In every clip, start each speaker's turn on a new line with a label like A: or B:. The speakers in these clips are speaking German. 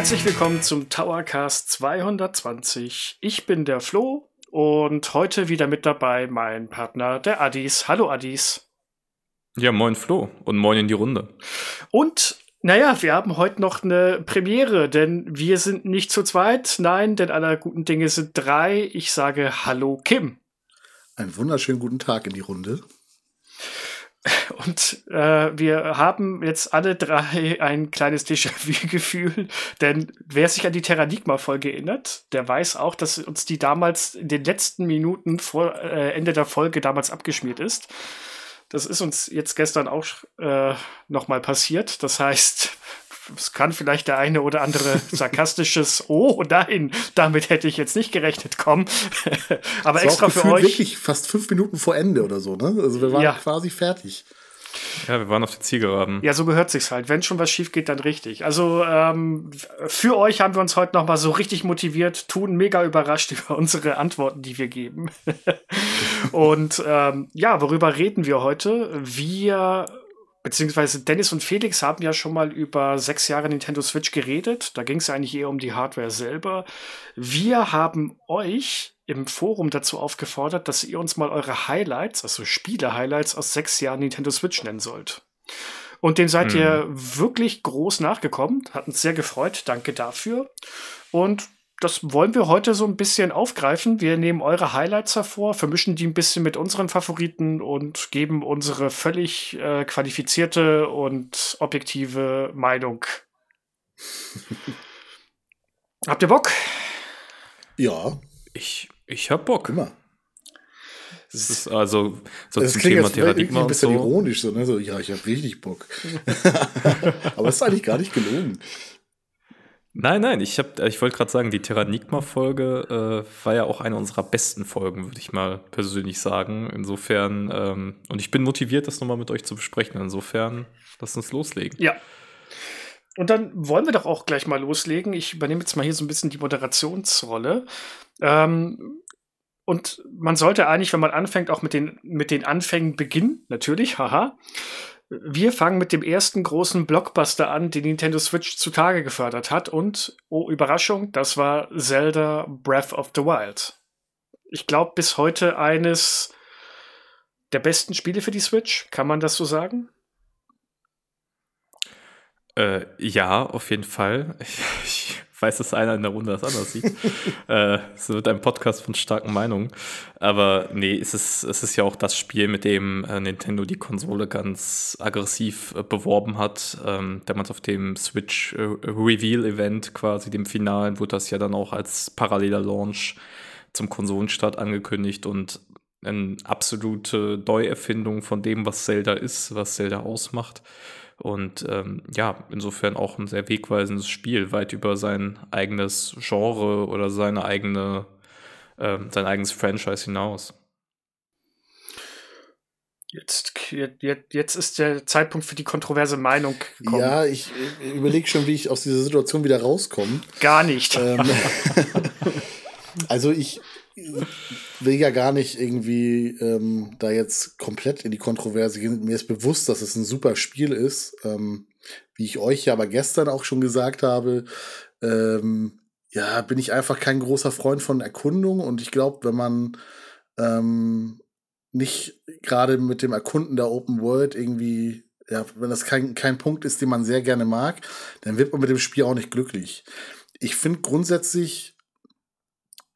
A: Herzlich willkommen zum Towercast 220. Ich bin der Flo und heute wieder mit dabei mein Partner, der Addis. Hallo Addis.
B: Ja, moin Flo und moin in die Runde.
A: Und naja, wir haben heute noch eine Premiere, denn wir sind nicht zu zweit. Nein, denn aller guten Dinge sind drei. Ich sage Hallo Kim.
C: Einen wunderschönen guten Tag in die Runde.
A: Und äh, wir haben jetzt alle drei ein kleines Déjà-vu-Gefühl, denn wer sich an die Terranigma-Folge erinnert, der weiß auch, dass uns die damals in den letzten Minuten vor äh, Ende der Folge damals abgeschmiert ist. Das ist uns jetzt gestern auch äh, nochmal passiert. Das heißt, es kann vielleicht der eine oder andere sarkastisches Oh nein, damit hätte ich jetzt nicht gerechnet kommen. Aber das extra für euch.
C: wirklich fast fünf Minuten vor Ende oder so, ne? Also wir waren ja. quasi fertig.
B: Ja, wir waren auf der Zielgeraden.
A: Ja, so gehört sich's halt. Wenn schon was schief geht, dann richtig. Also ähm, für euch haben wir uns heute noch mal so richtig motiviert, tun mega überrascht über unsere Antworten, die wir geben. und ähm, ja, worüber reden wir heute? Wir beziehungsweise Dennis und Felix haben ja schon mal über sechs Jahre Nintendo Switch geredet. Da ging es eigentlich eher um die Hardware selber. Wir haben euch im Forum dazu aufgefordert, dass ihr uns mal eure Highlights, also Spiele-Highlights aus sechs Jahren Nintendo Switch nennen sollt. Und dem seid hm. ihr wirklich groß nachgekommen. Hat uns sehr gefreut. Danke dafür. Und das wollen wir heute so ein bisschen aufgreifen. Wir nehmen eure Highlights hervor, vermischen die ein bisschen mit unseren Favoriten und geben unsere völlig äh, qualifizierte und objektive Meinung. Habt ihr Bock?
C: Ja.
B: Ich, ich hab Bock.
C: Immer.
B: Das ist also
C: so das zum Thema Paradigma ein bisschen so. ironisch, so, ne? so, ja, ich habe richtig Bock. Aber es ist eigentlich gar nicht gelogen.
B: Nein, nein, ich, ich wollte gerade sagen, die Terranigma-Folge äh, war ja auch eine unserer besten Folgen, würde ich mal persönlich sagen. Insofern, ähm, und ich bin motiviert, das nochmal mit euch zu besprechen. Insofern, lasst uns loslegen.
A: Ja. Und dann wollen wir doch auch gleich mal loslegen. Ich übernehme jetzt mal hier so ein bisschen die Moderationsrolle. Ähm, und man sollte eigentlich, wenn man anfängt, auch mit den, mit den Anfängen beginnen, natürlich, haha. Wir fangen mit dem ersten großen Blockbuster an, den Nintendo Switch zutage gefördert hat. Und, oh Überraschung, das war Zelda Breath of the Wild. Ich glaube, bis heute eines der besten Spiele für die Switch. Kann man das so sagen?
B: Äh, ja, auf jeden Fall. Ich, weiß, dass einer in der Runde das anders sieht. äh, es wird ein Podcast von starken Meinungen. Aber nee, es ist, es ist ja auch das Spiel, mit dem äh, Nintendo die Konsole ganz aggressiv äh, beworben hat. Ähm, damals auf dem Switch äh, Reveal Event, quasi dem Finalen, wurde das ja dann auch als paralleler Launch zum Konsolenstart angekündigt und eine absolute Neuerfindung von dem, was Zelda ist, was Zelda ausmacht. Und ähm, ja, insofern auch ein sehr wegweisendes Spiel, weit über sein eigenes Genre oder seine eigene, äh, sein eigenes Franchise hinaus.
A: Jetzt, jetzt, jetzt ist der Zeitpunkt für die kontroverse Meinung
C: gekommen. Ja, ich überlege schon, wie ich aus dieser Situation wieder rauskomme.
A: Gar nicht.
C: Ähm, also ich, will ja gar nicht irgendwie ähm, da jetzt komplett in die Kontroverse gehen. Mir ist bewusst, dass es ein super Spiel ist. Ähm, wie ich euch ja aber gestern auch schon gesagt habe, ähm, ja, bin ich einfach kein großer Freund von Erkundung und ich glaube, wenn man ähm, nicht gerade mit dem Erkunden der Open World irgendwie, ja, wenn das kein, kein Punkt ist, den man sehr gerne mag, dann wird man mit dem Spiel auch nicht glücklich. Ich finde grundsätzlich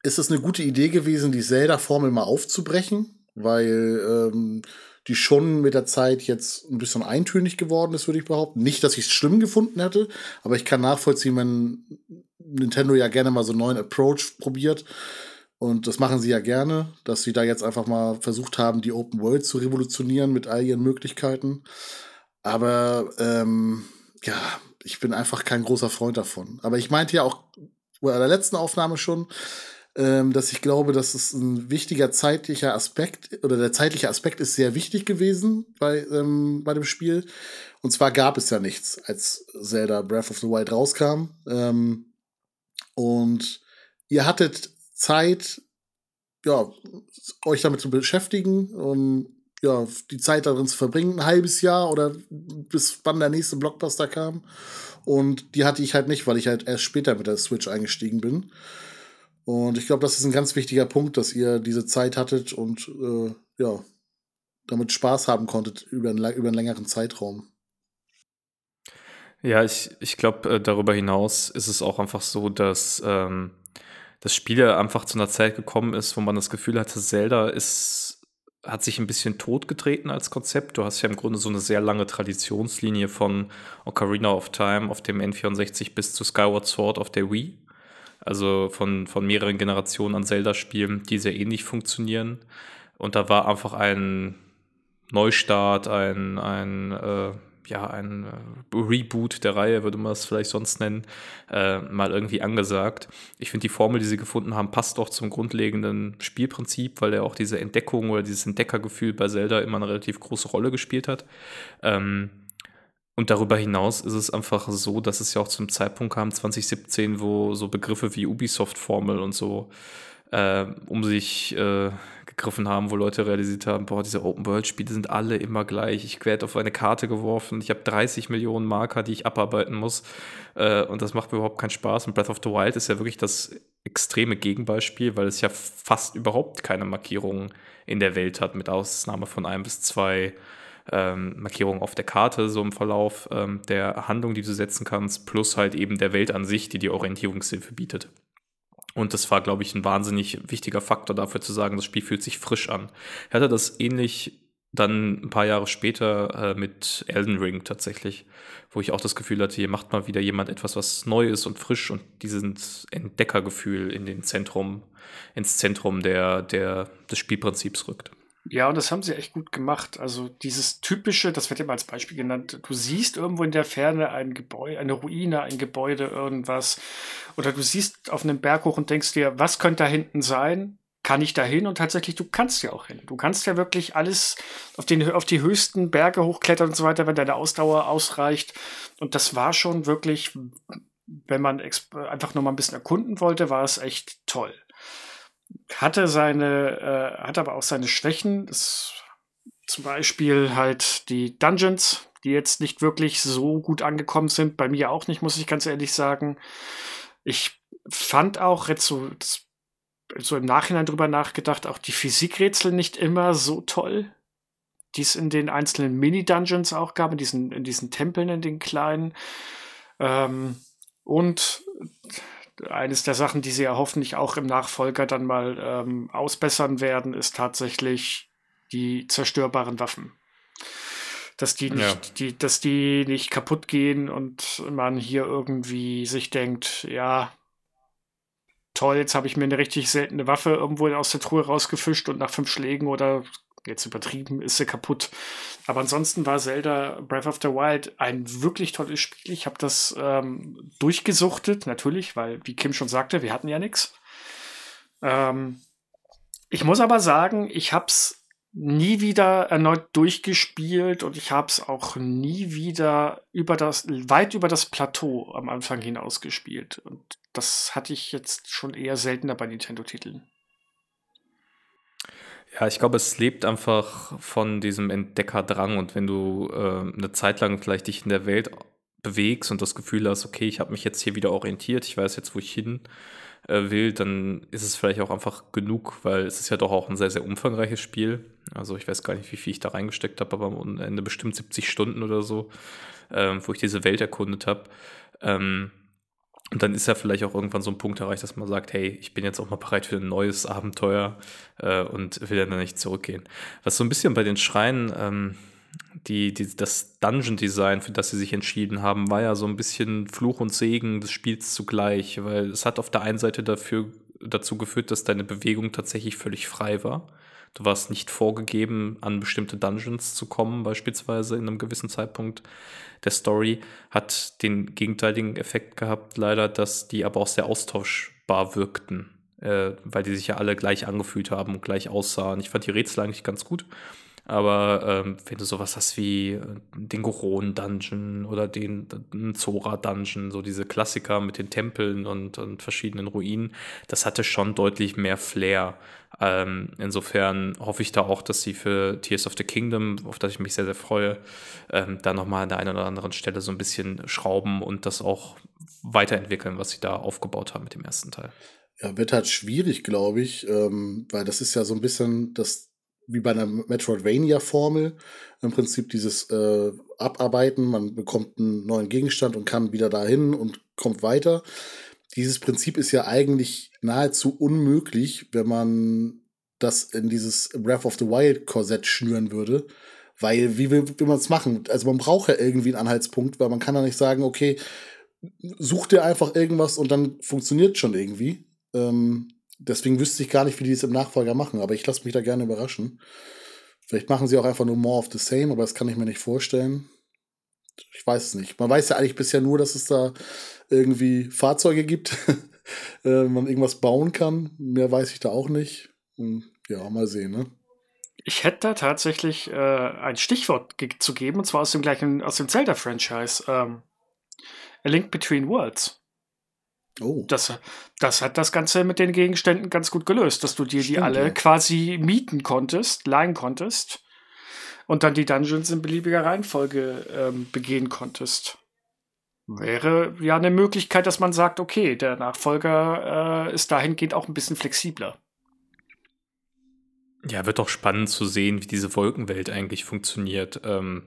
C: ist es eine gute Idee gewesen, die Zelda-Formel mal aufzubrechen, weil ähm, die schon mit der Zeit jetzt ein bisschen eintönig geworden ist, würde ich behaupten. Nicht, dass ich es schlimm gefunden hätte, aber ich kann nachvollziehen, wenn Nintendo ja gerne mal so einen neuen Approach probiert. Und das machen sie ja gerne, dass sie da jetzt einfach mal versucht haben, die Open World zu revolutionieren mit all ihren Möglichkeiten. Aber ähm, ja, ich bin einfach kein großer Freund davon. Aber ich meinte ja auch bei der letzten Aufnahme schon, dass ich glaube, dass es ein wichtiger zeitlicher Aspekt oder der zeitliche Aspekt ist sehr wichtig gewesen bei, ähm, bei dem Spiel. Und zwar gab es ja nichts, als Zelda Breath of the Wild rauskam. Ähm, und ihr hattet Zeit, ja, euch damit zu beschäftigen, um ja, die Zeit darin zu verbringen, ein halbes Jahr oder bis wann der nächste Blockbuster kam. Und die hatte ich halt nicht, weil ich halt erst später mit der Switch eingestiegen bin. Und ich glaube, das ist ein ganz wichtiger Punkt, dass ihr diese Zeit hattet und äh, ja, damit Spaß haben konntet über einen, über einen längeren Zeitraum.
B: Ja, ich, ich glaube, äh, darüber hinaus ist es auch einfach so, dass ähm, das Spiel einfach zu einer Zeit gekommen ist, wo man das Gefühl hatte, Zelda ist, hat sich ein bisschen totgetreten als Konzept. Du hast ja im Grunde so eine sehr lange Traditionslinie von Ocarina of Time auf dem N64 bis zu Skyward Sword auf der Wii. Also von, von mehreren Generationen an Zelda-Spielen, die sehr ähnlich funktionieren. Und da war einfach ein Neustart, ein, ein äh, ja, ein äh, Reboot der Reihe, würde man es vielleicht sonst nennen, äh, mal irgendwie angesagt. Ich finde, die Formel, die sie gefunden haben, passt auch zum grundlegenden Spielprinzip, weil er auch diese Entdeckung oder dieses Entdeckergefühl bei Zelda immer eine relativ große Rolle gespielt hat. Ähm, und darüber hinaus ist es einfach so, dass es ja auch zum Zeitpunkt kam, 2017, wo so Begriffe wie Ubisoft-Formel und so äh, um sich äh, gegriffen haben, wo Leute realisiert haben, boah, diese Open-World-Spiele sind alle immer gleich. Ich werde auf eine Karte geworfen, ich habe 30 Millionen Marker, die ich abarbeiten muss äh, und das macht mir überhaupt keinen Spaß. Und Breath of the Wild ist ja wirklich das extreme Gegenbeispiel, weil es ja fast überhaupt keine Markierungen in der Welt hat, mit Ausnahme von ein bis zwei ähm, Markierungen auf der Karte, so im Verlauf ähm, der Handlung, die du setzen kannst, plus halt eben der Welt an sich, die die Orientierungshilfe bietet. Und das war, glaube ich, ein wahnsinnig wichtiger Faktor dafür zu sagen, das Spiel fühlt sich frisch an. Er hatte das ähnlich dann ein paar Jahre später äh, mit Elden Ring tatsächlich, wo ich auch das Gefühl hatte, hier macht mal wieder jemand etwas, was neu ist und frisch und dieses Entdeckergefühl in den Zentrum, ins Zentrum der, der, des Spielprinzips rückt.
A: Ja, und das haben sie echt gut gemacht. Also dieses typische, das wird immer als Beispiel genannt, du siehst irgendwo in der Ferne ein Gebäude, eine Ruine, ein Gebäude, irgendwas. Oder du siehst auf einem Berg hoch und denkst dir, was könnte da hinten sein? Kann ich da hin? Und tatsächlich, du kannst ja auch hin. Du kannst ja wirklich alles auf, den, auf die höchsten Berge hochklettern und so weiter, wenn deine Ausdauer ausreicht. Und das war schon wirklich, wenn man einfach nur mal ein bisschen erkunden wollte, war es echt toll hatte seine, äh, hat aber auch seine Schwächen. Das, zum Beispiel halt die Dungeons, die jetzt nicht wirklich so gut angekommen sind. Bei mir auch nicht, muss ich ganz ehrlich sagen. Ich fand auch jetzt so, so im Nachhinein drüber nachgedacht, auch die Physikrätsel nicht immer so toll, die es in den einzelnen Mini-Dungeons auch gab, in diesen, in diesen Tempeln, in den kleinen. Ähm, und eines der Sachen, die sie ja hoffentlich auch im Nachfolger dann mal ähm, ausbessern werden, ist tatsächlich die zerstörbaren Waffen. Dass die nicht, ja. die, dass die nicht kaputt gehen und man hier irgendwie sich denkt, ja, toll, jetzt habe ich mir eine richtig seltene Waffe irgendwo aus der Truhe rausgefischt und nach fünf Schlägen oder jetzt übertrieben, ist sie kaputt. Aber ansonsten war Zelda Breath of the Wild ein wirklich tolles Spiel. Ich habe das ähm, durchgesuchtet, natürlich, weil, wie Kim schon sagte, wir hatten ja nichts. Ähm, ich muss aber sagen, ich habe es nie wieder erneut durchgespielt und ich habe es auch nie wieder über das, weit über das Plateau am Anfang hinaus gespielt. Und das hatte ich jetzt schon eher seltener bei Nintendo-Titeln.
B: Ja, ich glaube, es lebt einfach von diesem Entdeckerdrang und wenn du äh, eine Zeit lang vielleicht dich in der Welt bewegst und das Gefühl hast, okay, ich habe mich jetzt hier wieder orientiert, ich weiß jetzt, wo ich hin äh, will, dann ist es vielleicht auch einfach genug, weil es ist ja doch auch ein sehr, sehr umfangreiches Spiel. Also ich weiß gar nicht, wie viel ich da reingesteckt habe, aber am Ende bestimmt 70 Stunden oder so, äh, wo ich diese Welt erkundet habe. Ähm, und dann ist ja vielleicht auch irgendwann so ein Punkt erreicht, dass man sagt, hey, ich bin jetzt auch mal bereit für ein neues Abenteuer äh, und will dann nicht zurückgehen. Was so ein bisschen bei den Schreien, ähm, die, die, das Dungeon-Design, für das sie sich entschieden haben, war ja so ein bisschen Fluch und Segen des Spiels zugleich, weil es hat auf der einen Seite dafür, dazu geführt, dass deine Bewegung tatsächlich völlig frei war. Du warst nicht vorgegeben, an bestimmte Dungeons zu kommen, beispielsweise in einem gewissen Zeitpunkt der Story. Hat den gegenteiligen Effekt gehabt, leider, dass die aber auch sehr austauschbar wirkten, äh, weil die sich ja alle gleich angefühlt haben und gleich aussahen. Ich fand die Rätsel eigentlich ganz gut. Aber ähm, wenn du sowas hast wie äh, den Goron-Dungeon oder den, den Zora-Dungeon, so diese Klassiker mit den Tempeln und, und verschiedenen Ruinen, das hatte schon deutlich mehr Flair. Ähm, insofern hoffe ich da auch, dass sie für Tears of the Kingdom, auf das ich mich sehr, sehr freue, ähm, da nochmal an der einen oder anderen Stelle so ein bisschen schrauben und das auch weiterentwickeln, was sie da aufgebaut haben mit dem ersten Teil.
C: Ja, wird halt schwierig, glaube ich, ähm, weil das ist ja so ein bisschen das, wie bei einer Metroidvania-Formel, im Prinzip dieses äh, Abarbeiten, man bekommt einen neuen Gegenstand und kann wieder dahin und kommt weiter. Dieses Prinzip ist ja eigentlich nahezu unmöglich, wenn man das in dieses Breath of the Wild Korsett schnüren würde. Weil, wie will, will man es machen? Also man braucht ja irgendwie einen Anhaltspunkt, weil man kann ja nicht sagen, okay, such dir einfach irgendwas und dann funktioniert schon irgendwie. Ähm, deswegen wüsste ich gar nicht, wie die es im Nachfolger machen, aber ich lasse mich da gerne überraschen. Vielleicht machen sie auch einfach nur more of the same, aber das kann ich mir nicht vorstellen. Ich weiß es nicht. Man weiß ja eigentlich bisher nur, dass es da irgendwie Fahrzeuge gibt, äh, man irgendwas bauen kann. Mehr weiß ich da auch nicht. Und ja, mal sehen, ne?
A: Ich hätte da tatsächlich äh, ein Stichwort ge zu geben, und zwar aus dem gleichen, aus dem Zelda-Franchise. Ähm, A Link Between Worlds. Oh. Das, das hat das Ganze mit den Gegenständen ganz gut gelöst, dass du dir Stimmt, die alle ja. quasi mieten konntest, leihen konntest und dann die Dungeons in beliebiger Reihenfolge ähm, begehen konntest. Wäre ja eine Möglichkeit, dass man sagt, okay, der Nachfolger äh, ist dahingehend auch ein bisschen flexibler.
B: Ja, wird doch spannend zu sehen, wie diese Wolkenwelt eigentlich funktioniert. Ähm,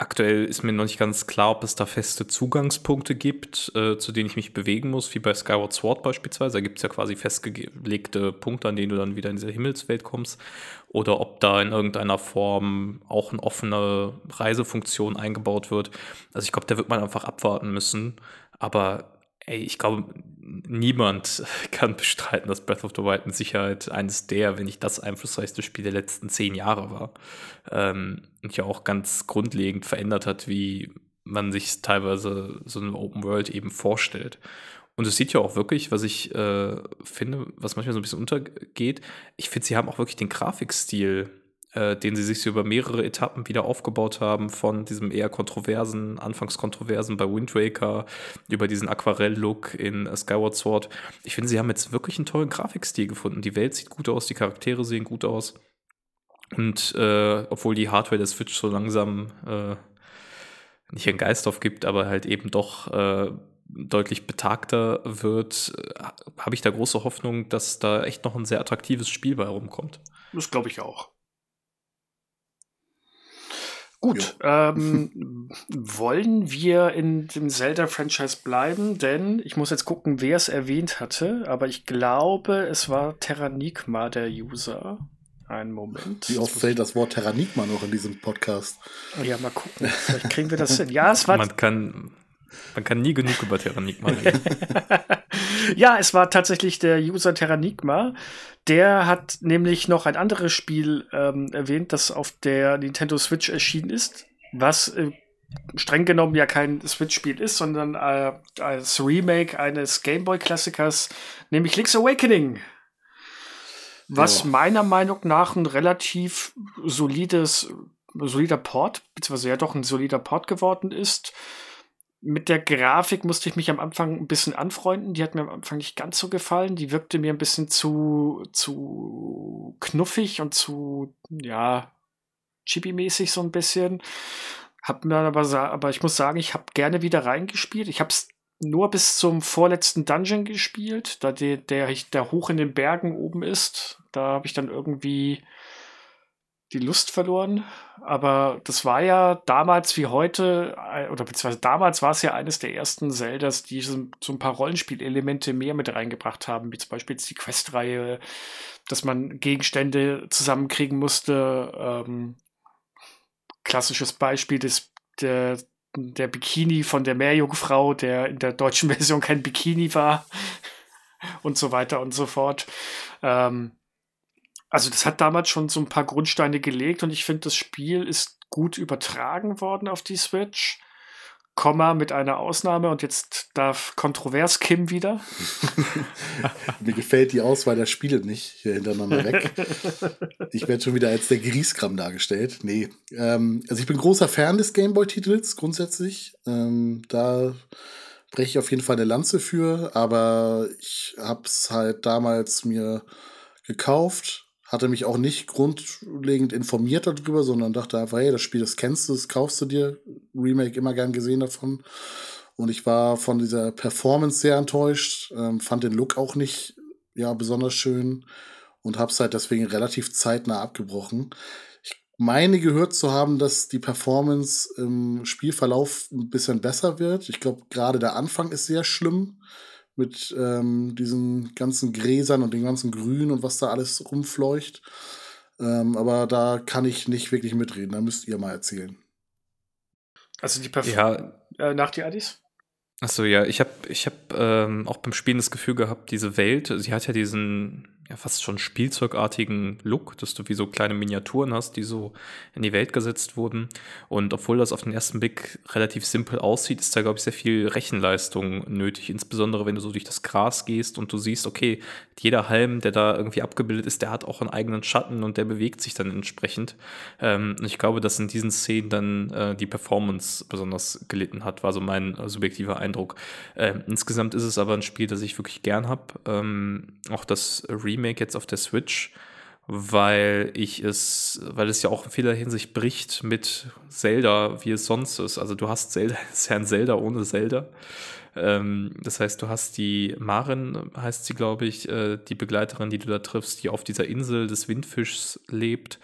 B: Aktuell ist mir noch nicht ganz klar, ob es da feste Zugangspunkte gibt, äh, zu denen ich mich bewegen muss, wie bei Skyward Sword beispielsweise. Da gibt es ja quasi festgelegte Punkte, an denen du dann wieder in diese Himmelswelt kommst. Oder ob da in irgendeiner Form auch eine offene Reisefunktion eingebaut wird. Also ich glaube, da wird man einfach abwarten müssen. Aber ey, ich glaube, niemand kann bestreiten, dass Breath of the Wild mit Sicherheit eines der, wenn nicht das einflussreichste Spiel der letzten zehn Jahre war. Ähm, und ja auch ganz grundlegend verändert hat, wie man sich teilweise so eine Open World eben vorstellt. Und es sieht ja auch wirklich, was ich äh, finde, was manchmal so ein bisschen untergeht, ich finde, sie haben auch wirklich den Grafikstil äh, den sie sich über mehrere Etappen wieder aufgebaut haben, von diesem eher kontroversen, anfangs kontroversen bei Wind Waker über diesen Aquarell-Look in Skyward Sword. Ich finde, sie haben jetzt wirklich einen tollen Grafikstil gefunden. Die Welt sieht gut aus, die Charaktere sehen gut aus. Und äh, obwohl die Hardware der Switch so langsam äh, nicht einen Geist aufgibt, aber halt eben doch äh, deutlich betagter wird, äh, habe ich da große Hoffnung, dass da echt noch ein sehr attraktives Spiel bei rumkommt.
A: Das glaube ich auch. Gut, ähm, wollen wir in dem Zelda-Franchise bleiben? Denn ich muss jetzt gucken, wer es erwähnt hatte, aber ich glaube, es war Terranigma, der User. Einen Moment.
C: Wie oft fällt das Wort Terranigma noch in diesem Podcast?
A: Ja, mal gucken. Vielleicht kriegen wir das hin. Ja, es war.
B: Man kann, man kann nie genug über Terranigma reden.
A: ja, es war tatsächlich der User Terranigma. Der hat nämlich noch ein anderes Spiel ähm, erwähnt, das auf der Nintendo Switch erschienen ist, was äh, streng genommen ja kein Switch-Spiel ist, sondern äh, als Remake eines Gameboy-Klassikers, nämlich Link's Awakening. Was oh. meiner Meinung nach ein relativ solides, solider Port, beziehungsweise ja doch ein solider Port geworden ist mit der Grafik musste ich mich am Anfang ein bisschen anfreunden. Die hat mir am Anfang nicht ganz so gefallen. Die wirkte mir ein bisschen zu, zu knuffig und zu, ja, chibi-mäßig so ein bisschen. Hab mir aber, aber ich muss sagen, ich habe gerne wieder reingespielt. Ich habe es nur bis zum vorletzten Dungeon gespielt, da der, der, der hoch in den Bergen oben ist. Da habe ich dann irgendwie die Lust verloren. Aber das war ja damals wie heute, äh, oder beziehungsweise damals war es ja eines der ersten Zeldas, die so, ein paar Rollenspielelemente mehr mit reingebracht haben, wie zum Beispiel die Questreihe, dass man Gegenstände zusammenkriegen musste. Ähm, klassisches Beispiel des, der, der Bikini von der Meerjungfrau, der in der deutschen Version kein Bikini war. und so weiter und so fort. Ähm, also das hat damals schon so ein paar Grundsteine gelegt und ich finde, das Spiel ist gut übertragen worden auf die Switch. Komma mit einer Ausnahme und jetzt darf kontrovers Kim wieder.
C: Mir gefällt die Auswahl der Spiele nicht hier hintereinander weg. Ich werde schon wieder als der Grieskram dargestellt. Nee. Ähm, also ich bin großer Fan des Gameboy-Titels grundsätzlich. Ähm, da breche ich auf jeden Fall eine Lanze für, aber ich habe es halt damals mir gekauft, hatte mich auch nicht grundlegend informiert darüber, sondern dachte einfach, hey, das Spiel, das kennst du, das kaufst du dir. Remake immer gern gesehen davon. Und ich war von dieser Performance sehr enttäuscht, ähm, fand den Look auch nicht ja, besonders schön und habe es halt deswegen relativ zeitnah abgebrochen. Ich meine gehört zu haben, dass die Performance im Spielverlauf ein bisschen besser wird. Ich glaube, gerade der Anfang ist sehr schlimm mit ähm, diesen ganzen Gräsern und dem ganzen Grün und was da alles rumfleucht. Ähm, aber da kann ich nicht wirklich mitreden. Da müsst ihr mal erzählen.
A: Also die Performance ja. äh, nach die Addis?
B: Achso, ja, ich habe ich hab, ähm, auch beim Spielen das Gefühl gehabt, diese Welt, sie hat ja diesen ja fast schon spielzeugartigen Look, dass du wie so kleine Miniaturen hast, die so in die Welt gesetzt wurden. Und obwohl das auf den ersten Blick relativ simpel aussieht, ist da, glaube ich, sehr viel Rechenleistung nötig. Insbesondere, wenn du so durch das Gras gehst und du siehst, okay, jeder Halm, der da irgendwie abgebildet ist, der hat auch einen eigenen Schatten und der bewegt sich dann entsprechend. Ähm, ich glaube, dass in diesen Szenen dann äh, die Performance besonders gelitten hat, war so mein äh, subjektiver Eindruck. Ähm, insgesamt ist es aber ein Spiel, das ich wirklich gern habe. Ähm, auch das Remake Remake jetzt auf der Switch, weil ich es, weil es ja auch in vieler Hinsicht bricht mit Zelda, wie es sonst ist. Also du hast Zelda, es ist ja ein Zelda ohne Zelda. Ähm, das heißt, du hast die Marin, heißt sie, glaube ich, äh, die Begleiterin, die du da triffst, die auf dieser Insel des Windfischs lebt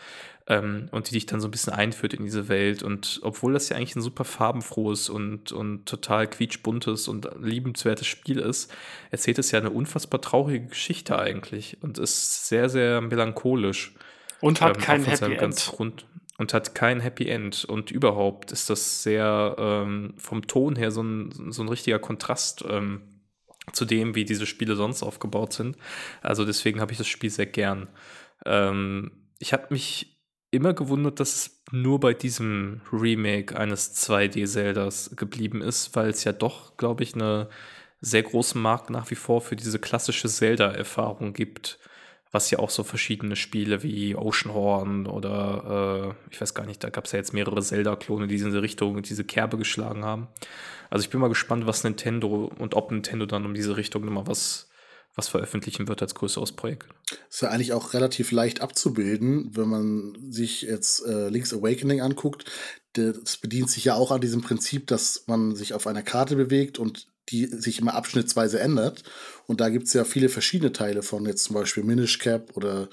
B: ähm, und die dich dann so ein bisschen einführt in diese Welt. Und obwohl das ja eigentlich ein super farbenfrohes und, und total quietschbuntes und liebenswertes Spiel ist, erzählt es ja eine unfassbar traurige Geschichte eigentlich und ist sehr, sehr melancholisch.
A: Und hat ähm, kein Happy End.
B: Rund, und hat kein Happy End. Und überhaupt ist das sehr ähm, vom Ton her so ein, so ein richtiger Kontrast ähm, zu dem, wie diese Spiele sonst aufgebaut sind. Also deswegen habe ich das Spiel sehr gern. Ähm, ich habe mich immer gewundert, dass es nur bei diesem Remake eines 2D-Zeldas geblieben ist, weil es ja doch, glaube ich, eine sehr großen Markt nach wie vor für diese klassische Zelda-Erfahrung gibt, was ja auch so verschiedene Spiele wie Oceanhorn oder äh, ich weiß gar nicht, da gab es ja jetzt mehrere Zelda-Klone, die in diese Richtung, diese Kerbe geschlagen haben. Also ich bin mal gespannt, was Nintendo und ob Nintendo dann um diese Richtung nochmal was was veröffentlichen wird als größeres Projekt.
C: Ist ja eigentlich auch relativ leicht abzubilden, wenn man sich jetzt äh, Link's Awakening anguckt. Das bedient sich ja auch an diesem Prinzip, dass man sich auf einer Karte bewegt und die sich immer abschnittsweise ändert. Und da gibt es ja viele verschiedene Teile von, jetzt zum Beispiel Minish Cap oder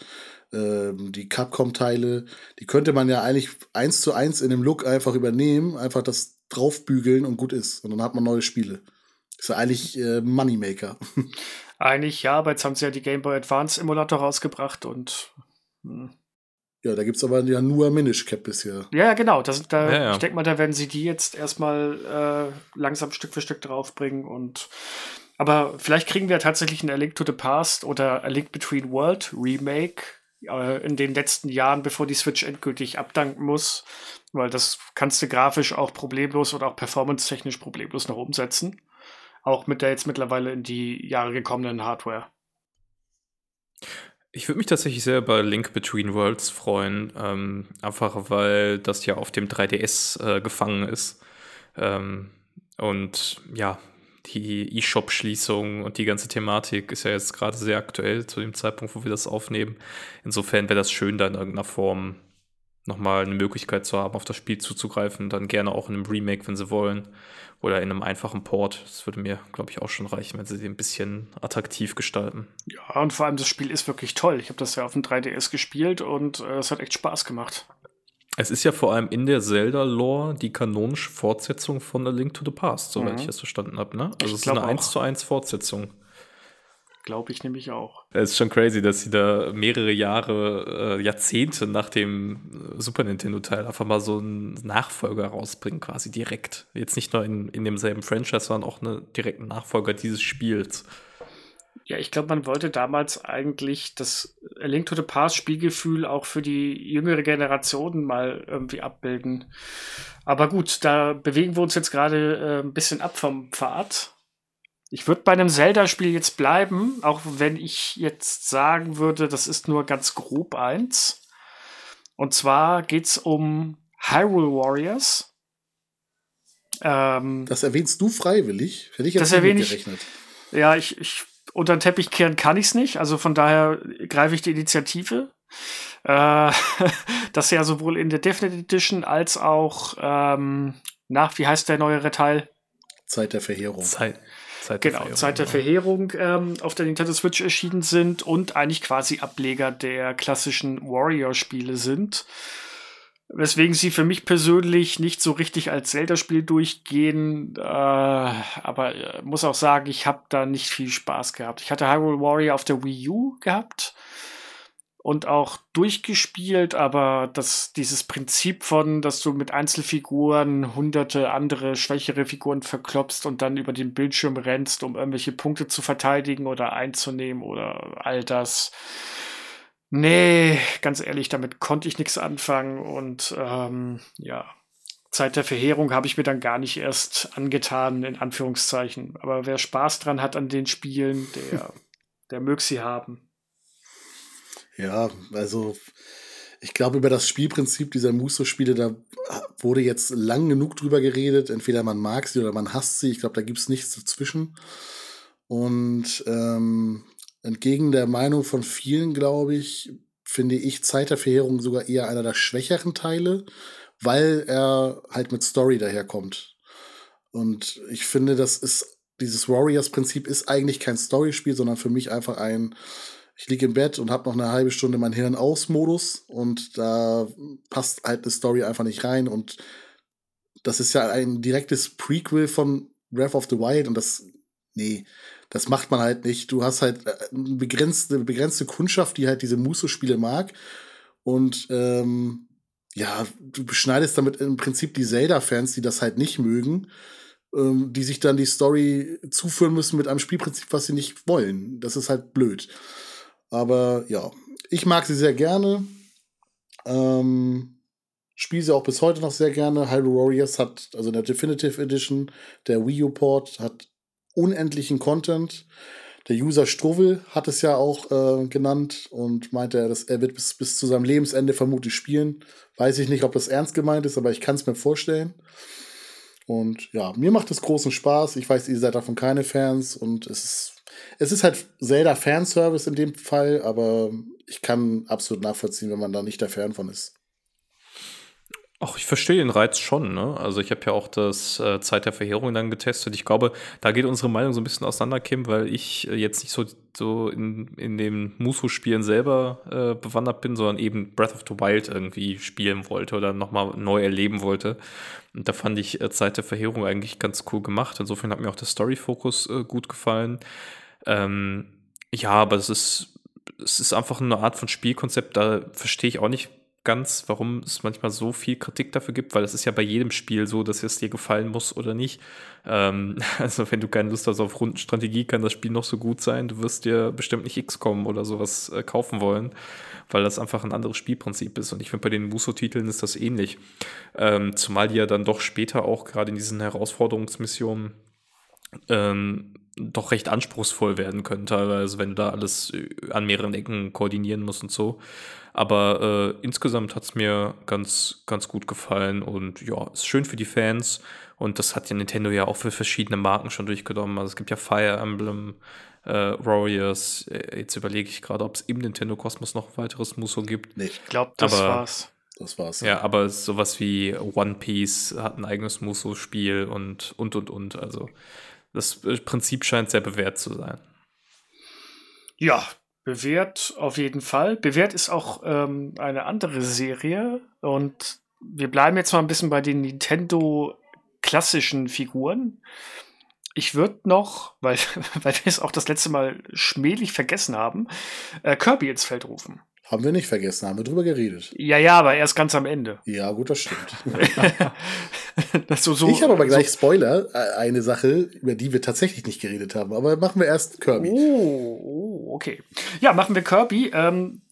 C: ähm, die Capcom-Teile. Die könnte man ja eigentlich eins zu eins in dem Look einfach übernehmen, einfach das draufbügeln und gut ist. Und dann hat man neue Spiele. Ist ja eigentlich äh, Moneymaker.
A: Eigentlich ja, aber jetzt haben sie ja die Game Boy Advance Emulator rausgebracht und.
C: Hm. Ja, da gibt es aber ja nur Minish Cap bisher.
A: Ja, genau. Das, da, ja, ja. Ich denke mal, da werden sie die jetzt erstmal äh, langsam Stück für Stück draufbringen und. Aber vielleicht kriegen wir tatsächlich ein A Link to the Past oder A Link Between World Remake äh, in den letzten Jahren, bevor die Switch endgültig abdanken muss. Weil das kannst du grafisch auch problemlos oder auch performance-technisch problemlos noch umsetzen. Auch mit der jetzt mittlerweile in die Jahre gekommenen Hardware.
B: Ich würde mich tatsächlich sehr über Link Between Worlds freuen, ähm, einfach weil das ja auf dem 3DS äh, gefangen ist. Ähm, und ja, die E-Shop-Schließung und die ganze Thematik ist ja jetzt gerade sehr aktuell zu dem Zeitpunkt, wo wir das aufnehmen. Insofern wäre das schön, da in irgendeiner Form nochmal eine Möglichkeit zu haben, auf das Spiel zuzugreifen. Dann gerne auch in einem Remake, wenn sie wollen. Oder in einem einfachen Port. Das würde mir, glaube ich, auch schon reichen, wenn sie den ein bisschen attraktiv gestalten.
A: Ja, und vor allem das Spiel ist wirklich toll. Ich habe das ja auf dem 3DS gespielt und äh, es hat echt Spaß gemacht.
B: Es ist ja vor allem in der Zelda-Lore die kanonische Fortsetzung von A Link to the Past, soweit mhm. ich es verstanden habe. Ne? Also ich es ist eine 1 zu 1 Fortsetzung.
A: Glaube ich nämlich auch.
B: Es ist schon crazy, dass sie da mehrere Jahre, äh, Jahrzehnte nach dem Super Nintendo-Teil einfach mal so einen Nachfolger rausbringen, quasi direkt. Jetzt nicht nur in, in demselben Franchise, sondern auch einen direkten Nachfolger dieses Spiels.
A: Ja, ich glaube, man wollte damals eigentlich das A Link to the Past Spielgefühl auch für die jüngere Generation mal irgendwie abbilden. Aber gut, da bewegen wir uns jetzt gerade äh, ein bisschen ab vom Pfad. Ich würde bei einem Zelda-Spiel jetzt bleiben, auch wenn ich jetzt sagen würde, das ist nur ganz grob eins. Und zwar geht es um Hyrule Warriors.
C: Ähm, das erwähnst du freiwillig?
A: Hätte ich jetzt das nicht gerechnet. Ja, ich, ich unter den Teppich kehren kann ich es nicht. Also von daher greife ich die Initiative. Äh, das ja sowohl in der Definite Edition als auch ähm, nach, wie heißt der neuere Teil?
C: Zeit der Verheerung.
A: Zeit. Zeit genau, Verheerung, Zeit der genau. Verheerung ähm, auf der Nintendo Switch erschienen sind und eigentlich quasi Ableger der klassischen Warrior-Spiele sind. Weswegen sie für mich persönlich nicht so richtig als Zelda-Spiel durchgehen. Äh, aber äh, muss auch sagen, ich habe da nicht viel Spaß gehabt. Ich hatte Hyrule Warrior auf der Wii U gehabt und auch durchgespielt, aber das, dieses Prinzip von, dass du mit Einzelfiguren hunderte andere schwächere Figuren verklopst und dann über den Bildschirm rennst, um irgendwelche Punkte zu verteidigen oder einzunehmen oder all das Nee, ganz ehrlich, damit konnte ich nichts anfangen und ähm, ja, Zeit der Verheerung habe ich mir dann gar nicht erst angetan, in Anführungszeichen. Aber wer Spaß dran hat an den Spielen, der, der mög sie haben.
C: Ja, also ich glaube, über das Spielprinzip dieser Muso-Spiele, da wurde jetzt lang genug drüber geredet. Entweder man mag sie oder man hasst sie. Ich glaube, da gibt es nichts dazwischen. Und ähm, Entgegen der Meinung von vielen, glaube ich, finde ich Zeit der Verheerung sogar eher einer der schwächeren Teile, weil er halt mit Story daherkommt. Und ich finde, das ist, dieses Warriors-Prinzip ist eigentlich kein Storyspiel, sondern für mich einfach ein, ich liege im Bett und habe noch eine halbe Stunde mein Hirn aus Modus und da passt halt eine Story einfach nicht rein und das ist ja ein direktes Prequel von Breath of the Wild und das, nee, das macht man halt nicht. Du hast halt äh, eine begrenzte, begrenzte Kundschaft, die halt diese Muso-Spiele mag. Und ähm, ja, du beschneidest damit im Prinzip die Zelda-Fans, die das halt nicht mögen, ähm, die sich dann die Story zuführen müssen mit einem Spielprinzip, was sie nicht wollen. Das ist halt blöd. Aber ja, ich mag sie sehr gerne. Ähm, spiele sie auch bis heute noch sehr gerne. Hyrule Warriors hat, also in der Definitive Edition, der Wii U-Port, hat unendlichen Content. Der User Struwel hat es ja auch äh, genannt und meinte, dass er wird bis, bis zu seinem Lebensende vermutlich spielen. Weiß ich nicht, ob das ernst gemeint ist, aber ich kann es mir vorstellen. Und ja, mir macht es großen Spaß. Ich weiß, ihr seid davon keine Fans und es ist, es ist halt Zelda Fanservice in dem Fall, aber ich kann absolut nachvollziehen, wenn man da nicht der Fan von ist.
B: Ach, ich verstehe den Reiz schon. Ne? Also ich habe ja auch das äh, Zeit der Verheerung dann getestet. Ich glaube, da geht unsere Meinung so ein bisschen auseinander, Kim, weil ich äh, jetzt nicht so, so in, in den Musu-Spielen selber äh, bewandert bin, sondern eben Breath of the Wild irgendwie spielen wollte oder nochmal neu erleben wollte. Und da fand ich äh, Zeit der Verheerung eigentlich ganz cool gemacht. Insofern hat mir auch der Story-Fokus äh, gut gefallen. Ähm, ja, aber es ist, es ist einfach eine Art von Spielkonzept, da verstehe ich auch nicht ganz, warum es manchmal so viel Kritik dafür gibt, weil es ist ja bei jedem Spiel so, dass es dir gefallen muss oder nicht. Ähm, also wenn du keine Lust hast auf Rundenstrategie, kann das Spiel noch so gut sein. Du wirst dir bestimmt nicht XCOM oder sowas äh, kaufen wollen, weil das einfach ein anderes Spielprinzip ist. Und ich finde, bei den Muso-Titeln ist das ähnlich. Ähm, zumal die ja dann doch später auch gerade in diesen Herausforderungsmissionen ähm, doch recht anspruchsvoll werden können, teilweise, wenn du da alles äh, an mehreren Ecken koordinieren musst und so. Aber äh, insgesamt hat es mir ganz, ganz gut gefallen und ja, ist schön für die Fans. Und das hat ja Nintendo ja auch für verschiedene Marken schon durchgenommen. Also es gibt ja Fire Emblem, äh, Warriors. Äh, jetzt überlege ich gerade, ob es im Nintendo Kosmos noch ein weiteres Muso gibt.
A: Nee. Ich glaube, das aber, war's.
C: Das war's.
B: Ja, ja, aber sowas wie One Piece hat ein eigenes Muso-Spiel und, und, und, und. Also das Prinzip scheint sehr bewährt zu sein.
A: Ja, bewährt auf jeden Fall. Bewährt ist auch ähm, eine andere Serie und wir bleiben jetzt mal ein bisschen bei den Nintendo klassischen Figuren. Ich würde noch, weil, weil wir es auch das letzte Mal schmählich vergessen haben, äh, Kirby ins Feld rufen.
C: Haben wir nicht vergessen, haben wir drüber geredet.
A: Ja, ja, aber erst ganz am Ende.
C: Ja, gut, das stimmt.
A: so, so,
C: ich habe aber gleich
A: so,
C: Spoiler, äh, eine Sache, über die wir tatsächlich nicht geredet haben. Aber machen wir erst Kirby.
A: Oh, oh okay. Ja, machen wir Kirby. Ähm,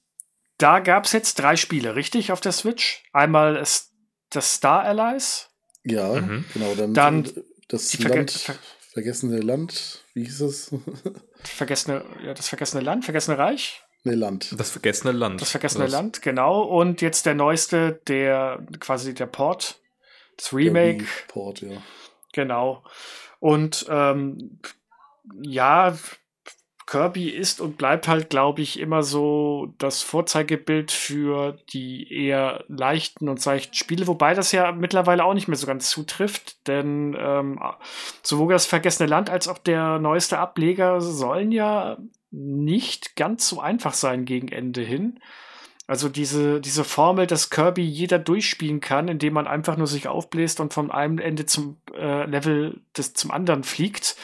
A: da gab es jetzt drei Spiele, richtig, auf der Switch. Einmal ist das Star Allies.
C: Ja,
B: Mhm.
C: genau. Dann,
A: Dann
C: das Land,
A: Ver
C: vergessene Land, wie hieß es?
A: vergessene, ja, das vergessene Land, vergessene Reich.
C: Ne, Land.
B: Das vergessene Land.
A: Das vergessene
B: Das-
A: Land, genau. Und jetzt der neueste, der quasi der Port, das Remake,
C: Der Wii-Port, ja.
A: genau. Und ähm, ja, Kirby ist und bleibt halt, glaube ich, immer so das Vorzeigebild für die eher leichten und seichten Spiele, wobei das ja mittlerweile auch nicht mehr so ganz zutrifft, denn ähm, sowohl das Vergessene Land als auch der neueste Ableger sollen ja nicht ganz so einfach sein gegen Ende hin. Also diese, diese Formel, dass Kirby jeder durchspielen kann, indem man einfach nur sich aufbläst und von einem Ende zum äh, Level des, zum anderen fliegt,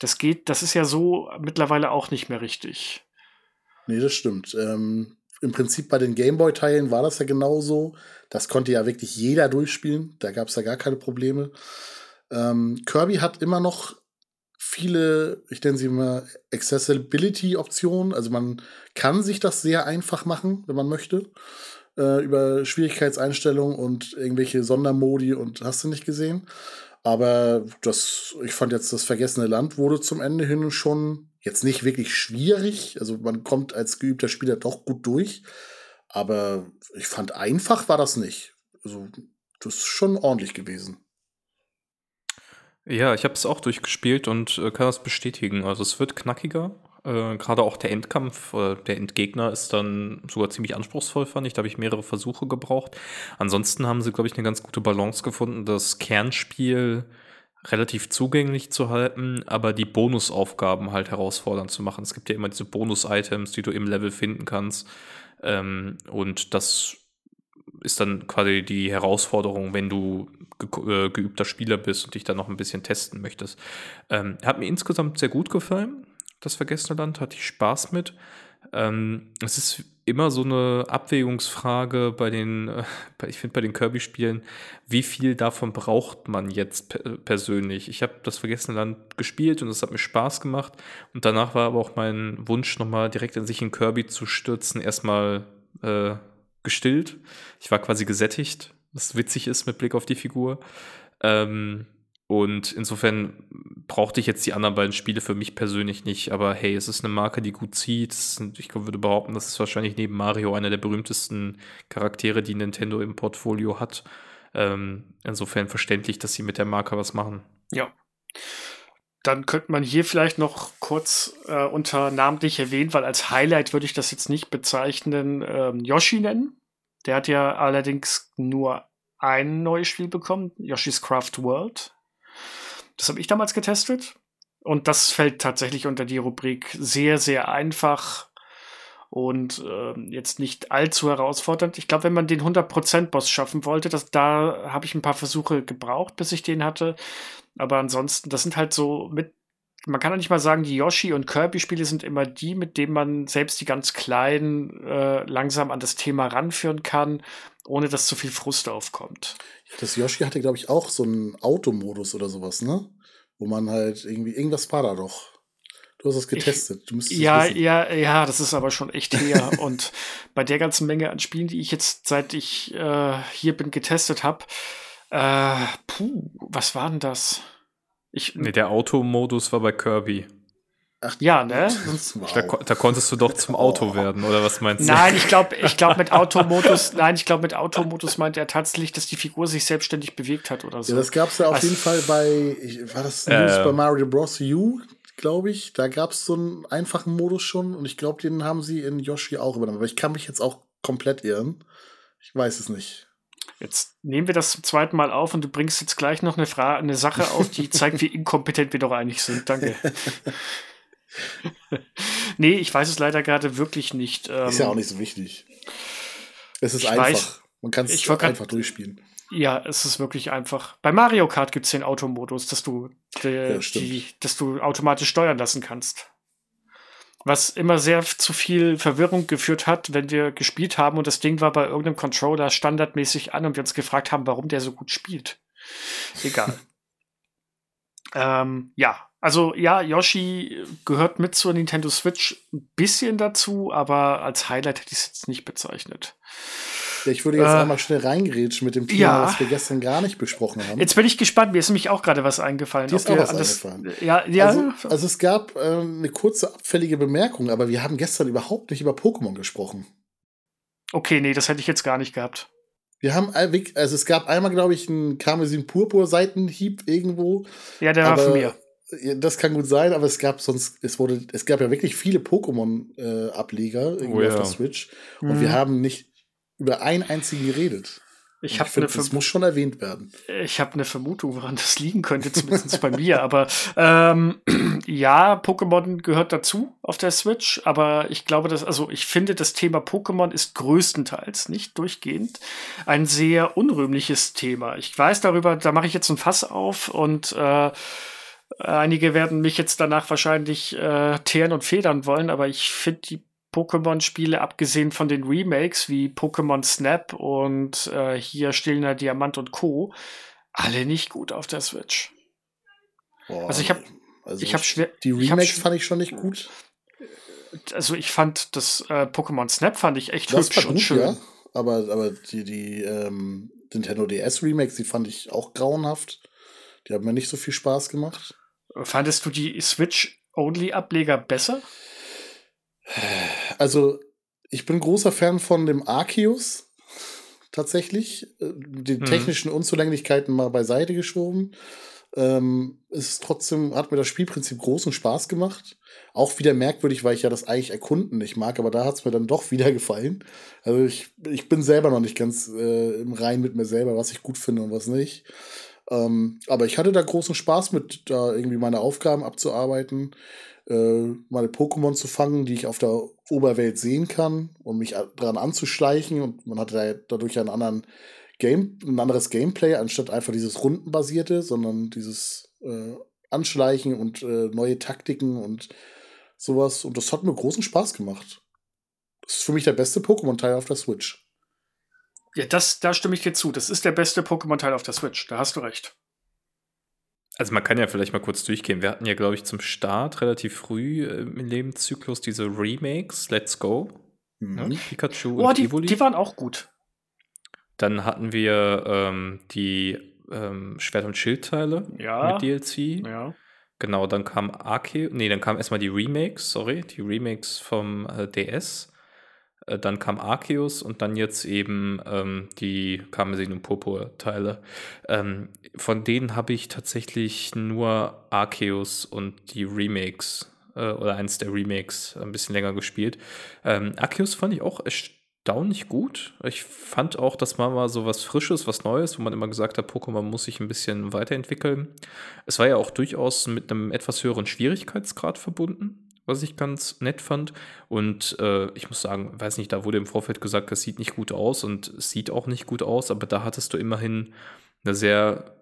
A: das geht, das ist ja so mittlerweile auch nicht mehr richtig.
C: Nee, das stimmt. Ähm, Im Prinzip bei den Gameboy-Teilen war das ja genauso. Das konnte ja wirklich jeder durchspielen. Da gab es ja gar keine Probleme. Ähm, Kirby hat immer noch viele, ich nenne sie mal Accessibility-Optionen. Also man kann sich das sehr einfach machen, wenn man möchte. Äh, über Schwierigkeitseinstellungen und irgendwelche Sondermodi und hast du nicht gesehen. Aber das, ich fand jetzt, das Vergessene Land wurde zum Ende hin schon jetzt nicht wirklich schwierig. Also man kommt als geübter Spieler doch gut durch. Aber ich fand einfach war das nicht. Also das ist schon ordentlich gewesen.
B: Ja, ich habe es auch durchgespielt und äh, kann das bestätigen. Also es wird knackiger. Äh, Gerade auch der Endkampf, äh, der Endgegner ist dann sogar ziemlich anspruchsvoll, fand ich. Da habe ich mehrere Versuche gebraucht. Ansonsten haben sie, glaube ich, eine ganz gute Balance gefunden, das Kernspiel relativ zugänglich zu halten, aber die Bonusaufgaben halt herausfordernd zu machen. Es gibt ja immer diese Bonus-Items, die du im Level finden kannst. Ähm, und das ist dann quasi die Herausforderung, wenn du ge äh, geübter Spieler bist und dich dann noch ein bisschen testen möchtest. Ähm, hat mir insgesamt sehr gut gefallen, das Vergessene Land, hatte ich Spaß mit. Ähm, es ist immer so eine Abwägungsfrage bei den, äh, ich finde bei den Kirby-Spielen, wie viel davon braucht man jetzt per persönlich? Ich habe das Vergessene Land gespielt und es hat mir Spaß gemacht und danach war aber auch mein Wunsch, nochmal direkt in sich in Kirby zu stürzen, erstmal äh, gestillt. Ich war quasi gesättigt, was witzig ist mit Blick auf die Figur. Ähm, und insofern brauchte ich jetzt die anderen beiden Spiele für mich persönlich nicht. Aber hey, es ist eine Marke, die gut zieht. Ich würde behaupten, das ist wahrscheinlich neben Mario einer der berühmtesten Charaktere, die Nintendo im Portfolio hat. Ähm, insofern verständlich, dass sie mit der Marke was machen.
A: Ja. Dann könnte man hier vielleicht noch kurz äh, unter namentlich erwähnen, weil als Highlight würde ich das jetzt nicht bezeichnen, ähm, Yoshi nennen. Der hat ja allerdings nur ein neues Spiel bekommen, Yoshi's Craft World. Das habe ich damals getestet. Und das fällt tatsächlich unter die Rubrik sehr, sehr einfach und ähm, jetzt nicht allzu herausfordernd. Ich glaube, wenn man den 100%-Boss schaffen wollte, das, da habe ich ein paar Versuche gebraucht, bis ich den hatte. Aber ansonsten, das sind halt so mit. Man kann ja nicht mal sagen, die Yoshi- und Kirby-Spiele sind immer die, mit denen man selbst die ganz Kleinen äh, langsam an das Thema ranführen kann, ohne dass zu viel Frust aufkommt.
C: Das Yoshi hatte, glaube ich, auch so einen Automodus oder sowas, ne? Wo man halt irgendwie, irgendwas war da doch. Du hast es getestet. Du müsstest es
A: Ja,
C: wissen.
A: ja, ja, das ist aber schon echt her. und bei der ganzen Menge an Spielen, die ich jetzt, seit ich äh, hier bin, getestet habe, äh, puh, was war denn das? Ich,
B: Nee, der Automodus war bei Kirby.
C: Ach,
A: ja, ne?
C: Wow.
B: Da, da konntest du doch zum Auto
C: Oh.
B: werden, oder was meinst du?
A: Nein, ich glaube, ich glaube mit Automodus, nein, ich glaube mit Automodus meint er tatsächlich, dass die Figur sich selbstständig bewegt hat oder so.
C: Ja, das gab es ja auf
A: Also-
C: jeden Fall bei, ich, war das
B: Äh.
C: Super Mario Bros. U, glaube ich. Da gab es so einen einfachen Modus schon und ich glaube, den haben sie in Yoshi auch übernommen. Aber ich kann mich jetzt auch komplett irren. Ich weiß es nicht.
A: Jetzt nehmen wir das zum zweiten Mal auf und du bringst jetzt gleich noch eine Frage, eine Sache auf, die zeigt, wie inkompetent wir doch eigentlich sind. Danke. nee, ich weiß es leider gerade wirklich nicht. Ähm,
C: Ist ja auch nicht so wichtig. Es ist
A: ich
C: einfach.
A: weiß-
C: Man kann es einfach durchspielen.
A: Ja, es ist wirklich einfach. Bei Mario Kart gibt es den Automodus, dass du, de,
C: Ja,
A: die, dass du automatisch steuern lassen kannst. Was immer sehr zu viel Verwirrung geführt hat, wenn wir gespielt haben und das Ding war bei irgendeinem Controller standardmäßig an und wir uns gefragt haben, warum der so gut spielt. Egal. ähm, ja, also ja, Yoshi gehört mit zur Nintendo Switch ein bisschen dazu, aber als Highlight hätte ich es jetzt nicht bezeichnet.
C: Ja, ich würde jetzt äh, einmal schnell reingerätschen mit dem Thema, ja. was wir gestern gar nicht besprochen haben.
A: Jetzt bin ich gespannt, mir ist nämlich auch gerade was eingefallen.
C: Dir ist auch was eingefallen.
A: Ja, ja.
C: Also, also es gab äh, eine kurze abfällige Bemerkung, aber wir haben gestern überhaupt nicht über Pokémon gesprochen.
A: Okay, nee, das hätte ich jetzt gar nicht gehabt.
C: Wir haben, also es gab einmal, glaube ich, einen Karmesin Purpur Seitenhieb irgendwo.
A: Ja, der war von mir.
C: Das kann gut sein, aber es gab sonst, es wurde, es gab ja wirklich viele Pokémon-Ableger äh, oh, ja. auf der Switch. Und mhm. wir haben nicht über einen einzigen geredet.
A: Ich, ich finde,
C: das muss schon erwähnt werden.
A: Ich habe eine Vermutung, woran das liegen könnte, zumindest bei mir. Aber ähm, ja, Pokémon gehört dazu auf der Switch. Aber ich glaube, dass, also ich finde, das Thema Pokémon ist größtenteils, nicht durchgehend, ein sehr unrühmliches Thema. Ich weiß darüber, da mache ich jetzt ein Fass auf und äh, einige werden mich jetzt danach wahrscheinlich äh, teeren und federn wollen, aber ich finde die Pokémon-Spiele, abgesehen von den Remakes wie Pokémon Snap und äh, hier Stillender Diamant und Co., alle nicht gut auf der Switch. Boah, also ich habe also ich habe schwer
C: die Remakes fand ich schon nicht gut.
A: Also ich fand das äh, Pokémon Snap fand ich echt das hübsch gut, und schön. Ja,
C: aber aber die die ähm, Nintendo DS Remakes, die fand ich auch grauenhaft. Die haben mir nicht so viel Spaß gemacht.
A: Fandest du die Switch Only Ableger besser?
C: Also, ich bin großer Fan von dem Arceus. Tatsächlich. Äh, die mhm. technischen Unzulänglichkeiten mal beiseite geschoben. Ähm, ist trotzdem, hat mir das Spielprinzip großen Spaß gemacht. Auch wieder merkwürdig, weil ich ja das eigentlich erkunden nicht mag, aber da hat es mir dann doch wieder gefallen. Also ich, ich bin selber noch nicht ganz äh, im Rein mit mir selber, was ich gut finde und was nicht. Ähm, aber ich hatte da großen Spaß mit, da irgendwie meine Aufgaben abzuarbeiten äh, meine Pokémon zu fangen, die ich auf der Oberwelt sehen kann und mich daran anzuschleichen. Und man hatte da dadurch einen anderen Game, ein anderes Gameplay, anstatt einfach dieses Rundenbasierte, sondern dieses äh, Anschleichen und äh, neue Taktiken und sowas. Und das hat mir großen Spaß gemacht. Das ist für mich der beste Pokémon-Teil auf der Switch.
A: Ja, das, da stimme ich dir zu. Das ist der beste Pokémon-Teil auf der Switch. Da hast du recht.
B: Also man kann ja vielleicht mal kurz durchgehen. Wir hatten ja, glaube ich, zum Start relativ früh äh, im Lebenszyklus diese Remakes, Let's Go,
A: mhm. ne? Pikachu oh, und die, Evoli. Die waren auch gut.
B: Dann hatten wir ähm, die ähm, Schwert- und Schildteile
A: ja.
B: mit DLC.
A: Ja.
B: Genau, dann kam Arke, nee, dann kam erstmal die Remakes, sorry, die Remakes vom äh, DS. Äh, dann kam Arceus und dann jetzt eben ähm, die Karmesin und Purpur-Teile. Ähm, von denen habe ich tatsächlich nur Arceus und die Remakes äh, oder eins der Remakes ein bisschen länger gespielt. Ähm, Arceus fand ich auch erstaunlich gut. Ich fand auch, dass man mal so was Frisches, was Neues, wo man immer gesagt hat, Pokémon muss sich ein bisschen weiterentwickeln. Es war ja auch durchaus mit einem etwas höheren Schwierigkeitsgrad verbunden was ich ganz nett fand. Und äh, ich muss sagen, weiß nicht, da wurde im Vorfeld gesagt, das sieht nicht gut aus und es sieht auch nicht gut aus, aber da hattest du immerhin eine sehr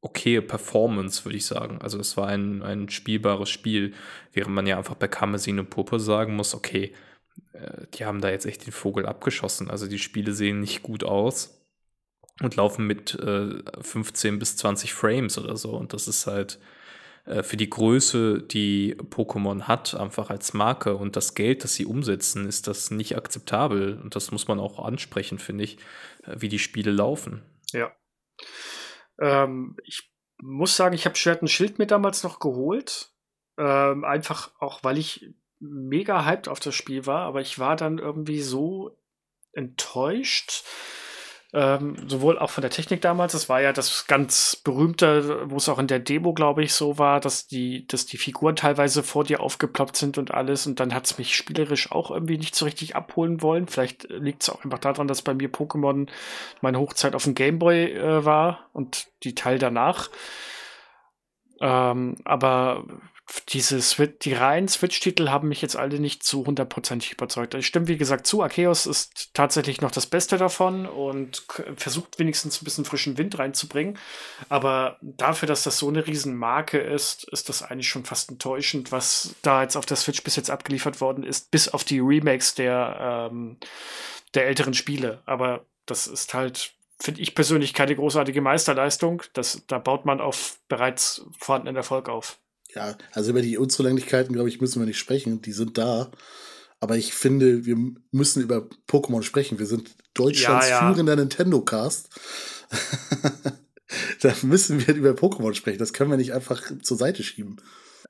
B: okaye Performance, würde ich sagen. Also es war ein, ein spielbares Spiel, während man ja einfach bei Kamezin und Puppe sagen muss, okay, äh, die haben da jetzt echt den Vogel abgeschossen. Also die Spiele sehen nicht gut aus und laufen mit äh, 15 bis 20 Frames oder so. Und das ist halt für die Größe, die Pokémon hat, einfach als Marke und das Geld, das sie umsetzen, ist das nicht akzeptabel. Und das muss man auch ansprechen, finde ich, äh, wie die Spiele laufen.
A: Ja. Ähm, ich muss sagen, ich habe Schwert und Schild mir damals noch geholt. Ähm, einfach auch, weil ich mega hyped auf das Spiel war, aber ich war dann irgendwie so enttäuscht, ähm, sowohl auch von der Technik damals, das war ja das ganz berühmte, wo es auch in der Demo, glaube ich, so war, dass die, dass die Figuren teilweise vor dir aufgeploppt sind und alles. Und dann hat es mich spielerisch auch irgendwie nicht so richtig abholen wollen. Vielleicht liegt es auch einfach daran, dass bei mir Pokémon meine Hochzeit auf dem Gameboy äh, war und die Teil danach. Ähm, aber diese Switch, die reinen Switch-Titel haben mich jetzt alle nicht zu hundertprozentig überzeugt. Ich stimme, wie gesagt, zu. Arceus ist tatsächlich noch das Beste davon und versucht wenigstens ein bisschen frischen Wind reinzubringen. Aber dafür, dass das so eine Riesenmarke ist, ist das eigentlich schon fast enttäuschend, was da jetzt auf der Switch bis jetzt abgeliefert worden ist, bis auf die Remakes der, ähm, der älteren Spiele. Aber das ist halt finde ich persönlich keine großartige Meisterleistung. Das, da baut man auf bereits vorhandenen Erfolg auf.
C: Ja, also über die Unzulänglichkeiten, glaube ich, müssen wir nicht sprechen. Die sind da. Aber ich finde, wir müssen über Pokémon sprechen. Wir sind Deutschlands ja, ja. führender Nintendo-Cast. da müssen wir über Pokémon sprechen. Das können wir nicht einfach zur Seite schieben.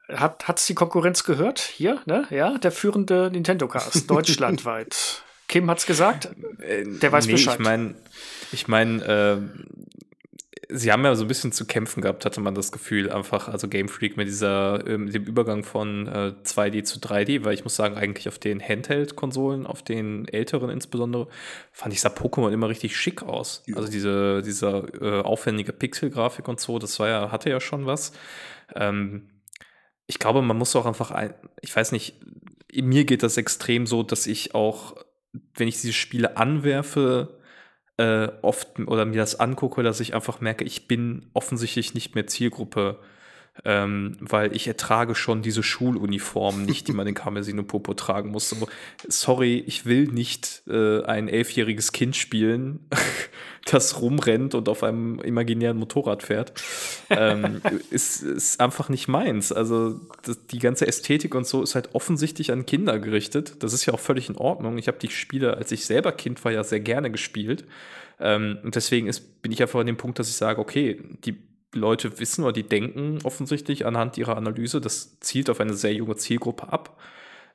A: Hat hat's die Konkurrenz gehört? Hier, ne? Ja, der führende Nintendo-Cast deutschlandweit. Kim hat's gesagt.
B: Äh, der weiß nee, Bescheid. Ich meine, ich mein, äh, sie haben ja so ein bisschen zu kämpfen gehabt, hatte man das Gefühl, einfach, also Game Freak mit dieser, äh, dem Übergang von äh, 2D zu 3D, weil ich muss sagen, eigentlich auf den Handheld-Konsolen, auf den älteren insbesondere, fand ich sah Pokémon immer richtig schick aus. Ja. Also diese, dieser äh, aufwendige Pixel-Grafik und so, das war ja, hatte ja schon was. Ähm, ich glaube, man muss auch einfach ein, ich weiß nicht, mir geht das extrem so, dass ich auch, wenn ich diese Spiele anwerfe, äh, oft oder mir das angucke, dass ich einfach merke, ich bin offensichtlich nicht mehr Zielgruppe ähm, weil ich ertrage schon diese Schuluniformen nicht, die man in Kamesino Popo tragen muss. So, sorry, ich will nicht äh, ein elfjähriges Kind spielen, das rumrennt und auf einem imaginären Motorrad fährt. ähm, ist, ist einfach nicht meins. Also das, die ganze Ästhetik und so ist halt offensichtlich an Kinder gerichtet. Das ist ja auch völlig in Ordnung. Ich habe die Spiele, als ich selber Kind war, ja sehr gerne gespielt. Ähm, und deswegen ist, bin ich einfach an dem Punkt, dass ich sage, okay, die Leute wissen oder die denken offensichtlich anhand ihrer Analyse, das zielt auf eine sehr junge Zielgruppe ab.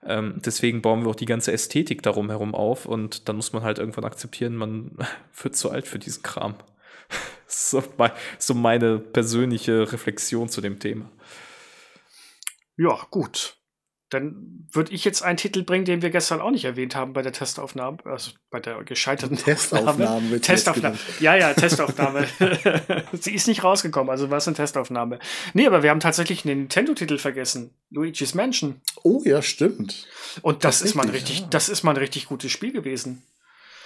B: Ähm, deswegen bauen wir auch die ganze Ästhetik darum herum auf und dann muss man halt irgendwann akzeptieren, man wird zu alt für diesen Kram. so, so meine persönliche Reflexion zu dem Thema.
A: Ja, gut. Dann würde ich jetzt einen Titel bringen, den wir gestern auch nicht erwähnt haben bei der Testaufnahme, also bei der gescheiterten
C: Testaufnahme.
A: Testaufnahme. Ja, ja, Testaufnahme. Sie ist nicht rausgekommen, also war es eine Testaufnahme. Nee, aber wir haben tatsächlich einen Nintendo-Titel vergessen. Luigi's Mansion.
C: Oh ja, stimmt.
A: Und das ist mal ein richtig, ja. das ist mal ein richtig gutes Spiel gewesen.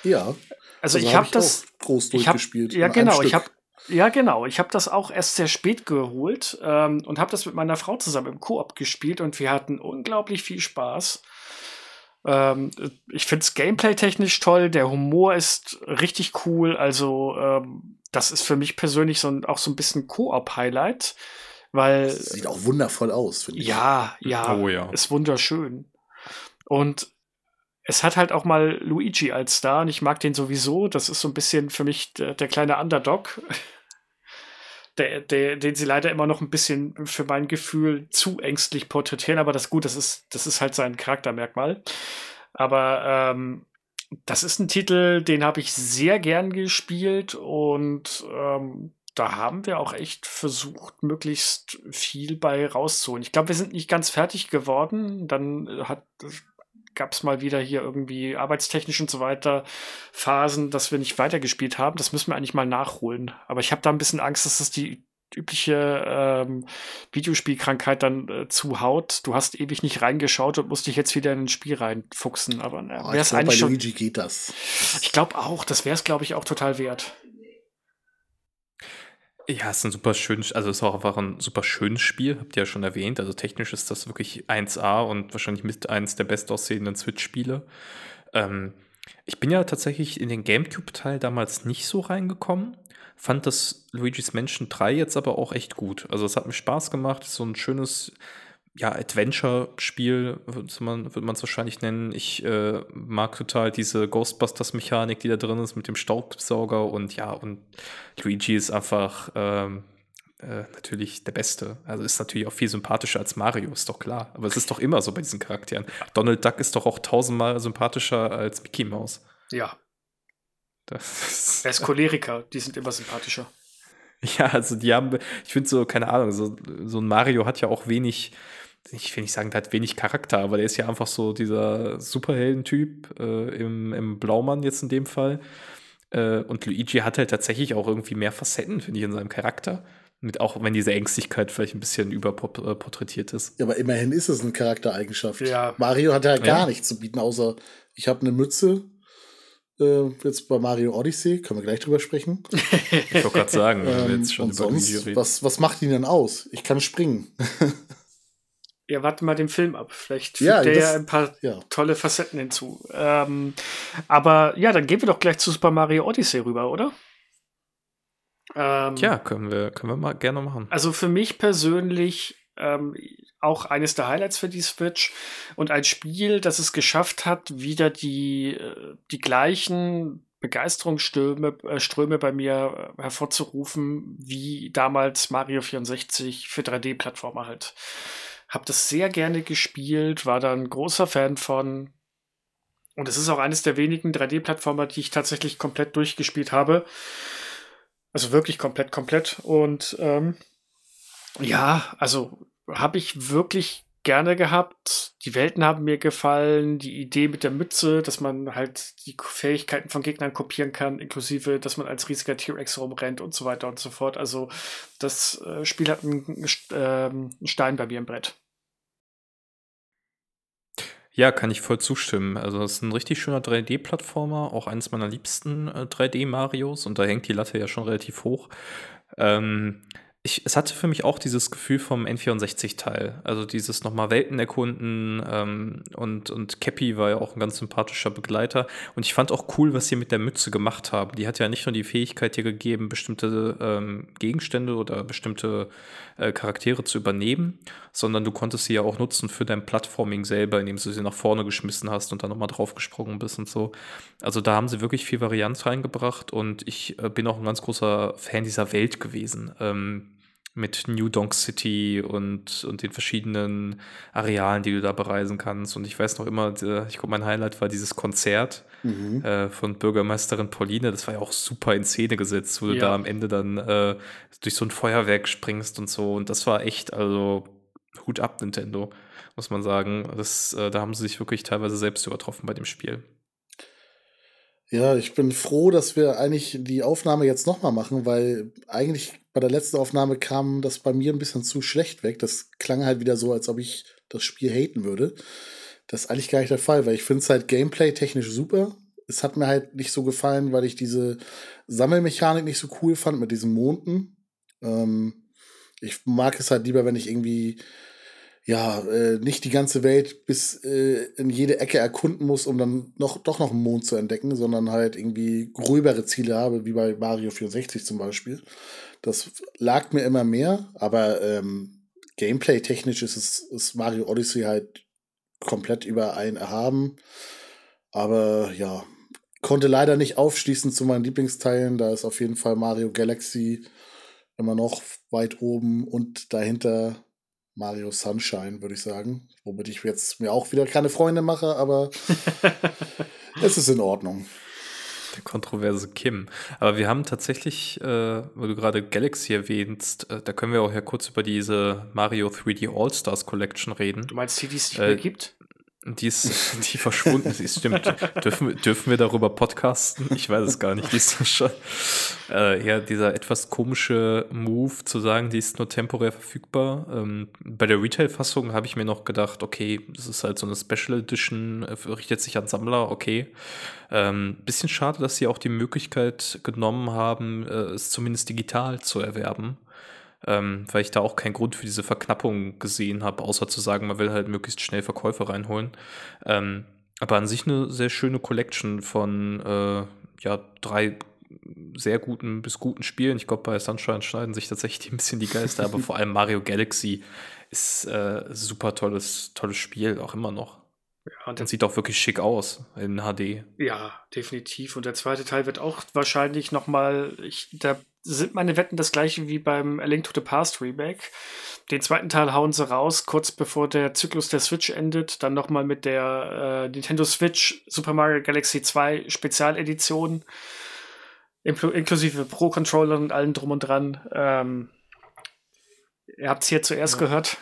C: Ja.
A: Also, also ich habe hab das
C: groß durchgespielt.
A: Hab, ja, genau. Ich habe ja, genau. Ich habe das auch erst sehr spät geholt ähm, und habe das mit meiner Frau zusammen im Koop gespielt und wir hatten unglaublich viel Spaß. Ähm, ich finde es gameplay-technisch toll, der Humor ist richtig cool. Also, ähm, das ist für mich persönlich so ein, auch so ein bisschen Koop-Highlight, weil. Das
C: sieht auch wundervoll aus, finde ich.
A: Ja, ja, oh, ja. Ist wunderschön. Und es hat halt auch mal Luigi als Star und ich mag den sowieso. Das ist so ein bisschen für mich der, der kleine Underdog der, der, den sie leider immer noch ein bisschen für mein Gefühl zu ängstlich porträtieren, aber das gut, das ist, das ist halt sein Charaktermerkmal. Aber ähm, das ist ein Titel, den habe ich sehr gern gespielt und ähm, da haben wir auch echt versucht, möglichst viel bei rauszuholen. Ich glaube, wir sind nicht ganz fertig geworden. Dann hat gab es mal wieder hier irgendwie arbeitstechnisch und so weiter Phasen, dass wir nicht weitergespielt haben. Das müssen wir eigentlich mal nachholen. Aber ich habe da ein bisschen Angst, dass das die übliche ähm, Videospielkrankheit dann äh, zuhaut. Du hast ewig nicht reingeschaut und musst dich jetzt wieder in ein Spiel reinfuchsen. Aber äh,
C: oh, ich glaub, bei schon, Luigi geht das.
A: Ich glaube auch, das wäre es, glaube ich, auch total wert.
B: Ja, es ist ein super schönes, also es ist auch einfach ein super schönes Spiel, habt ihr ja schon erwähnt. Also technisch ist das wirklich 1A und wahrscheinlich mit eins der bestaussehenden Switch-Spiele. Ähm, ich bin ja tatsächlich in den GameCube-Teil damals nicht so reingekommen. Fand das Luigi's Mansion 3 jetzt aber auch echt gut. Also es hat mir Spaß gemacht. So ein schönes ja, Adventure-Spiel, würde man es wahrscheinlich nennen. Ich äh, mag total diese Ghostbusters-Mechanik, die da drin ist mit dem Staubsauger und ja, und Luigi ist einfach ähm, äh, natürlich der Beste. Also ist natürlich auch viel sympathischer als Mario, ist doch klar. Aber es ist doch immer so bei diesen Charakteren. Donald Duck ist doch auch tausendmal sympathischer als Mickey Mouse.
A: Ja. Das er ist Choleriker, die sind immer sympathischer.
B: Ja, also die haben, ich finde so, keine Ahnung, so, so ein Mario hat ja auch wenig ich will nicht sagen, der hat wenig Charakter, aber der ist ja einfach so dieser Superheldentyp äh, im, im Blaumann jetzt in dem Fall. Äh, und Luigi hat halt tatsächlich auch irgendwie mehr Facetten, finde ich, in seinem Charakter. Mit, auch wenn diese Ängstlichkeit vielleicht ein bisschen überporträtiert ist.
C: Ja, aber immerhin ist es eine Charaktereigenschaft. Ja. Mario hat ja gar ja. nichts zu bieten, außer ich habe eine Mütze. Äh, jetzt bei Mario Odyssey, können wir gleich drüber sprechen.
B: ich wollte gerade sagen, ähm, wir jetzt schon
C: über sonst, was, was macht ihn denn aus? Ich kann springen.
A: Ja, warte mal den Film ab. Vielleicht fügt ja, der ja ein paar ja. tolle Facetten hinzu. Ähm, aber ja, dann gehen wir doch gleich zu Super Mario Odyssey rüber, oder?
B: Ähm, ja, können wir, können wir mal gerne machen.
A: Also für mich persönlich ähm, auch eines der Highlights für die Switch und ein Spiel, das es geschafft hat, wieder die, äh, die gleichen Begeisterungsströme äh, Ströme bei mir äh, hervorzurufen, wie damals Mario 64 für 3D-Plattformer halt. Hab das sehr gerne gespielt, war da ein großer Fan von. Und es ist auch eines der wenigen 3D-Plattformer, die ich tatsächlich komplett durchgespielt habe. Also wirklich komplett, komplett. Und ähm, ja, also habe ich wirklich gerne gehabt. Die Welten haben mir gefallen. Die Idee mit der Mütze, dass man halt die Fähigkeiten von Gegnern kopieren kann, inklusive, dass man als riesiger T-Rex rumrennt und so weiter und so fort. Also das äh, Spiel hat einen, äh, einen Stein bei mir im Brett.
B: Ja, kann ich voll zustimmen. Also es ist ein richtig schöner 3D-Plattformer, auch eines meiner liebsten äh, 3D-Marios und da hängt die Latte ja schon relativ hoch. Ähm, ich, es hatte für mich auch dieses Gefühl vom N64-Teil. Also dieses nochmal Welten erkunden ähm, und, und Cappy war ja auch ein ganz sympathischer Begleiter. Und ich fand auch cool, was sie mit der Mütze gemacht haben. Die hat ja nicht nur die Fähigkeit dir gegeben, bestimmte ähm, Gegenstände oder bestimmte äh, Charaktere zu übernehmen, sondern du konntest sie ja auch nutzen für dein Plattforming selber, indem du sie nach vorne geschmissen hast und dann nochmal draufgesprungen bist und so. Also da haben sie wirklich viel Varianz reingebracht und ich äh, bin auch ein ganz großer Fan dieser Welt gewesen. Ähm, mit New Donk City und, und den verschiedenen Arealen, die du da bereisen kannst. Und ich weiß noch immer, ich glaube, mein Highlight war dieses Konzert mhm. äh, von Bürgermeisterin Pauline. Das war ja auch super in Szene gesetzt, wo ja. du da am Ende dann äh, durch so ein Feuerwerk springst und so. Und das war echt, also Hut ab, Nintendo, muss man sagen. Das, äh, da haben sie sich wirklich teilweise selbst übertroffen bei dem Spiel.
C: Ja, ich bin froh, dass wir eigentlich die Aufnahme jetzt nochmal machen, weil eigentlich bei der letzten Aufnahme kam das bei mir ein bisschen zu schlecht weg. Das klang halt wieder so, als ob ich das Spiel haten würde. Das ist eigentlich gar nicht der Fall, weil ich finde es halt gameplay-technisch super. Es hat mir halt nicht so gefallen, weil ich diese Sammelmechanik nicht so cool fand mit diesen Monden. Ähm, ich mag es halt lieber, wenn ich irgendwie ja, äh, nicht die ganze Welt bis äh, in jede Ecke erkunden muss, um dann noch, doch noch einen Mond zu entdecken, sondern halt irgendwie gröbere Ziele habe, wie bei Mario 64 zum Beispiel. Das lag mir immer mehr, aber ähm, Gameplay-technisch ist, es, ist Mario Odyssey halt komplett über ein erhaben. Aber ja, konnte leider nicht aufschließen zu meinen Lieblingsteilen. Da ist auf jeden Fall Mario Galaxy immer noch weit oben und dahinter Mario Sunshine, würde ich sagen. Womit ich jetzt mir auch wieder keine Freunde mache, aber es ist in Ordnung.
B: Der kontroverse Kim. Aber wir haben tatsächlich, äh, weil du gerade Galaxy erwähnst, äh, da können wir auch ja kurz über diese Mario 3D All-Stars Collection reden.
A: Du meinst die, die es nicht äh, mehr gibt?
B: Die ist, die verschwunden ist, stimmt. dürfen, dürfen wir darüber podcasten? Ich weiß es gar nicht. Die ist schon, äh, ja, dieser etwas komische Move zu sagen, die ist nur temporär verfügbar. Ähm, bei der Retail-Fassung habe ich mir noch gedacht, okay, das ist halt so eine Special Edition, äh, richtet sich an Sammler, okay. Ähm, bisschen schade, dass sie auch die Möglichkeit genommen haben, äh, es zumindest digital zu erwerben ähm, weil ich da auch keinen Grund für diese Verknappung gesehen habe, außer zu sagen, man will halt möglichst schnell Verkäufe reinholen. Ähm, aber an sich eine sehr schöne Collection von äh, ja, drei sehr guten bis guten Spielen. Ich glaube, bei Sunshine schneiden sich tatsächlich ein bisschen die Geister, aber vor allem Mario Galaxy ist äh, super tolles, tolles Spiel, auch immer noch. Ja, und sieht auch wirklich schick aus in HD.
A: Ja, definitiv. Und der zweite Teil wird auch wahrscheinlich noch mal, ich, da sind meine Wetten das gleiche wie beim A Link to the Past Remake. Den zweiten Teil hauen sie raus, kurz bevor der Zyklus der Switch endet. Dann noch mal mit der äh, Nintendo Switch Super Mario Galaxy 2 Spezialedition. Inklusive Pro-Controller und allem drum und dran. Ähm, ihr habt es hier zuerst ja. gehört.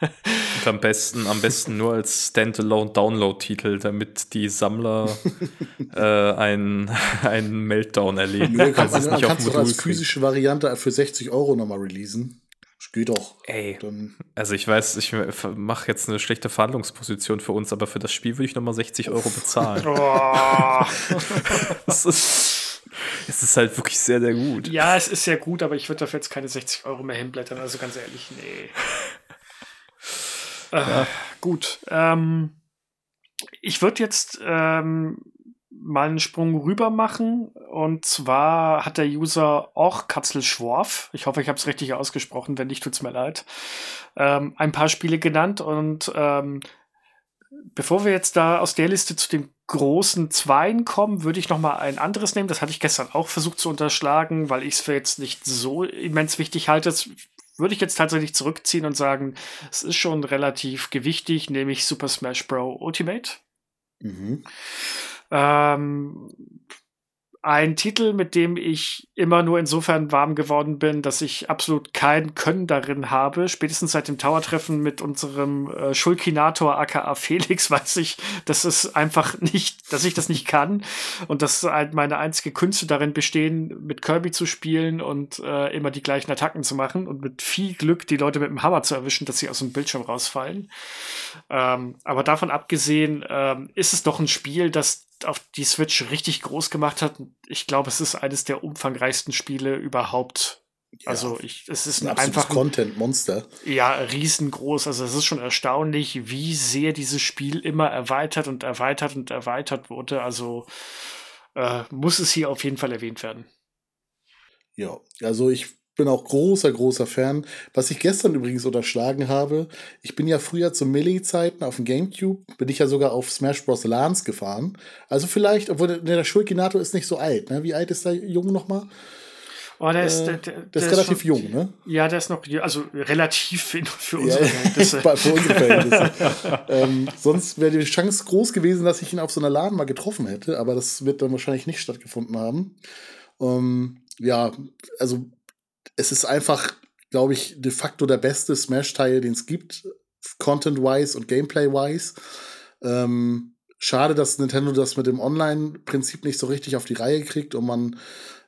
B: Und am besten, am besten nur als Standalone-Download-Titel, damit die Sammler äh, einen, einen Meltdown erleben.
C: Nö, kannst, du nicht kannst du als physische Variante für 60 Euro nochmal releasen. Geht doch.
B: Ey. Dann also ich weiß, ich mache jetzt eine schlechte Verhandlungsposition für uns, aber für das Spiel würde ich nochmal 60 Euro bezahlen. Oh. das ist, es ist halt wirklich sehr, sehr gut.
A: Ja, es ist sehr gut, aber ich würde dafür jetzt keine 60 Euro mehr hinblättern. Also ganz ehrlich, nee. Äh. Gut. Ähm, ich würde jetzt ähm, mal einen Sprung rüber machen. Und zwar hat der User auch Katzelschworf, ich hoffe, ich habe es richtig ausgesprochen, wenn nicht, tut es mir leid, ähm, ein paar Spiele genannt. Und ähm, bevor wir jetzt da aus der Liste zu den großen Zweien kommen, würde ich noch mal ein anderes nehmen. Das hatte ich gestern auch versucht zu unterschlagen, weil ich es für jetzt nicht so immens wichtig halte. Das würde ich jetzt tatsächlich zurückziehen und sagen, es ist schon relativ gewichtig, nämlich Super Smash Bros. Ultimate. Mhm. Ähm, ein Titel, mit dem ich immer nur insofern warm geworden bin, dass ich absolut kein Können darin habe. Spätestens seit dem Tower-Treffen mit unserem äh, Schulkinator aka Felix weiß ich, dass es einfach nicht, dass ich das nicht kann und dass halt meine einzige Künste darin bestehen, mit Kirby zu spielen und äh, immer die gleichen Attacken zu machen und mit viel Glück die Leute mit dem Hammer zu erwischen, dass sie aus dem Bildschirm rausfallen. Ähm, aber davon abgesehen ähm, ist es doch ein Spiel, das auf die Switch richtig groß gemacht hat. Ich glaube, es ist eines der umfangreichsten Spiele überhaupt. Ja, also ich, es ist ein, einfach
C: Content-Monster.
A: Ja, riesengroß. Also es ist schon erstaunlich, wie sehr dieses Spiel immer erweitert und erweitert und erweitert wurde. Also äh, muss es hier auf jeden Fall erwähnt werden.
C: Ja, also ich bin auch großer, großer Fan. Was ich gestern übrigens unterschlagen habe, ich bin ja früher zu Melee-Zeiten auf dem Gamecube, bin ich ja sogar auf Smash Bros. Lance gefahren. Also vielleicht, obwohl der, der Schulkinator ist nicht so alt. Ne? Wie alt ist der Junge nochmal?
A: Oh, der ist, äh, der, der,
C: der ist relativ schon, jung, ne?
A: Ja, der ist noch, also relativ für unsere ja,
C: Verhältnisse. für unsere Verhältnisse. ähm, sonst wäre die Chance groß gewesen, dass ich ihn auf so einer Laden mal getroffen hätte, aber das wird dann wahrscheinlich nicht stattgefunden haben. Ähm, ja, also es ist einfach, glaube ich, de facto der beste Smash-Teil, den es gibt, Content-wise und Gameplay-wise. Ähm, schade, dass Nintendo das mit dem Online-Prinzip nicht so richtig auf die Reihe kriegt und man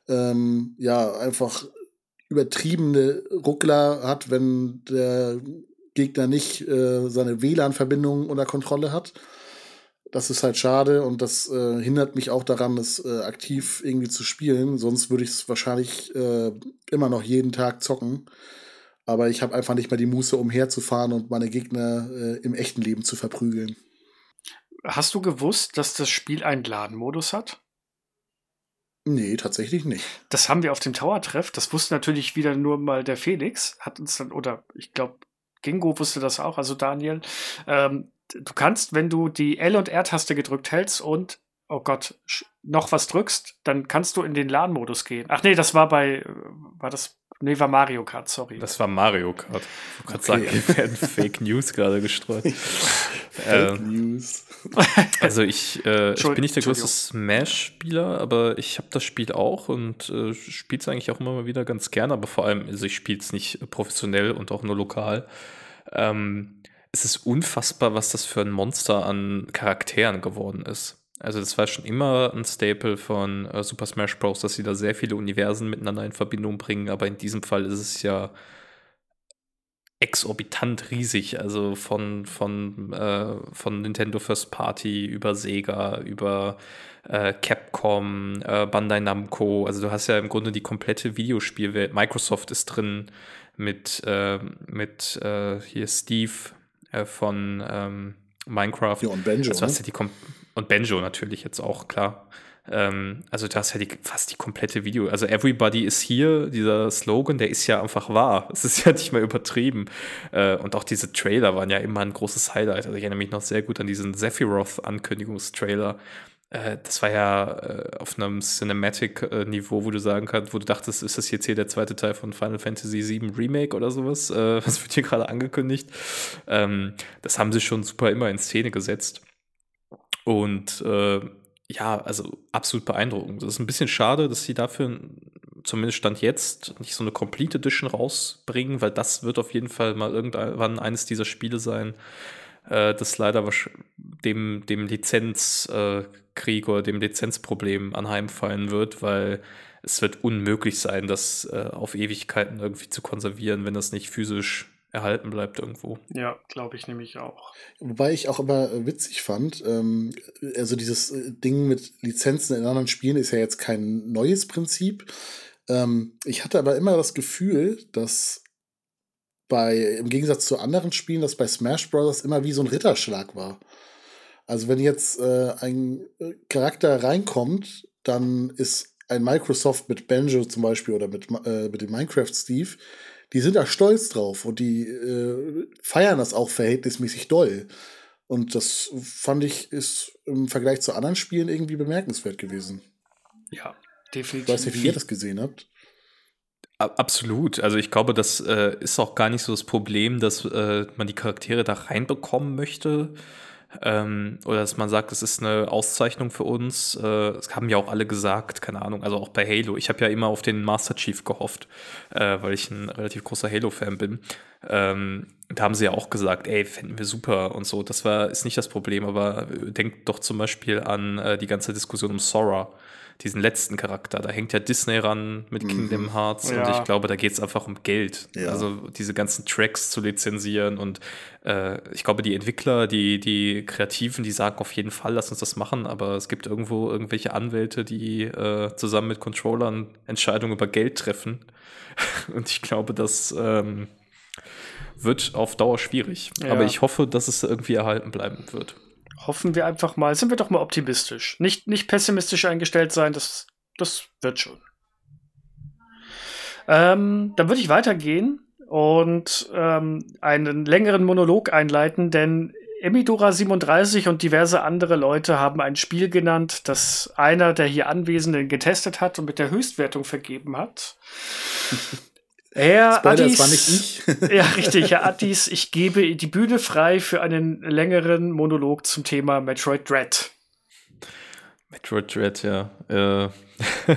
C: ähm, ja einfach übertriebene Ruckler hat, wenn der Gegner nicht äh, seine WLAN-Verbindung unter Kontrolle hat. Das ist halt schade und das äh, hindert mich auch daran, es äh, aktiv irgendwie zu spielen. Sonst würde ich es wahrscheinlich äh, immer noch jeden Tag zocken. Aber ich habe einfach nicht mehr die Muße, umherzufahren und meine Gegner äh, im echten Leben zu verprügeln.
A: Hast du gewusst, dass das Spiel einen Ladenmodus hat?
C: Nee, tatsächlich nicht.
A: Das haben wir auf dem Tower-Treff. Das wusste natürlich wieder nur mal der Felix. Hat uns dann, oder ich glaube, Gingo wusste das auch, also Daniel. Ähm, du kannst, wenn du die L- und R-Taste gedrückt hältst und, oh Gott, noch was drückst, dann kannst du in den LAN-Modus gehen. Ach nee, das war bei, war das, nee, war Mario Kart, sorry.
B: Das war Mario Kart. Ich wollte gerade okay. sagen, hier werden Fake News gerade gestreut. Fake ähm, News. also ich, äh, ich bin nicht der größte Smash-Spieler, aber ich habe das Spiel auch und äh, spiele es eigentlich auch immer mal wieder ganz gerne, aber vor allem, also ich spiele es nicht professionell und auch nur lokal. Ähm, es ist unfassbar, was das für ein Monster an Charakteren geworden ist. Also das war schon immer ein Staple von äh, Super Smash Bros., dass sie da sehr viele Universen miteinander in Verbindung bringen, aber in diesem Fall ist es ja exorbitant riesig, also von, von, äh, von Nintendo First Party über Sega, über äh, Capcom, äh, Bandai Namco, also du hast ja im Grunde die komplette Videospielwelt, Microsoft ist drin mit, äh, mit äh, hier Steve, äh, von ähm, Minecraft.
C: Ja, und Benjo.
B: Also, ne? ja die und Benjo natürlich jetzt auch, klar. Ähm, also du hast ja die, fast die komplette Video. Also Everybody is here, dieser Slogan, der ist ja einfach wahr. Es ist ja nicht mehr übertrieben. Äh, und auch diese Trailer waren ja immer ein großes Highlight. Also ich erinnere mich noch sehr gut an diesen Sephiroth-Ankündigungstrailer. Äh, das war ja äh, auf einem Cinematic-Niveau, wo du sagen kannst, wo du dachtest, ist das jetzt hier der zweite Teil von Final Fantasy VII Remake oder sowas? Äh, was wird hier gerade angekündigt? Ähm, das haben sie schon super immer in Szene gesetzt. Und äh, ja, also absolut beeindruckend. Das ist ein bisschen schade, dass sie dafür zumindest Stand jetzt nicht so eine Complete Edition rausbringen, weil das wird auf jeden Fall mal irgendwann eines dieser Spiele sein, äh, das leider dem, dem Lizenzkrieg oder dem Lizenzproblem anheimfallen wird, weil es wird unmöglich sein, das äh, auf Ewigkeiten irgendwie zu konservieren, wenn das nicht physisch erhalten bleibt irgendwo.
A: Ja, glaube ich nämlich auch.
C: Wobei ich auch immer äh, witzig fand, ähm, also dieses äh, Ding mit Lizenzen in anderen Spielen ist ja jetzt kein neues Prinzip. Ähm, ich hatte aber immer das Gefühl, dass bei, im Gegensatz zu anderen Spielen, das bei Smash Bros. immer wie so ein Ritterschlag war. Also wenn jetzt äh, ein Charakter reinkommt, dann ist ein Microsoft mit Banjo zum Beispiel oder mit, äh, mit dem Minecraft Steve, die sind da stolz drauf und die äh, feiern das auch verhältnismäßig doll. Und das fand ich, ist im Vergleich zu anderen Spielen irgendwie bemerkenswert gewesen.
A: Ja, definitiv.
C: Ich weiß nicht, wie ihr das gesehen habt.
B: Absolut. Also ich glaube, das äh, ist auch gar nicht so das Problem, dass äh, man die Charaktere da reinbekommen möchte. Ähm, oder dass man sagt, es ist eine Auszeichnung für uns. Äh, das haben ja auch alle gesagt, keine Ahnung, also auch bei Halo. Ich habe ja immer auf den Master Chief gehofft, äh, weil ich ein relativ großer Halo-Fan bin. Ähm, da haben sie ja auch gesagt, ey, fänden wir super und so. Das war, ist nicht das Problem, aber denkt doch zum Beispiel an äh, die ganze Diskussion um Sora diesen letzten Charakter. Da hängt ja Disney ran mit mhm. Kingdom Hearts ja. und ich glaube, da geht es einfach um Geld. Ja. Also diese ganzen Tracks zu lizenzieren und äh, ich glaube, die Entwickler, die, die Kreativen, die sagen auf jeden Fall, lass uns das machen, aber es gibt irgendwo irgendwelche Anwälte, die äh, zusammen mit Controllern Entscheidungen über Geld treffen. und ich glaube, das ähm, wird auf Dauer schwierig. Ja. Aber ich hoffe, dass es irgendwie erhalten bleiben wird
A: hoffen wir einfach mal, sind wir doch mal optimistisch. Nicht, nicht pessimistisch eingestellt sein, das, das wird schon. Ähm, dann würde ich weitergehen und ähm, einen längeren Monolog einleiten, denn Emidora37 und diverse andere Leute haben ein Spiel genannt, das einer der hier Anwesenden getestet hat und mit der Höchstwertung vergeben hat. Herr Spoiler, Addis, das war nicht ich. ja, richtig, Herr Addis, ich gebe die Bühne frei für einen längeren Monolog zum Thema Metroid Dread.
B: Metroid Dread, ja. Äh,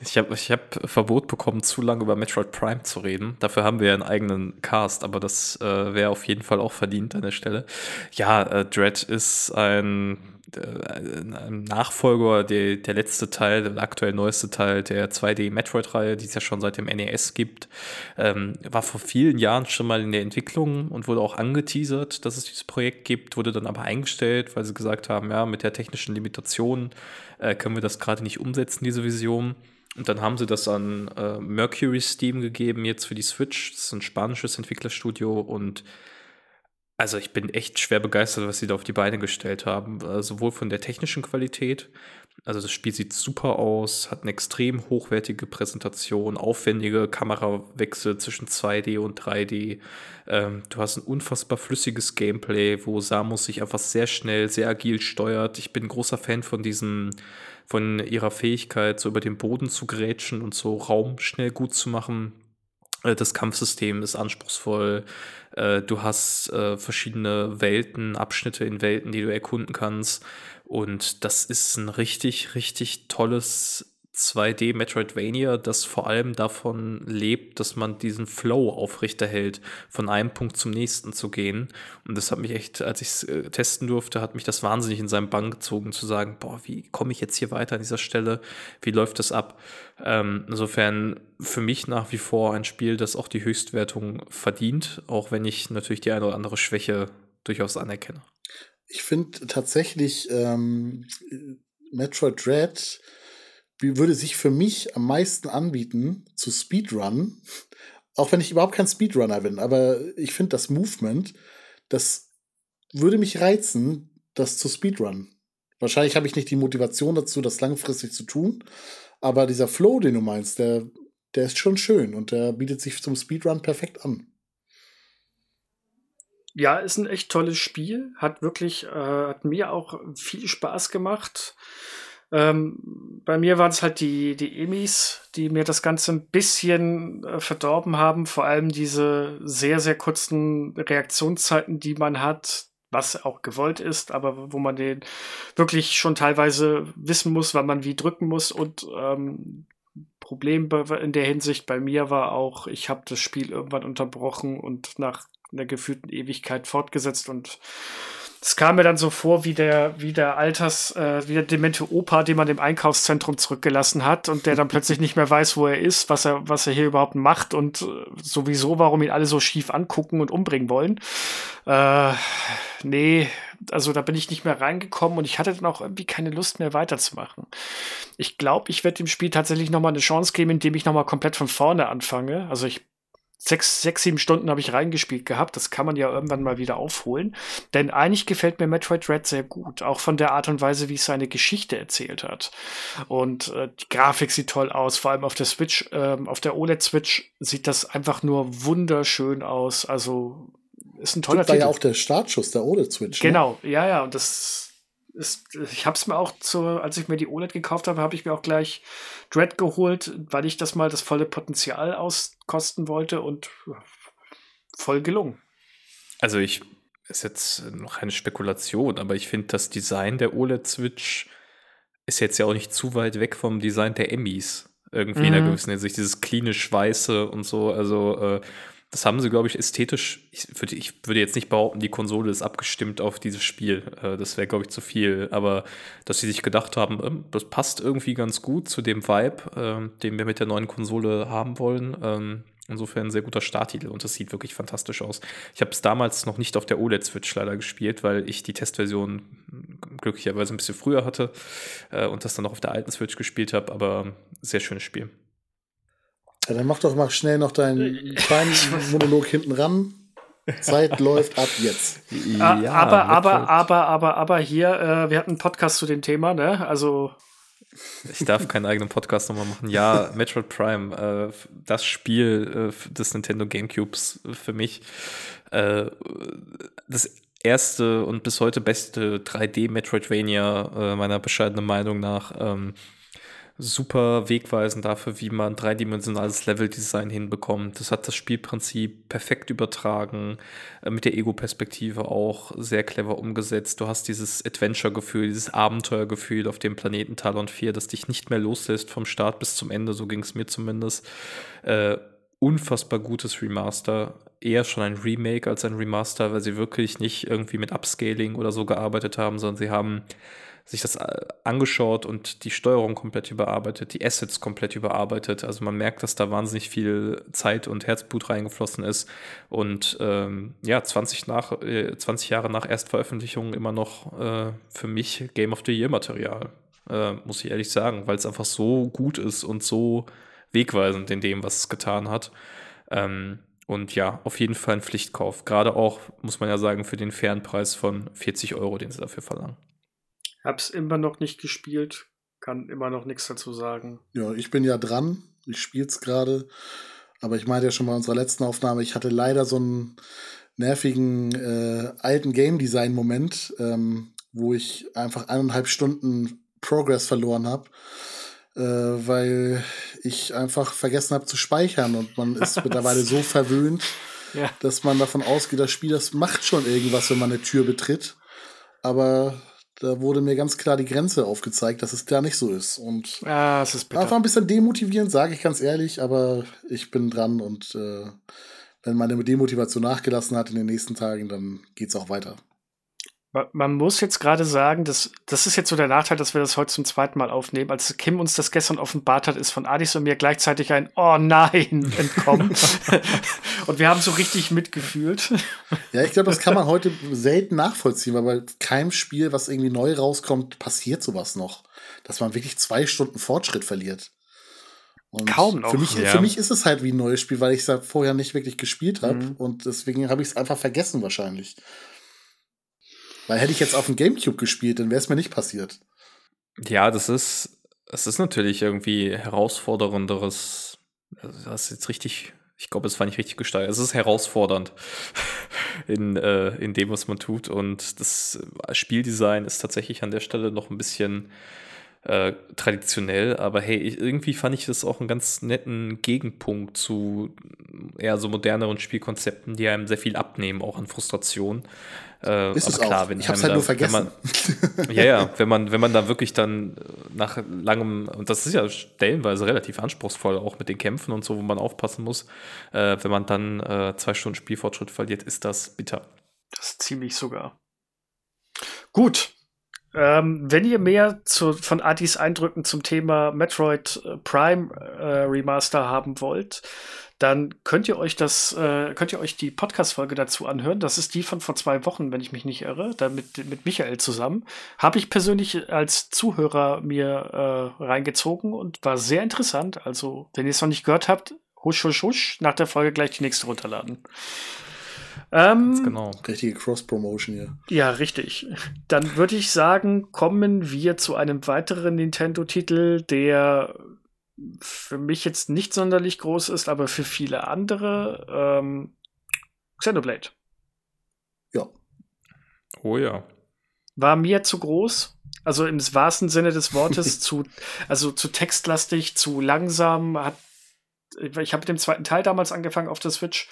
B: ich habe ich hab Verbot bekommen, zu lange über Metroid Prime zu reden. Dafür haben wir ja einen eigenen Cast, aber das äh, wäre auf jeden Fall auch verdient an der Stelle. Ja, äh, Dread ist ein äh, Nachfolger, der, der letzte Teil, der aktuell neueste Teil der 2D-Metroid-Reihe, die es ja schon seit dem NES gibt, ähm, war vor vielen Jahren schon mal in der Entwicklung und wurde auch angeteasert, dass es dieses Projekt gibt, wurde dann aber eingestellt, weil sie gesagt haben, ja, mit der technischen Limitation äh, können wir das gerade nicht umsetzen, diese Vision. Und dann haben sie das an äh, Mercury Steam gegeben, jetzt für die Switch. Das ist ein spanisches Entwicklerstudio und also ich bin echt schwer begeistert, was sie da auf die Beine gestellt haben. Äh, sowohl von der technischen Qualität, also das Spiel sieht super aus, hat eine extrem hochwertige Präsentation, aufwendige Kamerawechsel zwischen 2D und 3D. Ähm, du hast ein unfassbar flüssiges Gameplay, wo Samus sich einfach sehr schnell, sehr agil steuert. Ich bin großer Fan von diesem, von ihrer Fähigkeit, so über den Boden zu grätschen und so Raum schnell gut zu machen. Äh, das Kampfsystem ist anspruchsvoll. Äh, du hast äh, verschiedene Welten, Abschnitte in Welten, die du erkunden kannst. Und das ist ein richtig, richtig tolles 2D Metroidvania, das vor allem davon lebt, dass man diesen Flow aufrechterhält, von einem Punkt zum nächsten zu gehen. Und das hat mich echt, als ich es äh, testen durfte, hat mich das wahnsinnig in seinen Bann gezogen, zu sagen, boah, wie komme ich jetzt hier weiter an dieser Stelle? Wie läuft das ab? Ähm, insofern für mich nach wie vor ein Spiel, das auch die Höchstwertung verdient, auch wenn ich natürlich die eine oder andere Schwäche durchaus anerkenne.
C: Ich finde tatsächlich ähm, Metroid Dread würde sich für mich am meisten anbieten zu Speedrun. Auch wenn ich überhaupt kein Speedrunner bin, aber ich finde das Movement, das würde mich reizen, das zu Speedrun. Wahrscheinlich habe ich nicht die Motivation dazu, das langfristig zu tun, aber dieser Flow, den du meinst, der, der ist schon schön und der bietet sich zum Speedrun perfekt an.
A: Ja, ist ein echt tolles Spiel. Hat wirklich, äh, hat mir auch viel Spaß gemacht. Ähm, bei mir waren es halt die, die Emis, die mir das Ganze ein bisschen äh, verdorben haben. Vor allem diese sehr, sehr kurzen Reaktionszeiten, die man hat, was auch gewollt ist, aber wo man den wirklich schon teilweise wissen muss, wann man wie drücken muss. Und ähm, Problem in der Hinsicht bei mir war auch, ich habe das Spiel irgendwann unterbrochen und nach einer gefühlten Ewigkeit fortgesetzt und es kam mir dann so vor wie der, wie der Alters, äh, wie der demente Opa, den man im Einkaufszentrum zurückgelassen hat und der dann plötzlich nicht mehr weiß, wo er ist, was er, was er hier überhaupt macht und äh, sowieso, warum ihn alle so schief angucken und umbringen wollen. Äh, nee, also da bin ich nicht mehr reingekommen und ich hatte dann auch irgendwie keine Lust mehr weiterzumachen. Ich glaube, ich werde dem Spiel tatsächlich nochmal eine Chance geben, indem ich nochmal komplett von vorne anfange. Also ich sechs, sechs, sieben Stunden habe ich reingespielt gehabt. Das kann man ja irgendwann mal wieder aufholen. Denn eigentlich gefällt mir Metroid Red sehr gut. Auch von der Art und Weise, wie es seine Geschichte erzählt hat. Und äh, die Grafik sieht toll aus. Vor allem auf der Switch, äh, auf der OLED-Switch sieht das einfach nur wunderschön aus. Also ist ein toller
C: Titel. war ja auch der Startschuss der OLED-Switch.
A: Ne? Genau, ne? ja, ja. Und das ist, ich habe es mir auch zu, als ich mir die OLED gekauft habe, habe ich mir auch gleich Dread geholt, weil ich das mal das volle Potenzial auskosten wollte und voll gelungen.
B: Also ich ist jetzt noch eine Spekulation, aber ich finde das Design der OLED-Switch ist jetzt ja auch nicht zu weit weg vom Design der Emmys. Irgendwie mhm. in einer mhm. gewissen Hinsicht, dieses klinisch weiße und so. Also äh, das haben sie, glaube ich, ästhetisch. Ich würde, ich würde jetzt nicht behaupten, die Konsole ist abgestimmt auf dieses Spiel. Äh, das wäre, glaube ich, zu viel. Aber dass sie sich gedacht haben, ähm, das passt irgendwie ganz gut zu dem Vibe, ähm, den wir mit der neuen Konsole haben wollen. Ähm, insofern ein sehr guter Starttitel und das sieht wirklich fantastisch aus. Ich habe es damals noch nicht auf der OLED-Switch leider gespielt, weil ich die Testversion glücklicherweise ein bisschen früher hatte äh, und das dann noch auf der alten Switch gespielt habe. Aber sehr schönes Spiel.
C: Ja, dann mach doch mal schnell noch deinen kleinen Monolog hinten ran. Zeit läuft ab jetzt.
A: Ja, aber, aber, aber, aber, aber hier, äh, wir hatten einen Podcast zu dem Thema, ne? Also.
B: Ich darf keinen eigenen Podcast nochmal machen. Ja, Metroid Prime, äh, das Spiel äh, des Nintendo GameCubes für mich. Äh, das erste und bis heute beste 3D-Metroidvania, äh, meiner bescheidenen Meinung nach. Ähm, super wegweisend dafür, wie man dreidimensionales Leveldesign hinbekommt. Das hat das Spielprinzip perfekt übertragen, äh, mit der Ego-Perspektive auch sehr clever umgesetzt. Du hast dieses Adventure-Gefühl, dieses Abenteuergefühl auf dem Planeten Talon 4, das dich nicht mehr loslässt vom Start bis zum Ende, so ging es mir zumindest. Äh, unfassbar gutes Remaster. Eher schon ein Remake als ein Remaster, weil sie wirklich nicht irgendwie mit Upscaling oder so gearbeitet haben, sondern sie haben sich das äh, angeschaut und die Steuerung komplett überarbeitet, die Assets komplett überarbeitet. Also man merkt, dass da wahnsinnig viel Zeit und Herzblut reingeflossen ist. Und ähm, ja, 20, nach, äh, 20 Jahre nach Erstveröffentlichung immer noch äh, für mich Game of the Year Material, äh, muss ich ehrlich sagen, weil es einfach so gut ist und so wegweisend in dem, was es getan hat. Ähm, und ja, auf jeden Fall ein Pflichtkauf. Gerade auch, muss man ja sagen, für den fairen Preis von 40 Euro, den sie dafür verlangen.
A: Hab's immer noch nicht gespielt, kann immer noch nichts dazu sagen.
C: Ja, ich bin ja dran. Ich spiel's gerade. Aber ich meinte ja schon bei unserer letzten Aufnahme, ich hatte leider so einen nervigen äh, alten Game Design Moment, ähm, wo ich einfach eineinhalb Stunden Progress verloren habe, äh, weil ich einfach vergessen habe zu speichern und man ist mittlerweile so verwöhnt, ja. dass man davon ausgeht, das Spiel das macht schon irgendwas, wenn man eine Tür betritt. Aber da wurde mir ganz klar die Grenze aufgezeigt, dass es da nicht so ist. Und
A: ja, es ist
C: bitter. war ein bisschen demotivierend, sage ich ganz ehrlich, aber ich bin dran und äh, wenn meine Demotivation nachgelassen hat in den nächsten Tagen, dann geht es auch weiter.
A: Man muss jetzt gerade sagen, dass, das ist jetzt so der Nachteil, dass wir das heute zum zweiten Mal aufnehmen. Als Kim uns das gestern offenbart hat, ist von Adis und mir gleichzeitig ein Oh nein entkommen. und wir haben so richtig mitgefühlt.
C: Ja, ich glaube, das kann man heute selten nachvollziehen, weil bei keinem Spiel, was irgendwie neu rauskommt, passiert sowas noch. Dass man wirklich zwei Stunden Fortschritt verliert. Und
A: Kaum noch.
C: Für mich, ja. für mich ist es halt wie ein neues Spiel, weil ich es ja vorher nicht wirklich gespielt habe. Mhm. Und deswegen habe ich es einfach vergessen wahrscheinlich. Weil hätte ich jetzt auf dem Gamecube gespielt, dann wäre es mir nicht passiert.
B: Ja, das ist, es ist natürlich irgendwie herausfordernderes. Also das ist jetzt richtig, ich glaube, es war nicht richtig gesteigert. Es ist herausfordernd in, äh, in dem, was man tut. Und das Spieldesign ist tatsächlich an der Stelle noch ein bisschen äh, traditionell, aber hey, ich, irgendwie fand ich das auch einen ganz netten Gegenpunkt zu eher so moderneren Spielkonzepten, die einem sehr viel abnehmen, auch an Frustration.
C: Äh, ist es klar, auch. wenn ich hab's halt da, nur vergessen.
B: Man, ja, ja, wenn man, wenn man da wirklich dann nach langem, und das ist ja stellenweise relativ anspruchsvoll, auch mit den Kämpfen und so, wo man aufpassen muss, äh, wenn man dann äh, zwei Stunden Spielfortschritt verliert, ist das bitter.
A: Das ist ziemlich sogar. Gut, ähm, wenn ihr mehr zu, von Adis Eindrücken zum Thema Metroid äh, Prime äh, Remaster haben wollt, dann könnt ihr euch das, äh, könnt ihr euch die Podcast-Folge dazu anhören. Das ist die von vor zwei Wochen, wenn ich mich nicht irre, da mit, mit Michael zusammen. Habe ich persönlich als Zuhörer mir äh, reingezogen und war sehr interessant. Also, wenn ihr es noch nicht gehört habt, husch, husch, husch, nach der Folge gleich die nächste runterladen. Ähm,
C: genau. Richtige Cross-Promotion hier.
A: Ja, richtig. Dann würde ich sagen, kommen wir zu einem weiteren Nintendo-Titel, der für mich jetzt nicht sonderlich groß ist, aber für viele andere. Ähm, Xenoblade.
C: Ja.
B: Oh ja.
A: War mir zu groß. Also im wahrsten Sinne des Wortes zu, also zu textlastig, zu langsam, hat ich habe mit dem zweiten Teil damals angefangen auf der Switch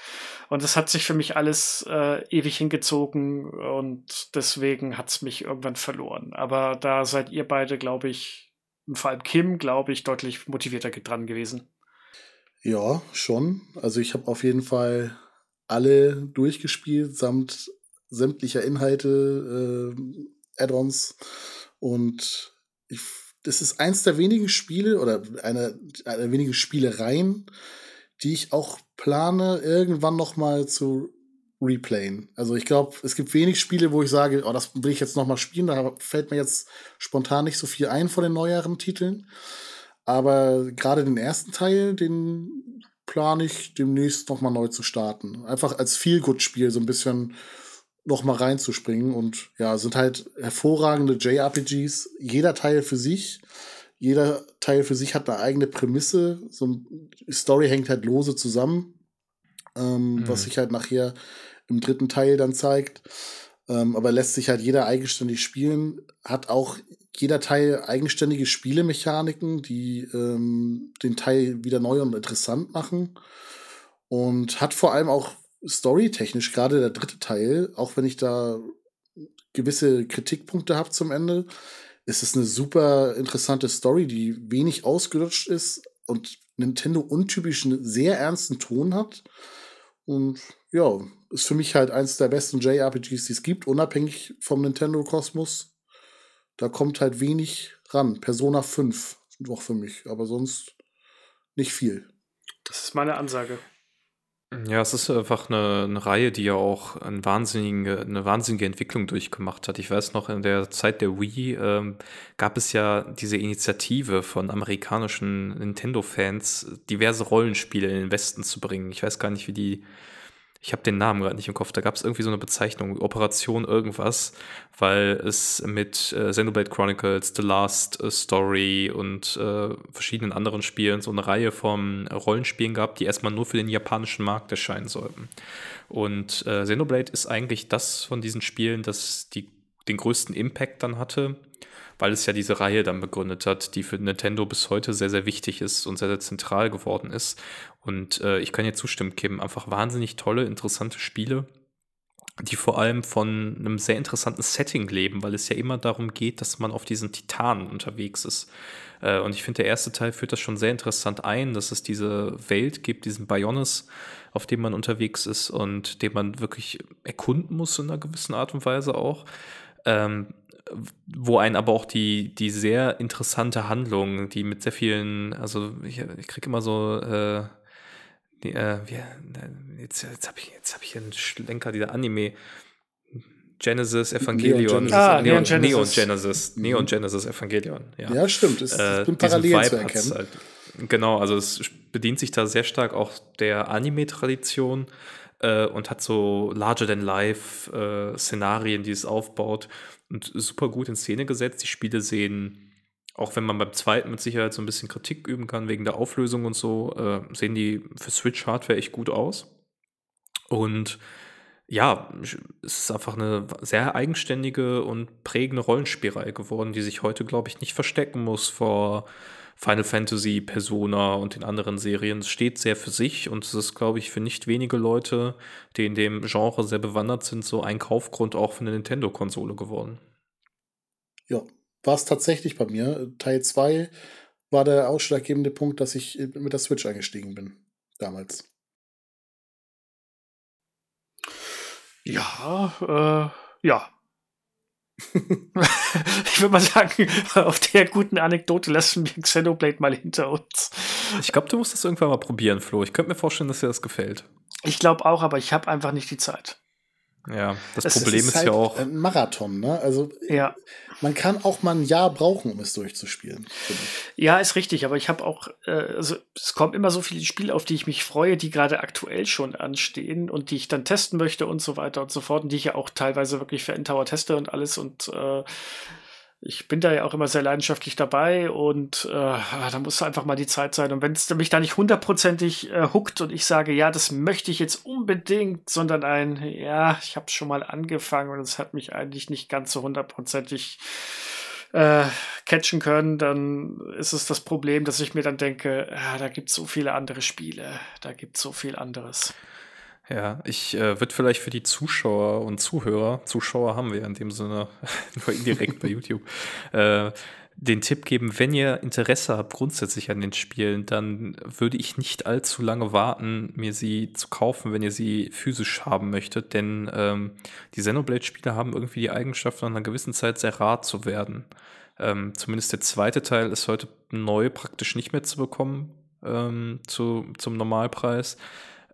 A: und das hat sich für mich alles äh, ewig hingezogen und deswegen hat es mich irgendwann verloren. Aber da seid ihr beide, glaube ich, und vor allem Kim, glaube ich, deutlich motivierter dran gewesen.
C: Ja, schon. Also ich habe auf jeden Fall alle durchgespielt, samt sämtlicher Inhalte, äh, Add-ons und ich das ist eins der wenigen Spiele oder eine, eine der wenigen Spielereien, die ich auch plane, irgendwann noch mal zu replayen. Also ich glaube, es gibt wenig Spiele, wo ich sage, oh, das will ich jetzt noch mal spielen. Da fällt mir jetzt spontan nicht so viel ein von den neueren Titeln. Aber gerade den ersten Teil, den plane ich demnächst noch mal neu zu starten. Einfach als Feel-Good-Spiel, so ein bisschen noch mal reinzuspringen. Und ja, sind halt hervorragende JRPGs. Jeder Teil für sich. Jeder Teil für sich hat eine eigene Prämisse. So die Story hängt halt lose zusammen. Ähm, mhm. Was sich halt nachher im dritten Teil dann zeigt. Ähm, aber lässt sich halt jeder eigenständig spielen. Hat auch jeder Teil eigenständige Spielemechaniken, die ähm, den Teil wieder neu und interessant machen. Und hat vor allem auch storytechnisch, gerade der dritte Teil, auch wenn ich da gewisse Kritikpunkte habe zum Ende, ist es eine super interessante Story, die wenig ausgelutscht ist und Nintendo untypischen, sehr ernsten Ton hat. Und ja, ist für mich halt eins der besten JRPGs, die es gibt, unabhängig vom Nintendo-Kosmos. Da kommt halt wenig ran. Persona 5 sind auch für mich, aber sonst nicht viel.
A: Das ist meine Ansage.
B: Ja, es ist einfach eine, eine Reihe, die ja auch eine wahnsinnige, eine wahnsinnige Entwicklung durchgemacht hat. Ich weiß noch, in der Zeit der Wii ähm, gab es ja diese Initiative von amerikanischen Nintendo-Fans, diverse Rollenspiele in den Westen zu bringen. Ich weiß gar nicht, wie die ich habe den Namen gerade nicht im Kopf, da gab es irgendwie so eine Bezeichnung, Operation irgendwas, weil es mit äh, Xenoblade Chronicles, The Last äh, Story und äh, verschiedenen anderen Spielen so eine Reihe von Rollenspielen gab, die erstmal nur für den japanischen Markt erscheinen sollten. Und äh, Xenoblade ist eigentlich das von diesen Spielen, das die, den größten Impact dann hatte weil es ja diese Reihe dann begründet hat, die für Nintendo bis heute sehr, sehr wichtig ist und sehr, sehr zentral geworden ist. Und äh, ich kann dir zustimmen, Kim, einfach wahnsinnig tolle, interessante Spiele, die vor allem von einem sehr interessanten Setting leben, weil es ja immer darum geht, dass man auf diesen Titanen unterwegs ist. Äh, und ich finde, der erste Teil führt das schon sehr interessant ein, dass es diese Welt gibt, diesen Bionis, auf dem man unterwegs ist und den man wirklich erkunden muss in einer gewissen Art und Weise auch. Ähm, wo einen aber auch die, die sehr interessante Handlung, die mit sehr vielen, also ich, ich kriege immer so, äh, die, äh, wie, jetzt, jetzt habe ich, hab ich hier einen Schlenker, dieser Anime. Genesis Evangelion. Neon Genesis, ah, Neon, Neon Genesis. Neon Genesis, Neon mhm. Genesis Evangelion. Ja,
C: ja stimmt. Es, äh, bin parallel zu erkennen. Halt,
B: genau, also es bedient sich da sehr stark auch der Anime-Tradition äh, und hat so larger-than-life-Szenarien, äh, die es aufbaut und super gut in Szene gesetzt. Die Spiele sehen, auch wenn man beim zweiten mit Sicherheit so ein bisschen Kritik üben kann wegen der Auflösung und so, äh, sehen die für Switch-Hardware echt gut aus. Und ja, es ist einfach eine sehr eigenständige und prägende Rollenspielreihe geworden, die sich heute, glaube ich, nicht verstecken muss vor Final Fantasy, Persona und den anderen Serien. Steht sehr für sich und es ist, glaube ich, für nicht wenige Leute, die in dem Genre sehr bewandert sind, so ein Kaufgrund auch für eine Nintendo-Konsole geworden.
C: Ja, war es tatsächlich bei mir. Teil 2 war der ausschlaggebende Punkt, dass ich mit der Switch eingestiegen bin. Damals.
A: Ja, äh, ja, ich würde mal sagen, auf der guten Anekdote lassen wir Xenoblade mal hinter uns.
B: Ich glaube, du musst das irgendwann mal probieren, Flo. Ich könnte mir vorstellen, dass dir das gefällt.
A: Ich glaube auch, aber ich habe einfach nicht die Zeit.
B: Ja, das es, Problem ist, ist halt ja auch.
C: Ein Marathon, ne? Also
A: ja.
C: man kann auch mal ein Jahr brauchen, um es durchzuspielen.
A: Ja, ist richtig, aber ich habe auch, äh, also es kommen immer so viele Spiele, auf die ich mich freue, die gerade aktuell schon anstehen und die ich dann testen möchte und so weiter und so fort und die ich ja auch teilweise wirklich für Endtower teste und alles und äh, ich bin da ja auch immer sehr leidenschaftlich dabei und äh, da muss einfach mal die Zeit sein. Und wenn es mich da nicht hundertprozentig äh, huckt und ich sage, ja, das möchte ich jetzt unbedingt, sondern ein, ja, ich habe schon mal angefangen und es hat mich eigentlich nicht ganz so hundertprozentig äh, catchen können, dann ist es das Problem, dass ich mir dann denke, ja, da gibt es so viele andere Spiele, da gibt es so viel anderes.
B: Ja, ich äh, würde vielleicht für die Zuschauer und Zuhörer, Zuschauer haben wir in dem Sinne nur indirekt bei YouTube, äh, den Tipp geben, wenn ihr Interesse habt grundsätzlich an den Spielen, dann würde ich nicht allzu lange warten, mir sie zu kaufen, wenn ihr sie physisch haben möchtet, denn ähm, die Xenoblade-Spiele haben irgendwie die Eigenschaft, nach einer gewissen Zeit sehr rar zu werden. Ähm, zumindest der zweite Teil ist heute neu praktisch nicht mehr zu bekommen ähm, zu, zum Normalpreis.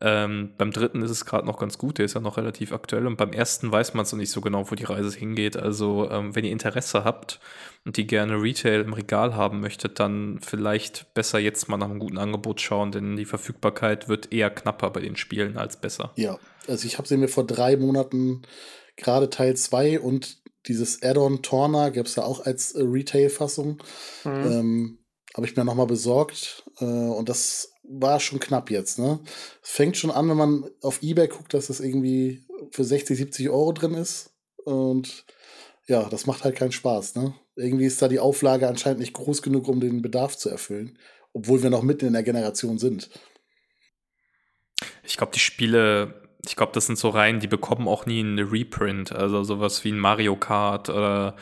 B: Ähm, beim dritten ist es gerade noch ganz gut, der ist ja noch relativ aktuell. Und beim ersten weiß man es noch nicht so genau, wo die Reise hingeht. Also, ähm, wenn ihr Interesse habt und die gerne Retail im Regal haben möchtet, dann vielleicht besser jetzt mal nach einem guten Angebot schauen, denn die Verfügbarkeit wird eher knapper bei den Spielen als besser.
C: Ja, also ich habe sie mir vor drei Monaten gerade Teil 2 und dieses Add-on Torna gab es ja auch als äh, Retail-Fassung. Mhm. Ähm, habe ich mir nochmal besorgt äh, und das war schon knapp jetzt, ne? Fängt schon an, wenn man auf Ebay guckt, dass das irgendwie für 60, 70 Euro drin ist. Und ja, das macht halt keinen Spaß, ne? Irgendwie ist da die Auflage anscheinend nicht groß genug, um den Bedarf zu erfüllen. Obwohl wir noch mitten in der Generation sind.
B: Ich glaube, die Spiele, ich glaube, das sind so Reihen, die bekommen auch nie einen Reprint. Also sowas wie ein Mario Kart oder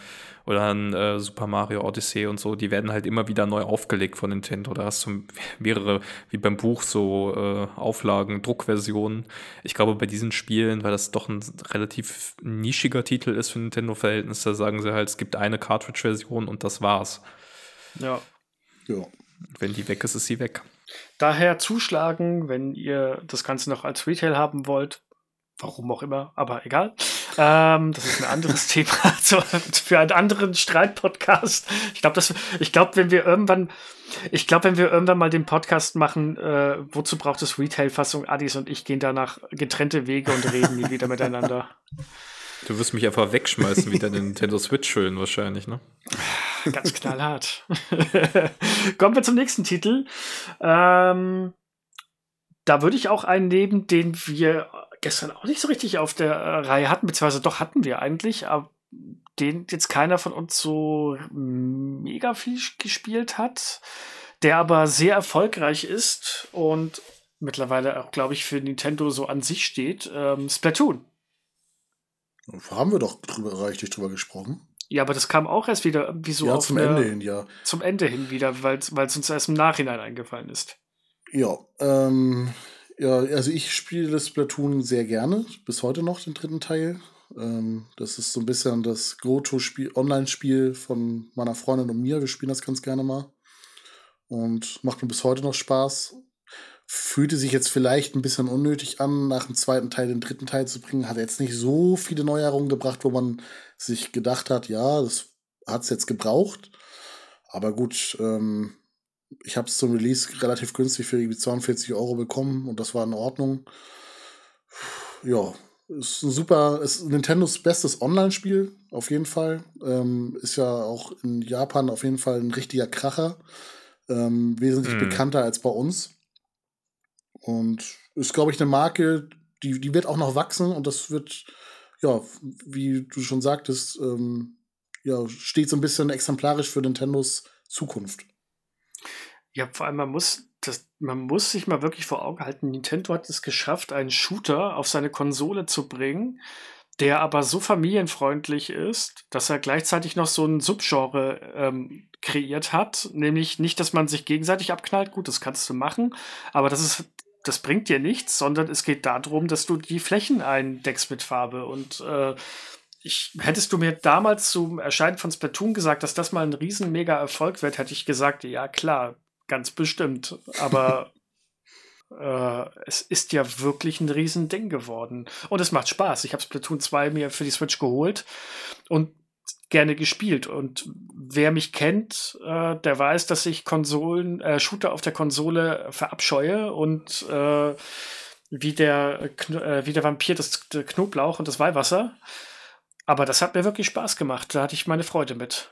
B: oder ein äh, Super Mario Odyssey und so, die werden halt immer wieder neu aufgelegt von Nintendo. Da hast du mehrere, wie beim Buch, so äh, Auflagen, Druckversionen. Ich glaube, bei diesen Spielen, weil das doch ein relativ nischiger Titel ist für Nintendo-Verhältnisse, sagen sie halt, es gibt eine Cartridge-Version und das war's.
A: Ja.
C: Ja.
B: Wenn die weg ist, ist sie weg.
A: Daher zuschlagen, wenn ihr das Ganze noch als Retail haben wollt. Warum auch immer, aber egal. Ähm, das ist ein anderes Thema also für einen anderen Streitpodcast. Ich glaube, ich glaube, wenn wir irgendwann, ich glaube, wenn wir irgendwann mal den Podcast machen, äh, wozu braucht es Retail-Fassung? Adis und ich gehen danach getrennte Wege und reden nie wieder miteinander.
B: Du wirst mich einfach wegschmeißen wie deine Nintendo Switch schön wahrscheinlich, ne?
A: Ganz knallhart. Kommen wir zum nächsten Titel. Ähm, da würde ich auch einen nehmen, den wir gestern auch nicht so richtig auf der äh, Reihe hatten, beziehungsweise doch hatten wir eigentlich, aber den jetzt keiner von uns so mega viel gespielt hat, der aber sehr erfolgreich ist und mittlerweile auch, glaube ich, für Nintendo so an sich steht, ähm, Splatoon.
C: Haben wir doch drüber, reichlich drüber gesprochen.
A: Ja, aber das kam auch erst wieder irgendwie so
C: ja, zum Ende hin, ja.
A: Zum Ende hin wieder, weil es uns erst im Nachhinein eingefallen ist.
C: Ja, ähm, ja, also ich spiele das Splatoon sehr gerne, bis heute noch den dritten Teil. Ähm, das ist so ein bisschen das Go-To-Spiel, Online-Spiel von meiner Freundin und mir. Wir spielen das ganz gerne mal. Und macht mir bis heute noch Spaß. Fühlte sich jetzt vielleicht ein bisschen unnötig an, nach dem zweiten Teil den dritten Teil zu bringen. Hat jetzt nicht so viele Neuerungen gebracht, wo man sich gedacht hat, ja, das hat es jetzt gebraucht. Aber gut, ähm, ich habe es zum Release relativ günstig für irgendwie 42 Euro bekommen und das war in Ordnung. Ja, ist ein super, ist Nintendos bestes Online-Spiel, auf jeden Fall. Ähm, ist ja auch in Japan auf jeden Fall ein richtiger Kracher. Ähm, wesentlich mhm. bekannter als bei uns. Und ist, glaube ich, eine Marke, die, die wird auch noch wachsen und das wird, ja, wie du schon sagtest, ähm, ja, steht so ein bisschen exemplarisch für Nintendos Zukunft.
A: Ja, vor allem, man muss, das, man muss sich mal wirklich vor Augen halten, Nintendo hat es geschafft, einen Shooter auf seine Konsole zu bringen, der aber so familienfreundlich ist, dass er gleichzeitig noch so ein Subgenre ähm, kreiert hat. Nämlich nicht, dass man sich gegenseitig abknallt, gut, das kannst du machen, aber das ist das bringt dir nichts, sondern es geht darum, dass du die Flächen eindeckst mit Farbe. Und äh, ich, hättest du mir damals zum Erscheinen von Splatoon gesagt, dass das mal ein riesen mega Erfolg wird, hätte ich gesagt, ja klar, Ganz bestimmt. Aber äh, es ist ja wirklich ein Riesending geworden. Und es macht Spaß. Ich habe Splatoon 2 mir für die Switch geholt und gerne gespielt. Und wer mich kennt, äh, der weiß, dass ich Konsolen, äh, Shooter auf der Konsole verabscheue und äh, wie der, äh, wie der Vampir das Knoblauch und das Weihwasser. Aber das hat mir wirklich Spaß gemacht. Da hatte ich meine Freude mit.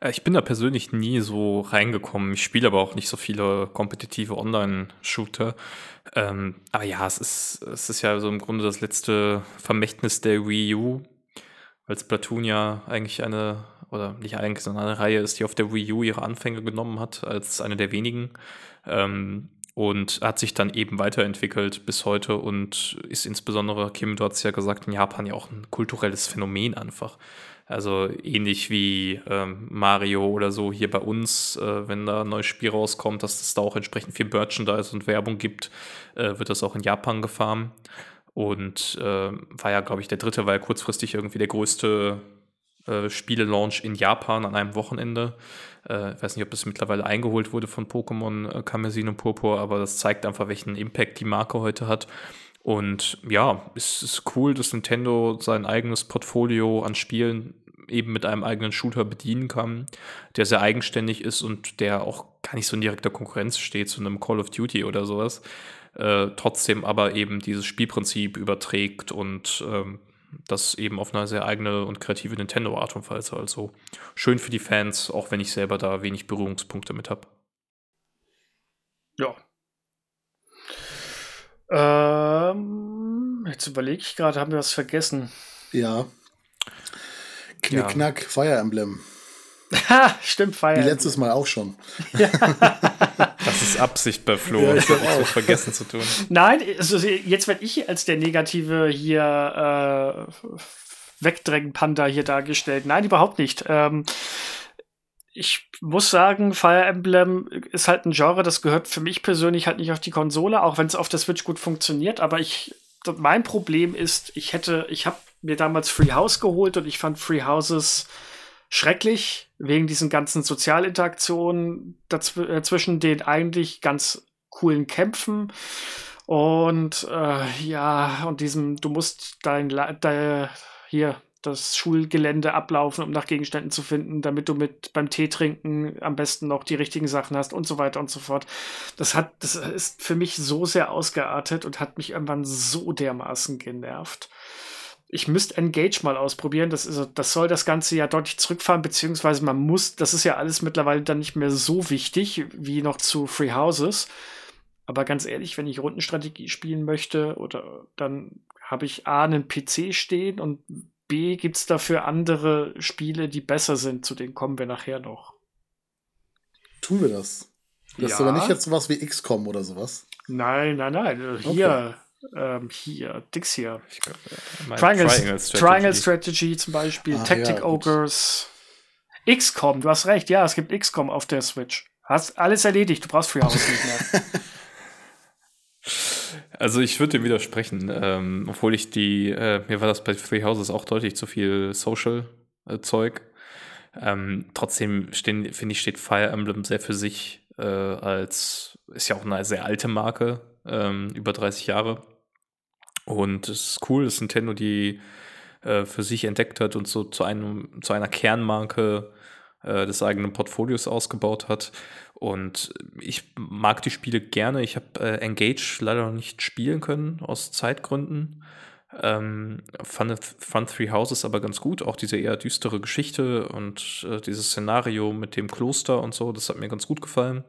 B: Äh, ich bin da persönlich nie so reingekommen. Ich spiele aber auch nicht so viele kompetitive Online-Shooter. Ähm, aber ja, es ist, es ist ja so im Grunde das letzte Vermächtnis der Wii U, weil Splatoon ja eigentlich eine, oder nicht eigentlich, sondern eine Reihe ist, die auf der Wii U ihre Anfänge genommen hat, als eine der wenigen. Ähm, und hat sich dann eben weiterentwickelt bis heute und ist insbesondere, Kim, du hast ja gesagt, in Japan ja auch ein kulturelles Phänomen einfach. Also ähnlich wie ähm, Mario oder so hier bei uns, äh, wenn da ein neues Spiel rauskommt, dass es da auch entsprechend viel Merchandise und Werbung gibt, äh, wird das auch in Japan gefahren. Und äh, war ja, glaube ich, der dritte, war ja kurzfristig irgendwie der größte äh, Spiele-Launch in Japan an einem Wochenende. Äh, ich weiß nicht, ob es mittlerweile eingeholt wurde von Pokémon äh, Kamezin und Purpur, aber das zeigt einfach, welchen Impact die Marke heute hat. Und ja, es ist cool, dass Nintendo sein eigenes Portfolio an Spielen eben mit einem eigenen Shooter bedienen kann, der sehr eigenständig ist und der auch gar nicht so in direkter Konkurrenz steht zu einem Call of Duty oder sowas. Äh, trotzdem aber eben dieses Spielprinzip überträgt und ähm, das eben auf eine sehr eigene und kreative Nintendo-Art und Weise. Also schön für die Fans, auch wenn ich selber da wenig Berührungspunkte mit habe.
A: Ja. Ähm, jetzt überlege ich gerade, haben wir was vergessen?
C: Ja. Knickknack, ja. Fire Emblem.
A: Stimmt, Fire
C: Wie letztes Mal auch schon.
B: das ist Absicht bei Flo, ja, ich das auch vergessen zu tun.
A: Nein, also jetzt werde ich als der Negative hier äh, Wegdrängen-Panda hier dargestellt. Nein, überhaupt nicht. Ähm, ich muss sagen, Fire Emblem ist halt ein Genre, das gehört für mich persönlich halt nicht auf die Konsole, auch wenn es auf der Switch gut funktioniert. Aber ich, mein Problem ist, ich hätte, ich habe mir damals Free House geholt und ich fand Free Houses schrecklich, wegen diesen ganzen Sozialinteraktionen äh, zwischen den eigentlich ganz coolen Kämpfen. Und äh, ja, und diesem, du musst dein, dein hier das Schulgelände ablaufen, um nach Gegenständen zu finden, damit du mit beim Tee trinken am besten noch die richtigen Sachen hast und so weiter und so fort. Das hat, das ist für mich so sehr ausgeartet und hat mich irgendwann so dermaßen genervt ich müsste Engage mal ausprobieren. Das, ist, das soll das Ganze ja deutlich zurückfahren, beziehungsweise man muss, das ist ja alles mittlerweile dann nicht mehr so wichtig wie noch zu Free Houses. Aber ganz ehrlich, wenn ich Rundenstrategie spielen möchte, oder dann habe ich A, einen PC stehen und B, gibt es dafür andere Spiele, die besser sind. Zu denen kommen wir nachher noch.
C: Tun wir das? Das ja. ist aber nicht jetzt sowas wie XCOM oder sowas.
A: Nein, nein, nein. Hier, okay ähm, hier, Dix hier. Glaub, ja. Triangle, Triangle, Strategy. Triangle, Strategy. zum Beispiel, ah, Tactic ja, Ogres. XCOM, du hast recht, ja, es gibt XCOM auf der Switch. Hast alles erledigt, du brauchst Freehouse nicht mehr.
B: Also ich würde dem widersprechen, ähm, obwohl ich die, äh, mir war das bei Free Houses auch deutlich zu viel Social-Zeug. Äh, ähm, trotzdem finde ich, steht Fire Emblem sehr für sich äh, als, ist ja auch eine sehr alte Marke, ähm, über 30 Jahre. Und es ist cool, dass Nintendo die äh, für sich entdeckt hat und so zu, einem, zu einer Kernmarke äh, des eigenen Portfolios ausgebaut hat. Und ich mag die Spiele gerne. Ich habe äh, Engage leider noch nicht spielen können, aus Zeitgründen. Ähm, fand, fand Three Houses aber ganz gut. Auch diese eher düstere Geschichte und äh, dieses Szenario mit dem Kloster und so, das hat mir ganz gut gefallen.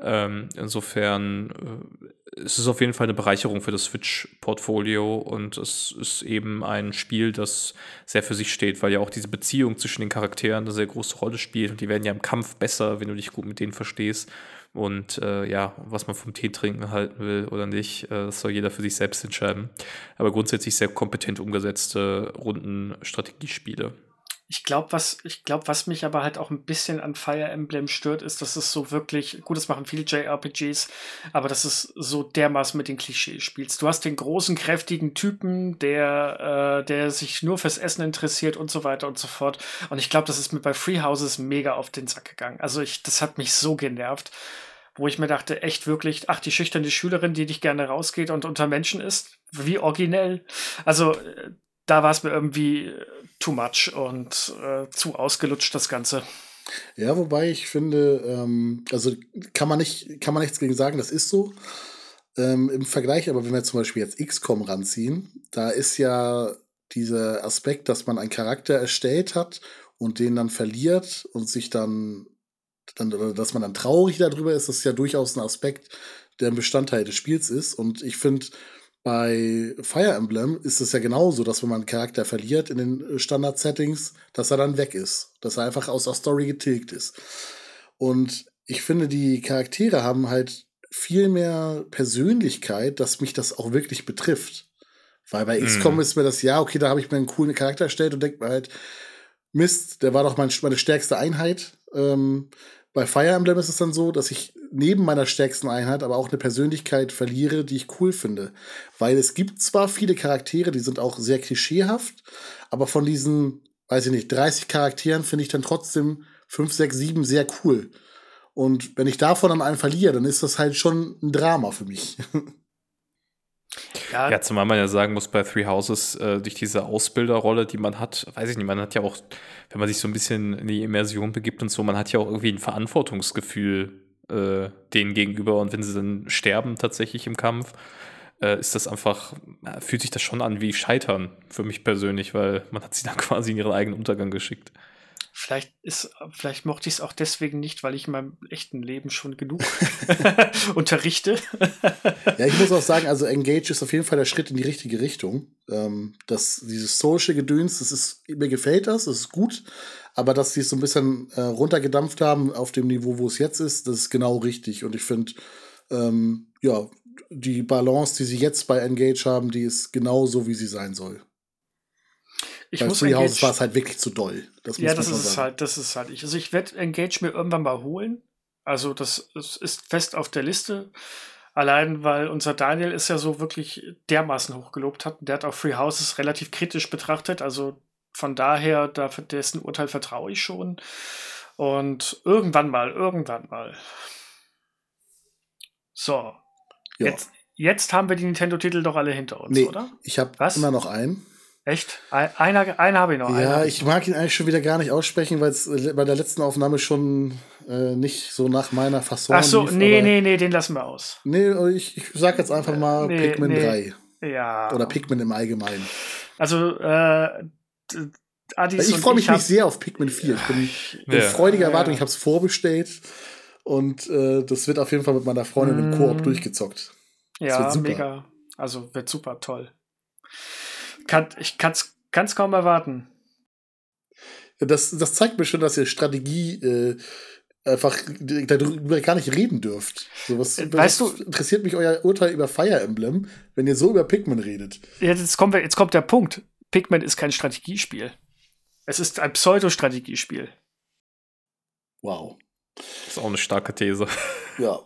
B: Ähm, insofern äh, es ist auf jeden Fall eine Bereicherung für das Switch-Portfolio und es ist eben ein Spiel, das sehr für sich steht, weil ja auch diese Beziehung zwischen den Charakteren eine sehr große Rolle spielt und die werden ja im Kampf besser, wenn du dich gut mit denen verstehst. Und äh, ja, was man vom Tee trinken halten will oder nicht, äh, das soll jeder für sich selbst entscheiden. Aber grundsätzlich sehr kompetent umgesetzte Rundenstrategiespiele.
A: Ich glaube, was, ich glaube, was mich aber halt auch ein bisschen an Fire Emblem stört, ist, dass es so wirklich, gut, das machen viele JRPGs, aber dass es so dermaßen mit den Klischees spielst. Du hast den großen, kräftigen Typen, der, äh, der sich nur fürs Essen interessiert und so weiter und so fort. Und ich glaube, das ist mir bei Free Houses mega auf den Sack gegangen. Also ich, das hat mich so genervt wo ich mir dachte, echt wirklich, ach, die schüchterne Schülerin, die nicht gerne rausgeht und unter Menschen ist, wie originell. Also äh, da war es mir irgendwie too much und äh, zu ausgelutscht, das Ganze.
C: Ja, wobei ich finde, ähm, also kann man nicht, kann man nichts gegen sagen, das ist so. Ähm, Im Vergleich, aber wenn wir zum Beispiel jetzt XCOM ranziehen, da ist ja dieser Aspekt, dass man einen Charakter erstellt hat und den dann verliert und sich dann, dann dass man dann traurig darüber ist, das ist ja durchaus ein Aspekt, der ein Bestandteil des Spiels ist. Und ich finde, bei Fire Emblem ist es ja genauso, dass wenn man einen Charakter verliert in den Standard-Settings, dass er dann weg ist. Dass er einfach aus der Story getilgt ist. Und ich finde, die Charaktere haben halt viel mehr Persönlichkeit, dass mich das auch wirklich betrifft. Weil bei XCOM mm. ist mir das, ja, okay, da habe ich mir einen coolen Charakter erstellt und denke mir halt, Mist, der war doch mein, meine stärkste Einheit. Ähm, bei Fire Emblem ist es dann so, dass ich neben meiner stärksten Einheit aber auch eine Persönlichkeit verliere, die ich cool finde. Weil es gibt zwar viele Charaktere, die sind auch sehr klischeehaft, aber von diesen, weiß ich nicht, 30 Charakteren finde ich dann trotzdem 5, 6, 7 sehr cool. Und wenn ich davon dann einen verliere, dann ist das halt schon ein Drama für mich.
B: Ja, ja zumal man ja sagen muss, bei Three Houses, äh, durch diese Ausbilderrolle, die man hat, weiß ich nicht, man hat ja auch, wenn man sich so ein bisschen in die Immersion begibt und so, man hat ja auch irgendwie ein Verantwortungsgefühl äh, denen gegenüber und wenn sie dann sterben tatsächlich im Kampf, äh, ist das einfach, fühlt sich das schon an wie Scheitern für mich persönlich, weil man hat sie dann quasi in ihren eigenen Untergang geschickt.
A: Vielleicht ist, vielleicht mochte ich es auch deswegen nicht, weil ich in meinem echten Leben schon genug unterrichte.
C: ja, ich muss auch sagen, also Engage ist auf jeden Fall der Schritt in die richtige Richtung. Ähm, das, dieses Social Gedöns, das ist, mir gefällt das, das ist gut. Aber dass sie es so ein bisschen äh, runtergedampft haben auf dem Niveau, wo es jetzt ist, das ist genau richtig. Und ich finde, ähm, ja, die Balance, die sie jetzt bei Engage haben, die ist genau so, wie sie sein soll. Ich Bei muss Free Houses war es halt wirklich zu doll.
A: Das ja, das ist es halt, das ist halt ich. Also ich werde Engage mir irgendwann mal holen. Also das, das ist fest auf der Liste. Allein, weil unser Daniel ist ja so wirklich dermaßen hochgelobt hat. Der hat auch Free Houses relativ kritisch betrachtet. Also von daher, da, dessen Urteil vertraue ich schon. Und irgendwann mal, irgendwann mal. So. Ja. Jetzt, jetzt haben wir die Nintendo-Titel doch alle hinter uns, nee, oder?
C: Ich habe immer noch einen.
A: Echt? Einer, einen habe ich noch.
C: Ja, ich mag ihn eigentlich schon wieder gar nicht aussprechen, weil es äh, bei der letzten Aufnahme schon äh, nicht so nach meiner Fassung
A: Ach so, lief, nee, nee, nee, den lassen wir aus.
C: Nee, ich, ich sag jetzt einfach mal nee, Pikmin nee. 3.
A: Ja.
C: Oder Pikmin im Allgemeinen.
A: Also, äh,
C: Adis Ich freue mich nicht sehr auf Pikmin 4. Ich bin in ja. freudiger Erwartung, ich habe es vorbestellt. Und äh, das wird auf jeden Fall mit meiner Freundin mm. im Koop durchgezockt.
A: Das ja, mega. Also wird super toll kann, ich kann es kaum erwarten.
C: Das, das zeigt mir schon, dass ihr Strategie äh, einfach darüber gar nicht reden dürft. So, was,
A: äh, weißt
C: was
A: du,
C: interessiert mich euer Urteil über Fire Emblem, wenn ihr so über Pikmin redet.
A: Jetzt kommt, jetzt kommt der Punkt. Pikmin ist kein Strategiespiel. Es ist ein Pseudo-Strategiespiel.
C: Wow.
B: Das ist auch eine starke These.
C: Ja.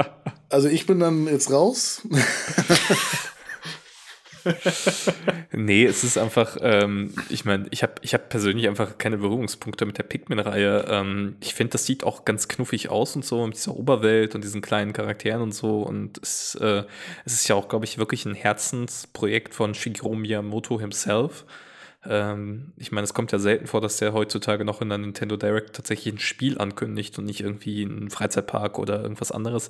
C: Also ich bin dann jetzt raus.
B: nee, es ist einfach, ähm, ich meine, ich habe ich hab persönlich einfach keine Berührungspunkte mit der Pikmin-Reihe. Ähm, ich finde, das sieht auch ganz knuffig aus und so, mit dieser Oberwelt und diesen kleinen Charakteren und so. Und es, äh, es ist ja auch, glaube ich, wirklich ein Herzensprojekt von Shigeru Miyamoto himself. Ähm, ich meine, es kommt ja selten vor, dass der heutzutage noch in der Nintendo Direct tatsächlich ein Spiel ankündigt und nicht irgendwie einen Freizeitpark oder irgendwas anderes.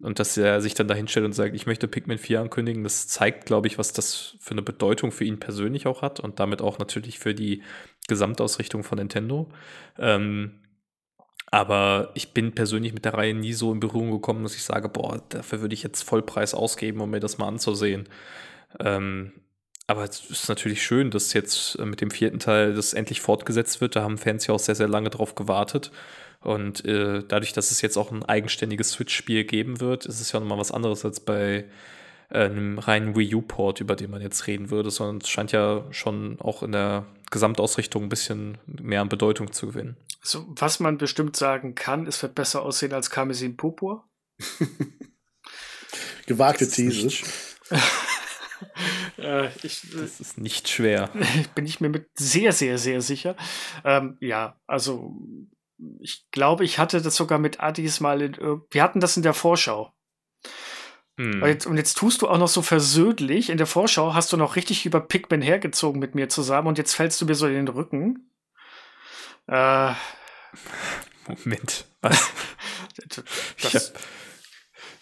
B: Und dass er sich dann dahinstellt und sagt, ich möchte Pikmin 4 ankündigen, das zeigt, glaube ich, was das für eine Bedeutung für ihn persönlich auch hat und damit auch natürlich für die Gesamtausrichtung von Nintendo. Ähm, aber ich bin persönlich mit der Reihe nie so in Berührung gekommen, dass ich sage, boah, dafür würde ich jetzt Vollpreis ausgeben, um mir das mal anzusehen. Ähm, aber es ist natürlich schön, dass jetzt äh, mit dem vierten Teil das endlich fortgesetzt wird. Da haben Fans ja auch sehr, sehr lange drauf gewartet. Und äh, dadurch, dass es jetzt auch ein eigenständiges Switch-Spiel geben wird, ist es ja nochmal was anderes als bei äh, einem reinen Wii U-Port, über den man jetzt reden würde, sondern es scheint ja schon auch in der Gesamtausrichtung ein bisschen mehr an Bedeutung zu gewinnen.
A: Also, was man bestimmt sagen kann, es wird besser aussehen als Karmesin Purpur.
C: Gewagte These.
B: äh, ich, das ist nicht schwer.
A: Bin ich mir mit sehr, sehr, sehr sicher. Ähm, ja, also ich glaube, ich hatte das sogar mit Adis mal in, wir hatten das in der Vorschau. Hm. Und, jetzt, und, jetzt, tust du auch noch so versöhnlich. In der Vorschau hast du noch richtig über Pikmin hergezogen mit mir zusammen und jetzt fällst du mir so in den Rücken.
B: Äh, Moment, was? das, ich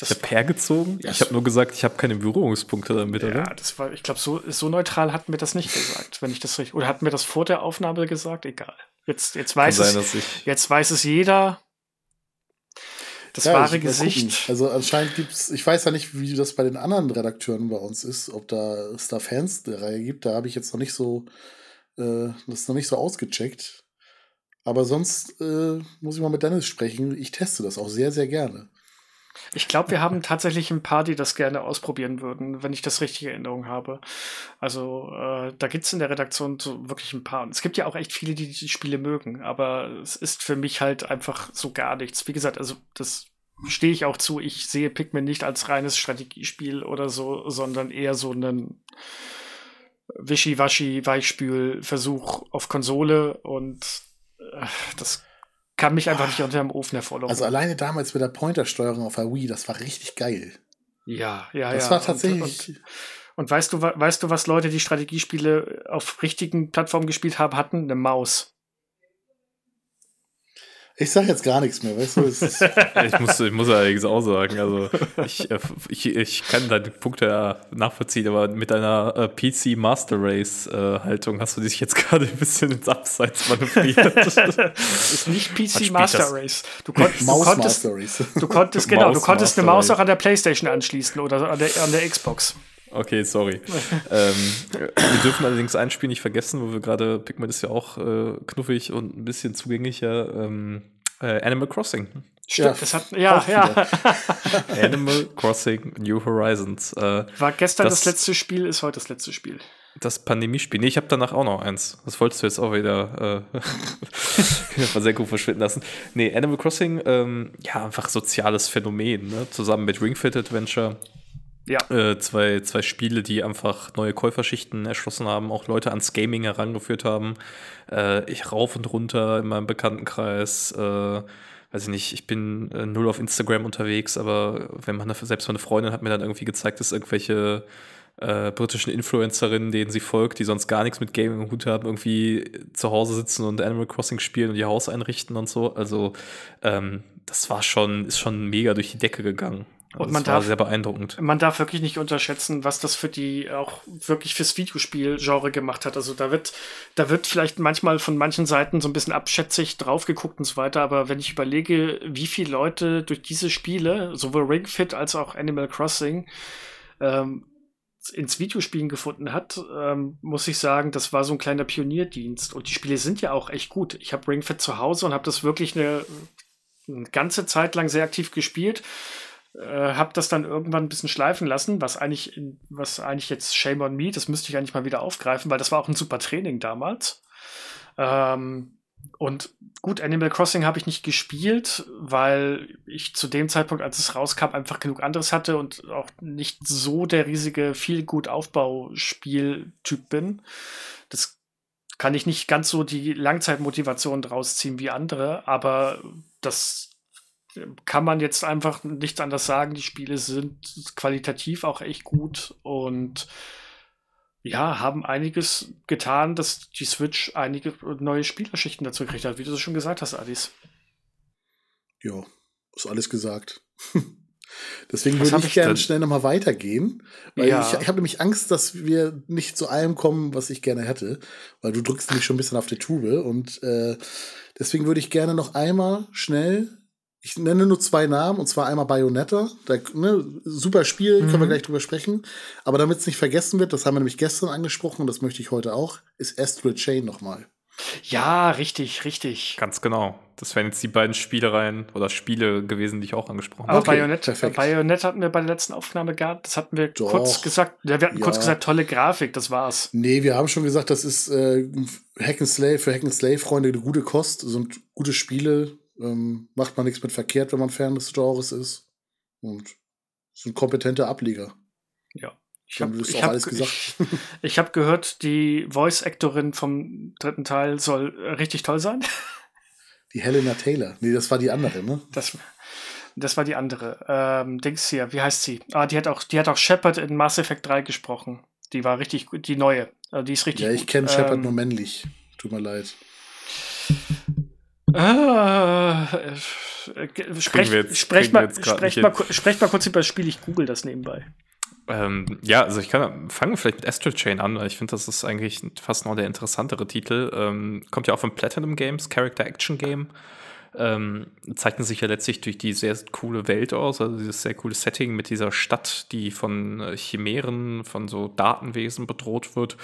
B: habe hab hergezogen? Ja, ich habe nur gesagt, ich habe keine Berührungspunkte damit,
A: ja,
B: oder?
A: Ja, das war, ich glaube, so, so neutral hatten wir das nicht gesagt, wenn ich das richtig. Oder hatten wir das vor der Aufnahme gesagt? Egal. Jetzt, jetzt weiß sein, es, jetzt weiß es jeder. Das ja, wahre Gesicht.
C: Also anscheinend gibt es, ich weiß ja nicht, wie das bei den anderen Redakteuren bei uns ist, ob da es da Fans der Reihe gibt. Da habe ich jetzt noch nicht so, äh, das noch nicht so ausgecheckt. Aber sonst äh, muss ich mal mit Dennis sprechen. Ich teste das auch sehr, sehr gerne.
A: Ich glaube, wir haben tatsächlich ein paar, die das gerne ausprobieren würden, wenn ich das richtige Erinnerung habe. Also äh, da gibt es in der Redaktion so wirklich ein paar. Und es gibt ja auch echt viele, die die Spiele mögen, aber es ist für mich halt einfach so gar nichts. Wie gesagt, also das stehe ich auch zu. Ich sehe Pikmin nicht als reines Strategiespiel oder so, sondern eher so einen Wischiwaschi-Weichspül-Versuch auf Konsole und äh, das kann mich einfach nicht unter dem Ofen hervorlaufen.
C: Also alleine damals mit der Pointersteuerung auf der Wii, das war richtig geil.
A: Ja, ja,
C: das
A: ja.
C: Das war tatsächlich.
A: Und, und, und, weißt du, weißt du, was Leute, die Strategiespiele auf richtigen Plattformen gespielt haben, hatten? Eine Maus.
C: Ich sag jetzt gar nichts mehr, weißt du?
B: ich, muss, ich muss allerdings auch sagen, also ich, äh, ich, ich kann deine Punkte ja nachvollziehen, aber mit deiner äh, PC Master Race äh, Haltung hast du dich jetzt gerade ein bisschen ins Abseits manövriert.
A: das ist nicht PC Master Race. Du, konntest, Maus du konntest, Master Race. Du konntest, genau, Maus du konntest eine Maus auch an der Playstation anschließen oder an der, an der Xbox.
B: Okay, sorry. ähm, wir dürfen allerdings ein Spiel nicht vergessen, wo wir gerade, Pikmin ist ja auch äh, knuffig und ein bisschen zugänglicher. Ähm, äh, Animal Crossing.
A: Stimmt, ja, das hat, ja, ja.
B: Animal Crossing New Horizons. Äh,
A: War gestern das, das, letzte Spiel, ist heute das letzte Spiel.
B: Das Pandemiespiel. Nee, ich habe danach auch noch eins. Das wolltest du jetzt auch wieder äh, in der Versenkung verschwinden lassen. Nee, Animal Crossing, ähm, ja, einfach soziales Phänomen, ne? Zusammen mit Ring Fit Adventure ja. Äh, zwei, zwei Spiele, die einfach neue Käuferschichten erschlossen haben, auch Leute ans Gaming herangeführt haben. Äh, ich rauf und runter in meinem Bekanntenkreis. Äh, weiß ich nicht, ich bin äh, null auf Instagram unterwegs, aber wenn man selbst meine Freundin hat mir dann irgendwie gezeigt, dass irgendwelche äh, britischen Influencerinnen, denen sie folgt, die sonst gar nichts mit Gaming im Hut haben, irgendwie zu Hause sitzen und Animal Crossing spielen und ihr Haus einrichten und so. Also ähm, das war schon, ist schon mega durch die Decke gegangen.
A: Und man das war darf, sehr beeindruckend. Man darf wirklich nicht unterschätzen, was das für die auch wirklich fürs Videospiel-Genre gemacht hat. Also da wird, da wird vielleicht manchmal von manchen Seiten so ein bisschen abschätzig drauf geguckt und so weiter, aber wenn ich überlege, wie viele Leute durch diese Spiele, sowohl Ring Fit als auch Animal Crossing, ähm, ins Videospielen gefunden hat, ähm, muss ich sagen, das war so ein kleiner Pionierdienst. Und die Spiele sind ja auch echt gut. Ich habe Ring Fit zu Hause und habe das wirklich eine, eine ganze Zeit lang sehr aktiv gespielt äh, habe das dann irgendwann ein bisschen schleifen lassen, was eigentlich, was eigentlich jetzt Shame on Me, das müsste ich eigentlich mal wieder aufgreifen, weil das war auch ein super Training damals. Ähm, und gut, Animal Crossing habe ich nicht gespielt, weil ich zu dem Zeitpunkt, als es rauskam, einfach genug anderes hatte und auch nicht so der riesige viel gut Aufbauspieltyp bin. Das kann ich nicht ganz so die Langzeitmotivation draus ziehen wie andere, aber das kann man jetzt einfach nichts anderes sagen. Die Spiele sind qualitativ auch echt gut und ja, haben einiges getan, dass die Switch einige neue Spielerschichten dazu gekriegt hat, wie du es schon gesagt hast, Alice.
C: Ja, ist alles gesagt. Deswegen würde ich, ich gerne schnell nochmal weitergehen. Weil ja. ich, ich habe nämlich Angst, dass wir nicht zu allem kommen, was ich gerne hätte. Weil du drückst nämlich schon ein bisschen auf die Tube. Und äh, deswegen würde ich gerne noch einmal schnell ich nenne nur zwei Namen, und zwar einmal Bayonetta. Da, ne, super Spiel, mhm. können wir gleich drüber sprechen. Aber damit es nicht vergessen wird, das haben wir nämlich gestern angesprochen und das möchte ich heute auch, ist Astral Chain nochmal.
A: Ja, richtig, richtig.
B: Ganz genau. Das wären jetzt die beiden Spielereien oder Spiele gewesen, die ich auch angesprochen
A: habe. Aber okay, Bayonetta, Bayonetta hatten wir bei der letzten Aufnahme gehabt. Das hatten wir Doch, kurz gesagt. Ja, wir hatten ja. kurz gesagt, tolle Grafik, das war's.
C: Nee, wir haben schon gesagt, das ist äh, Hack and Slay, für Hack and Slay-Freunde eine gute Kost. Sind gute Spiele, ähm, macht man nichts mit verkehrt, wenn man Fan des Genres ist. Und sind kompetente Ableger.
A: Ja. Ich habe hab, ich, ich hab gehört, die Voice-Actorin vom dritten Teil soll richtig toll sein.
C: Die Helena Taylor. Nee, das war die andere, ne?
A: Das, das war die andere. Ähm, Dings hier, wie heißt sie? Ah, die hat auch, die hat auch Shepard in Mass Effect 3 gesprochen. Die war richtig gut, die neue. Also die ist richtig
C: Ja, ich kenne Shepard ähm, nur männlich. Tut mir leid.
A: Äh, sprecht, jetzt, sprecht, mal, sprecht, mal, sprecht mal kurz über das Spiel, ich google das nebenbei.
B: Ähm, ja, also ich kann fangen vielleicht mit Astral Chain an, weil ich finde, das ist eigentlich fast noch der interessantere Titel. Ähm, kommt ja auch von Platinum Games, Character Action Game. Ähm, zeichnet sich ja letztlich durch die sehr coole Welt aus, also dieses sehr coole Setting mit dieser Stadt, die von äh, Chimären, von so Datenwesen bedroht wird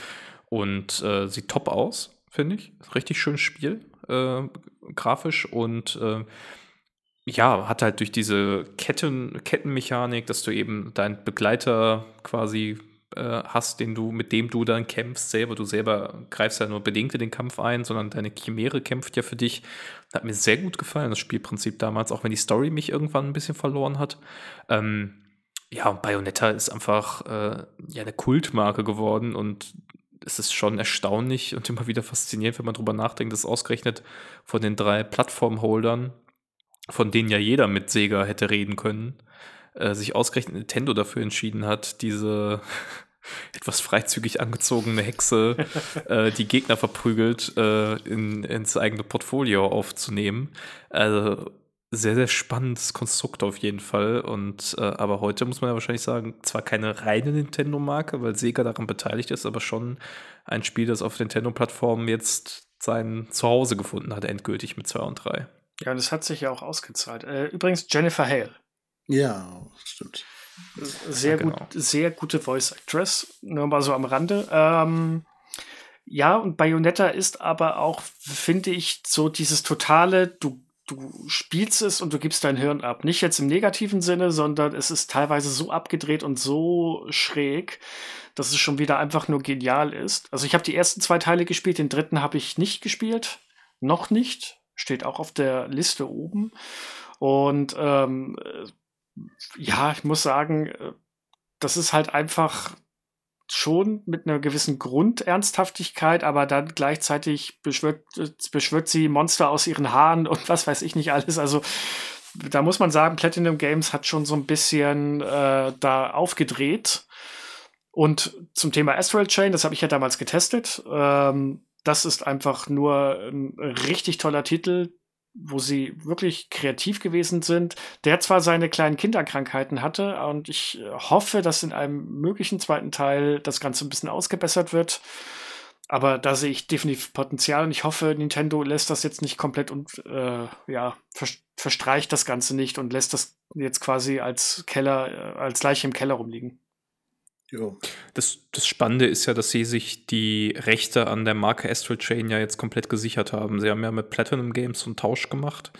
B: und äh, sieht top aus, finde ich. Richtig schönes Spiel, äh, grafisch und äh, ja, hat halt durch diese Ketten, Kettenmechanik, dass du eben deinen Begleiter quasi äh, hast, den du, mit dem du dann kämpfst selber. Du selber greifst ja nur bedingt in den Kampf ein, sondern deine Chimäre kämpft ja für dich. Hat mir sehr gut gefallen, das Spielprinzip damals, auch wenn die Story mich irgendwann ein bisschen verloren hat. Ähm, ja, und Bayonetta ist einfach äh, ja eine Kultmarke geworden und es ist schon erstaunlich und immer wieder faszinierend, wenn man drüber nachdenkt, dass ausgerechnet von den drei Plattformholdern von denen ja jeder mit Sega hätte reden können, äh, sich ausgerechnet Nintendo dafür entschieden hat, diese etwas freizügig angezogene Hexe, äh, die Gegner verprügelt, äh, in, ins eigene Portfolio aufzunehmen. Also sehr, sehr spannendes Konstrukt auf jeden Fall. Und äh, aber heute muss man ja wahrscheinlich sagen, zwar keine reine Nintendo-Marke, weil Sega daran beteiligt ist, aber schon ein Spiel, das auf Nintendo-Plattformen jetzt sein Zuhause gefunden hat, endgültig mit 2 und 3.
A: Ja, und es hat sich ja auch ausgezahlt. Äh, übrigens Jennifer Hale.
C: Ja, stimmt.
A: Sehr, ja, genau. gut, sehr gute Voice Actress, nur mal so am Rande. Ähm, ja, und Bayonetta ist aber auch, finde ich, so dieses totale, du, du spielst es und du gibst dein Hirn ab. Nicht jetzt im negativen Sinne, sondern es ist teilweise so abgedreht und so schräg, dass es schon wieder einfach nur genial ist. Also ich habe die ersten zwei Teile gespielt, den dritten habe ich nicht gespielt. Noch nicht steht auch auf der Liste oben. Und ähm, äh, ja, ich muss sagen, äh, das ist halt einfach schon mit einer gewissen Grundernsthaftigkeit, aber dann gleichzeitig beschwört, beschwört sie Monster aus ihren Haaren und was weiß ich nicht alles. Also da muss man sagen, Platinum Games hat schon so ein bisschen äh, da aufgedreht. Und zum Thema Astral Chain, das habe ich ja damals getestet. Ähm, das ist einfach nur ein richtig toller Titel, wo sie wirklich kreativ gewesen sind, der zwar seine kleinen Kinderkrankheiten hatte und ich hoffe, dass in einem möglichen zweiten Teil das Ganze ein bisschen ausgebessert wird. Aber da sehe ich definitiv Potenzial und ich hoffe, Nintendo lässt das jetzt nicht komplett und äh, ja, verstreicht das Ganze nicht und lässt das jetzt quasi als Keller, äh, als Leiche im Keller rumliegen.
B: Das, das Spannende ist ja, dass sie sich die Rechte an der Marke Astral Chain ja jetzt komplett gesichert haben. Sie haben ja mit Platinum Games so einen Tausch gemacht,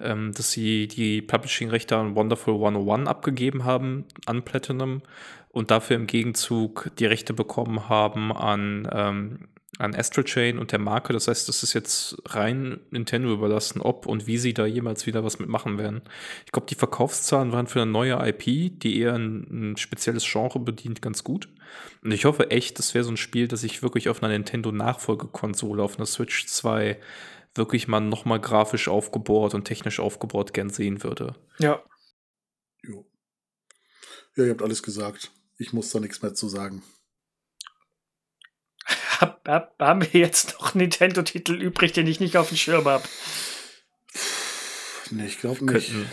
B: ähm, dass sie die Publishing-Rechte an Wonderful 101 abgegeben haben an Platinum und dafür im Gegenzug die Rechte bekommen haben an ähm, an Astral Chain und der Marke. Das heißt, das ist jetzt rein Nintendo überlassen, ob und wie sie da jemals wieder was mitmachen werden. Ich glaube, die Verkaufszahlen waren für eine neue IP, die eher ein, ein, spezielles Genre bedient, ganz gut. Und ich hoffe echt, das wäre so ein Spiel, das ich wirklich auf einer Nintendo-Nachfolgekonsole, auf einer Switch 2 wirklich mal nochmal grafisch aufgebohrt und technisch aufgebohrt gern sehen würde.
A: Ja.
C: Jo. Ja, ihr habt alles gesagt. Ich muss da nichts mehr zu sagen
A: hab, hab, haben wir jetzt noch Nintendo-Titel übrig, den ich nicht auf dem Schirm habe?
C: Nee, ich glaube nicht.
B: Könnten,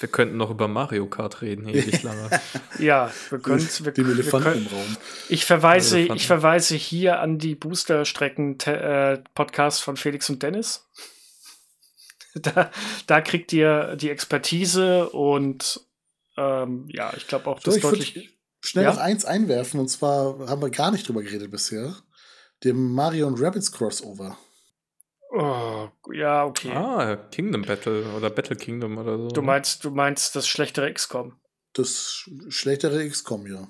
B: wir könnten noch über Mario Kart reden, ewig lange.
A: ja, wir können
C: wir, Dem Elefanten wir können, im Raum.
A: Ich verweise, ich verweise hier an die Booster-Strecken-Podcast von Felix und Dennis. Da, da kriegt ihr die Expertise und ähm, ja, ich glaube auch, das so, deutlich.
C: Schnell ja? noch eins einwerfen, und zwar haben wir gar nicht drüber geredet bisher dem Mario und Rabbits Crossover.
A: Oh, ja, okay.
B: Ah, Kingdom Battle oder Battle Kingdom oder so.
A: Du meinst, du meinst das schlechtere XCOM?
C: Das schlechtere XCOM, ja.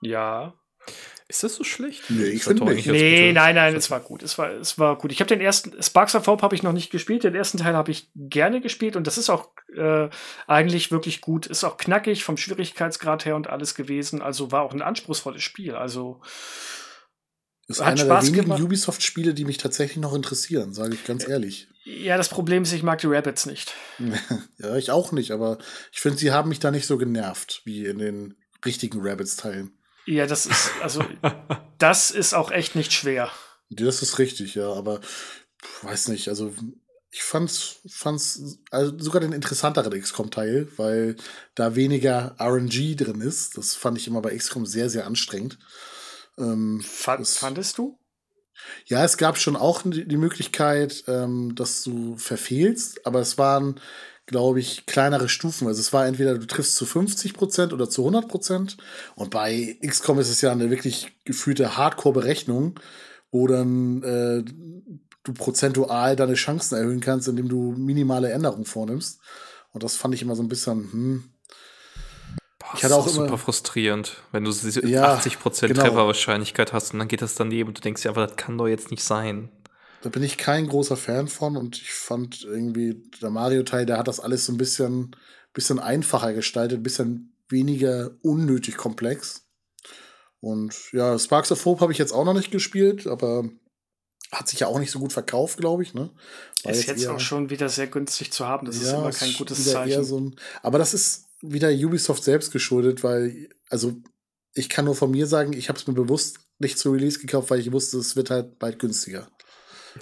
A: Ja.
B: Ist das so schlecht?
C: Nee, ich finde nicht.
A: Nee, nein, nein, es war gut. Es war, es war gut. Ich habe den ersten, Sparks of Hope habe ich noch nicht gespielt. Den ersten Teil habe ich gerne gespielt und das ist auch äh, eigentlich wirklich gut. Ist auch knackig vom Schwierigkeitsgrad her und alles gewesen. Also war auch ein anspruchsvolles Spiel. Also
C: Ist einer Spaß der wenigen Ubisoft-Spiele, die mich tatsächlich noch interessieren, sage ich ganz ehrlich.
A: Ja, das Problem ist, ich mag die Rabbits nicht.
C: ja, ich auch nicht, aber ich finde, sie haben mich da nicht so genervt wie in den richtigen Rabbits-Teilen.
A: Ja, das ist, also, das ist auch echt nicht schwer.
C: Das ist richtig, ja, aber weiß nicht, also ich fand's, fand's also sogar den interessanteren XCOM-Teil, weil da weniger RNG drin ist. Das fand ich immer bei XCOM sehr, sehr anstrengend.
A: Ähm, Fand, fandest du?
C: Ja, es gab schon auch die Möglichkeit, ähm, dass du verfehlst, aber es waren, glaube ich, kleinere Stufen. Also es war entweder du triffst zu 50 Prozent oder zu 100 Prozent. Und bei XCOM ist es ja eine wirklich gefühlte Hardcore-Berechnung, wo dann äh, du prozentual deine Chancen erhöhen kannst, indem du minimale Änderungen vornimmst. Und das fand ich immer so ein bisschen, hm,
B: ich hatte auch, auch super frustrierend, wenn du ja, 80% genau. Trefferwahrscheinlichkeit hast und dann geht das daneben und du denkst ja, aber das kann doch jetzt nicht sein.
C: Da bin ich kein großer Fan von und ich fand irgendwie, der Mario-Teil, der hat das alles so ein bisschen, bisschen einfacher gestaltet, ein bisschen weniger unnötig komplex. Und ja, Sparks of Hope habe ich jetzt auch noch nicht gespielt, aber hat sich ja auch nicht so gut verkauft, glaube ich. Ne?
A: War ist jetzt, jetzt auch schon wieder sehr günstig zu haben. Das ja, ist immer kein gutes Zeichen.
C: So ein, aber das ist wieder Ubisoft selbst geschuldet, weil, also ich kann nur von mir sagen, ich habe es mir bewusst nicht zu Release gekauft, weil ich wusste, es wird halt bald günstiger.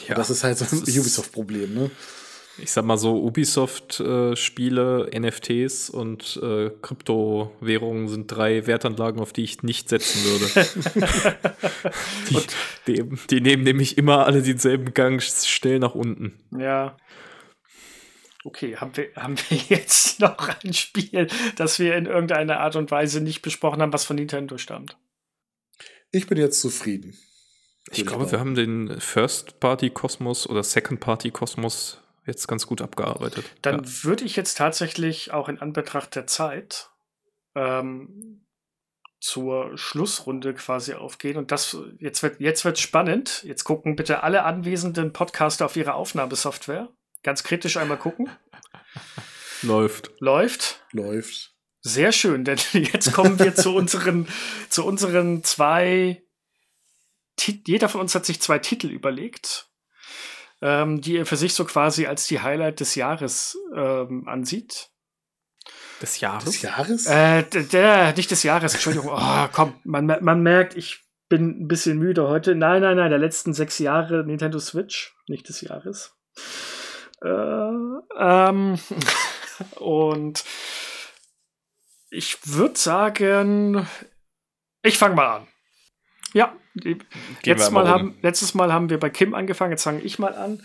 C: Ja, das ist halt so ein Ubisoft-Problem, ne?
B: Ich sag mal so, Ubisoft-Spiele, äh, NFTs und äh, Kryptowährungen sind drei Wertanlagen, auf die ich nicht setzen würde. die, die, die, nehmen nämlich immer alle denselben Gang schnell nach unten.
A: Ja. Okay, haben wir, haben wir jetzt noch ein Spiel, das wir in irgendeiner Art und Weise nicht besprochen haben, was von Nintendo stammt?
C: Ich bin jetzt zufrieden.
B: Ich glaube, wir haben den First-Party-Kosmos oder Second-Party-Kosmos jetzt ganz gut abgearbeitet.
A: Dann ja. würde ich jetzt tatsächlich auch in Anbetracht der Zeit ähm, zur Schlussrunde quasi aufgehen. Und das jetzt wird jetzt wird spannend. Jetzt gucken bitte alle anwesenden Podcaster auf ihre Aufnahmesoftware. Ganz kritisch einmal gucken.
B: Läuft.
A: Läuft.
C: Läuft.
A: Sehr schön, denn jetzt kommen wir zu unseren, zu unseren zwei. Jeder von uns hat sich zwei Titel überlegt, ähm, die er für sich so quasi als die Highlight des Jahres ähm, ansieht.
B: Des Jahres? Des
C: Jahres?
A: Äh, der, nicht des Jahres, Entschuldigung. Oh, komm, man, man merkt, ich bin ein bisschen müde heute. Nein, nein, nein, der letzten sechs Jahre Nintendo Switch, nicht des Jahres. Äh, ähm, und ich würde sagen, ich fange mal an. Ja, letztes mal, haben, letztes mal haben wir bei Kim angefangen, jetzt fange ich mal an.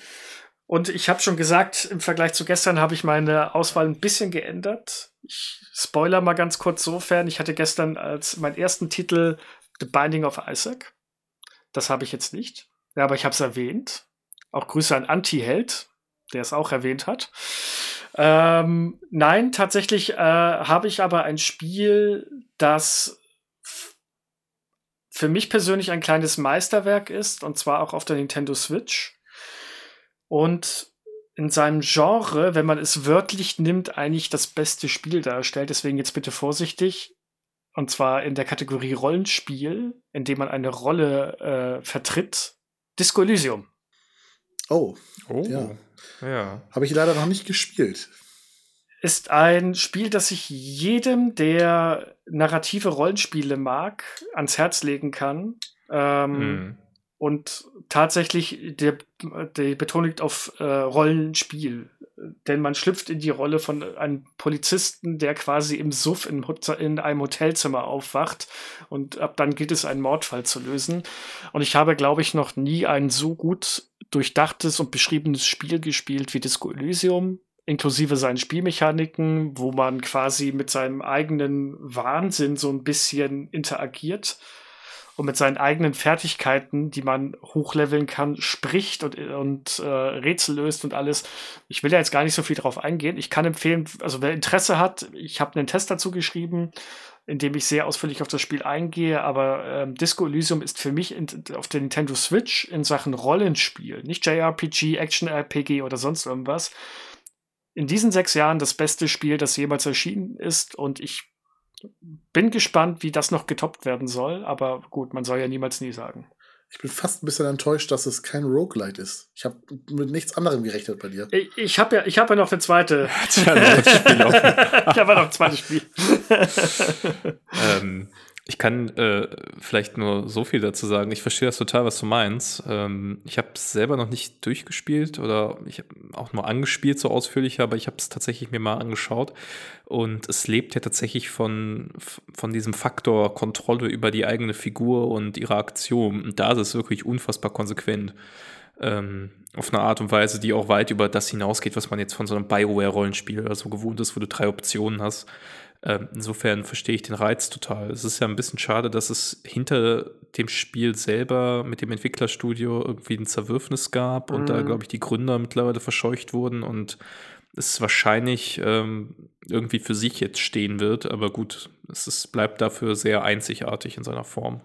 A: Und ich habe schon gesagt, im Vergleich zu gestern habe ich meine Auswahl ein bisschen geändert. Ich spoiler mal ganz kurz sofern. Ich hatte gestern als meinen ersten Titel The Binding of Isaac. Das habe ich jetzt nicht. Ja, aber ich habe es erwähnt. Auch Grüße an Anti-Held der es auch erwähnt hat. Ähm, nein, tatsächlich äh, habe ich aber ein Spiel, das für mich persönlich ein kleines Meisterwerk ist, und zwar auch auf der Nintendo Switch. Und in seinem Genre, wenn man es wörtlich nimmt, eigentlich das beste Spiel darstellt. Deswegen jetzt bitte vorsichtig. Und zwar in der Kategorie Rollenspiel, in dem man eine Rolle äh, vertritt. Disco Elysium.
C: Oh. Oh. Ja. Ja. Habe ich leider noch nicht gespielt.
A: Ist ein Spiel, das ich jedem, der narrative Rollenspiele mag, ans Herz legen kann. Ähm, mhm. Und tatsächlich, der, der betont auf äh, Rollenspiel. Denn man schlüpft in die Rolle von einem Polizisten, der quasi im Suff in, in, einem Hotelzimmer aufwacht. Und ab dann gilt es, einen Mordfall zu lösen. Und ich habe, glaube ich, noch nie ein so gut durchdachtes und beschriebenes Spiel gespielt wie Disco Elysium, inklusive seinen Spielmechaniken, wo man quasi mit seinem eigenen Wahnsinn so ein bisschen interagiert und mit seinen eigenen Fertigkeiten, die man hochleveln kann, spricht und, und äh, Rätsel löst und alles. Ich will ja jetzt gar nicht so viel drauf eingehen. Ich kann empfehlen, also wer Interesse hat, ich habe einen Test dazu geschrieben, in dem ich sehr ausführlich auf das Spiel eingehe, aber ähm, Disco Elysium ist für mich in, auf der Nintendo Switch in Sachen Rollenspiel, nicht JRPG, Action-RPG oder sonst irgendwas, in diesen sechs Jahren das beste Spiel, das jemals erschienen ist und ich bin gespannt, wie das noch getoppt werden soll, aber gut, man soll ja niemals nie sagen.
C: Ich bin fast ein bisschen enttäuscht, dass es kein Roguelite ist. Ich habe mit nichts anderem gerechnet bei dir.
A: Ich, ich habe ja, hab ja noch eine zweite. ich habe ja noch ein zweites Spiel.
B: ähm, ich kann äh, vielleicht nur so viel dazu sagen. Ich verstehe das total, was du meinst. Ähm, ich habe es selber noch nicht durchgespielt oder ich habe auch nur angespielt, so ausführlich, aber ich habe es tatsächlich mir mal angeschaut. Und es lebt ja tatsächlich von, von diesem Faktor Kontrolle über die eigene Figur und ihre Aktion. Und da ist es wirklich unfassbar konsequent. Ähm, auf eine Art und Weise, die auch weit über das hinausgeht, was man jetzt von so einem Bioware-Rollenspiel oder so gewohnt ist, wo du drei Optionen hast. Ähm, insofern verstehe ich den Reiz total. Es ist ja ein bisschen schade, dass es hinter dem Spiel selber mit dem Entwicklerstudio irgendwie ein Zerwürfnis gab und da, mhm. glaube ich, die Gründer mittlerweile verscheucht wurden und es wahrscheinlich ähm, irgendwie für sich jetzt stehen wird. Aber gut, es ist, bleibt dafür sehr einzigartig in seiner Form.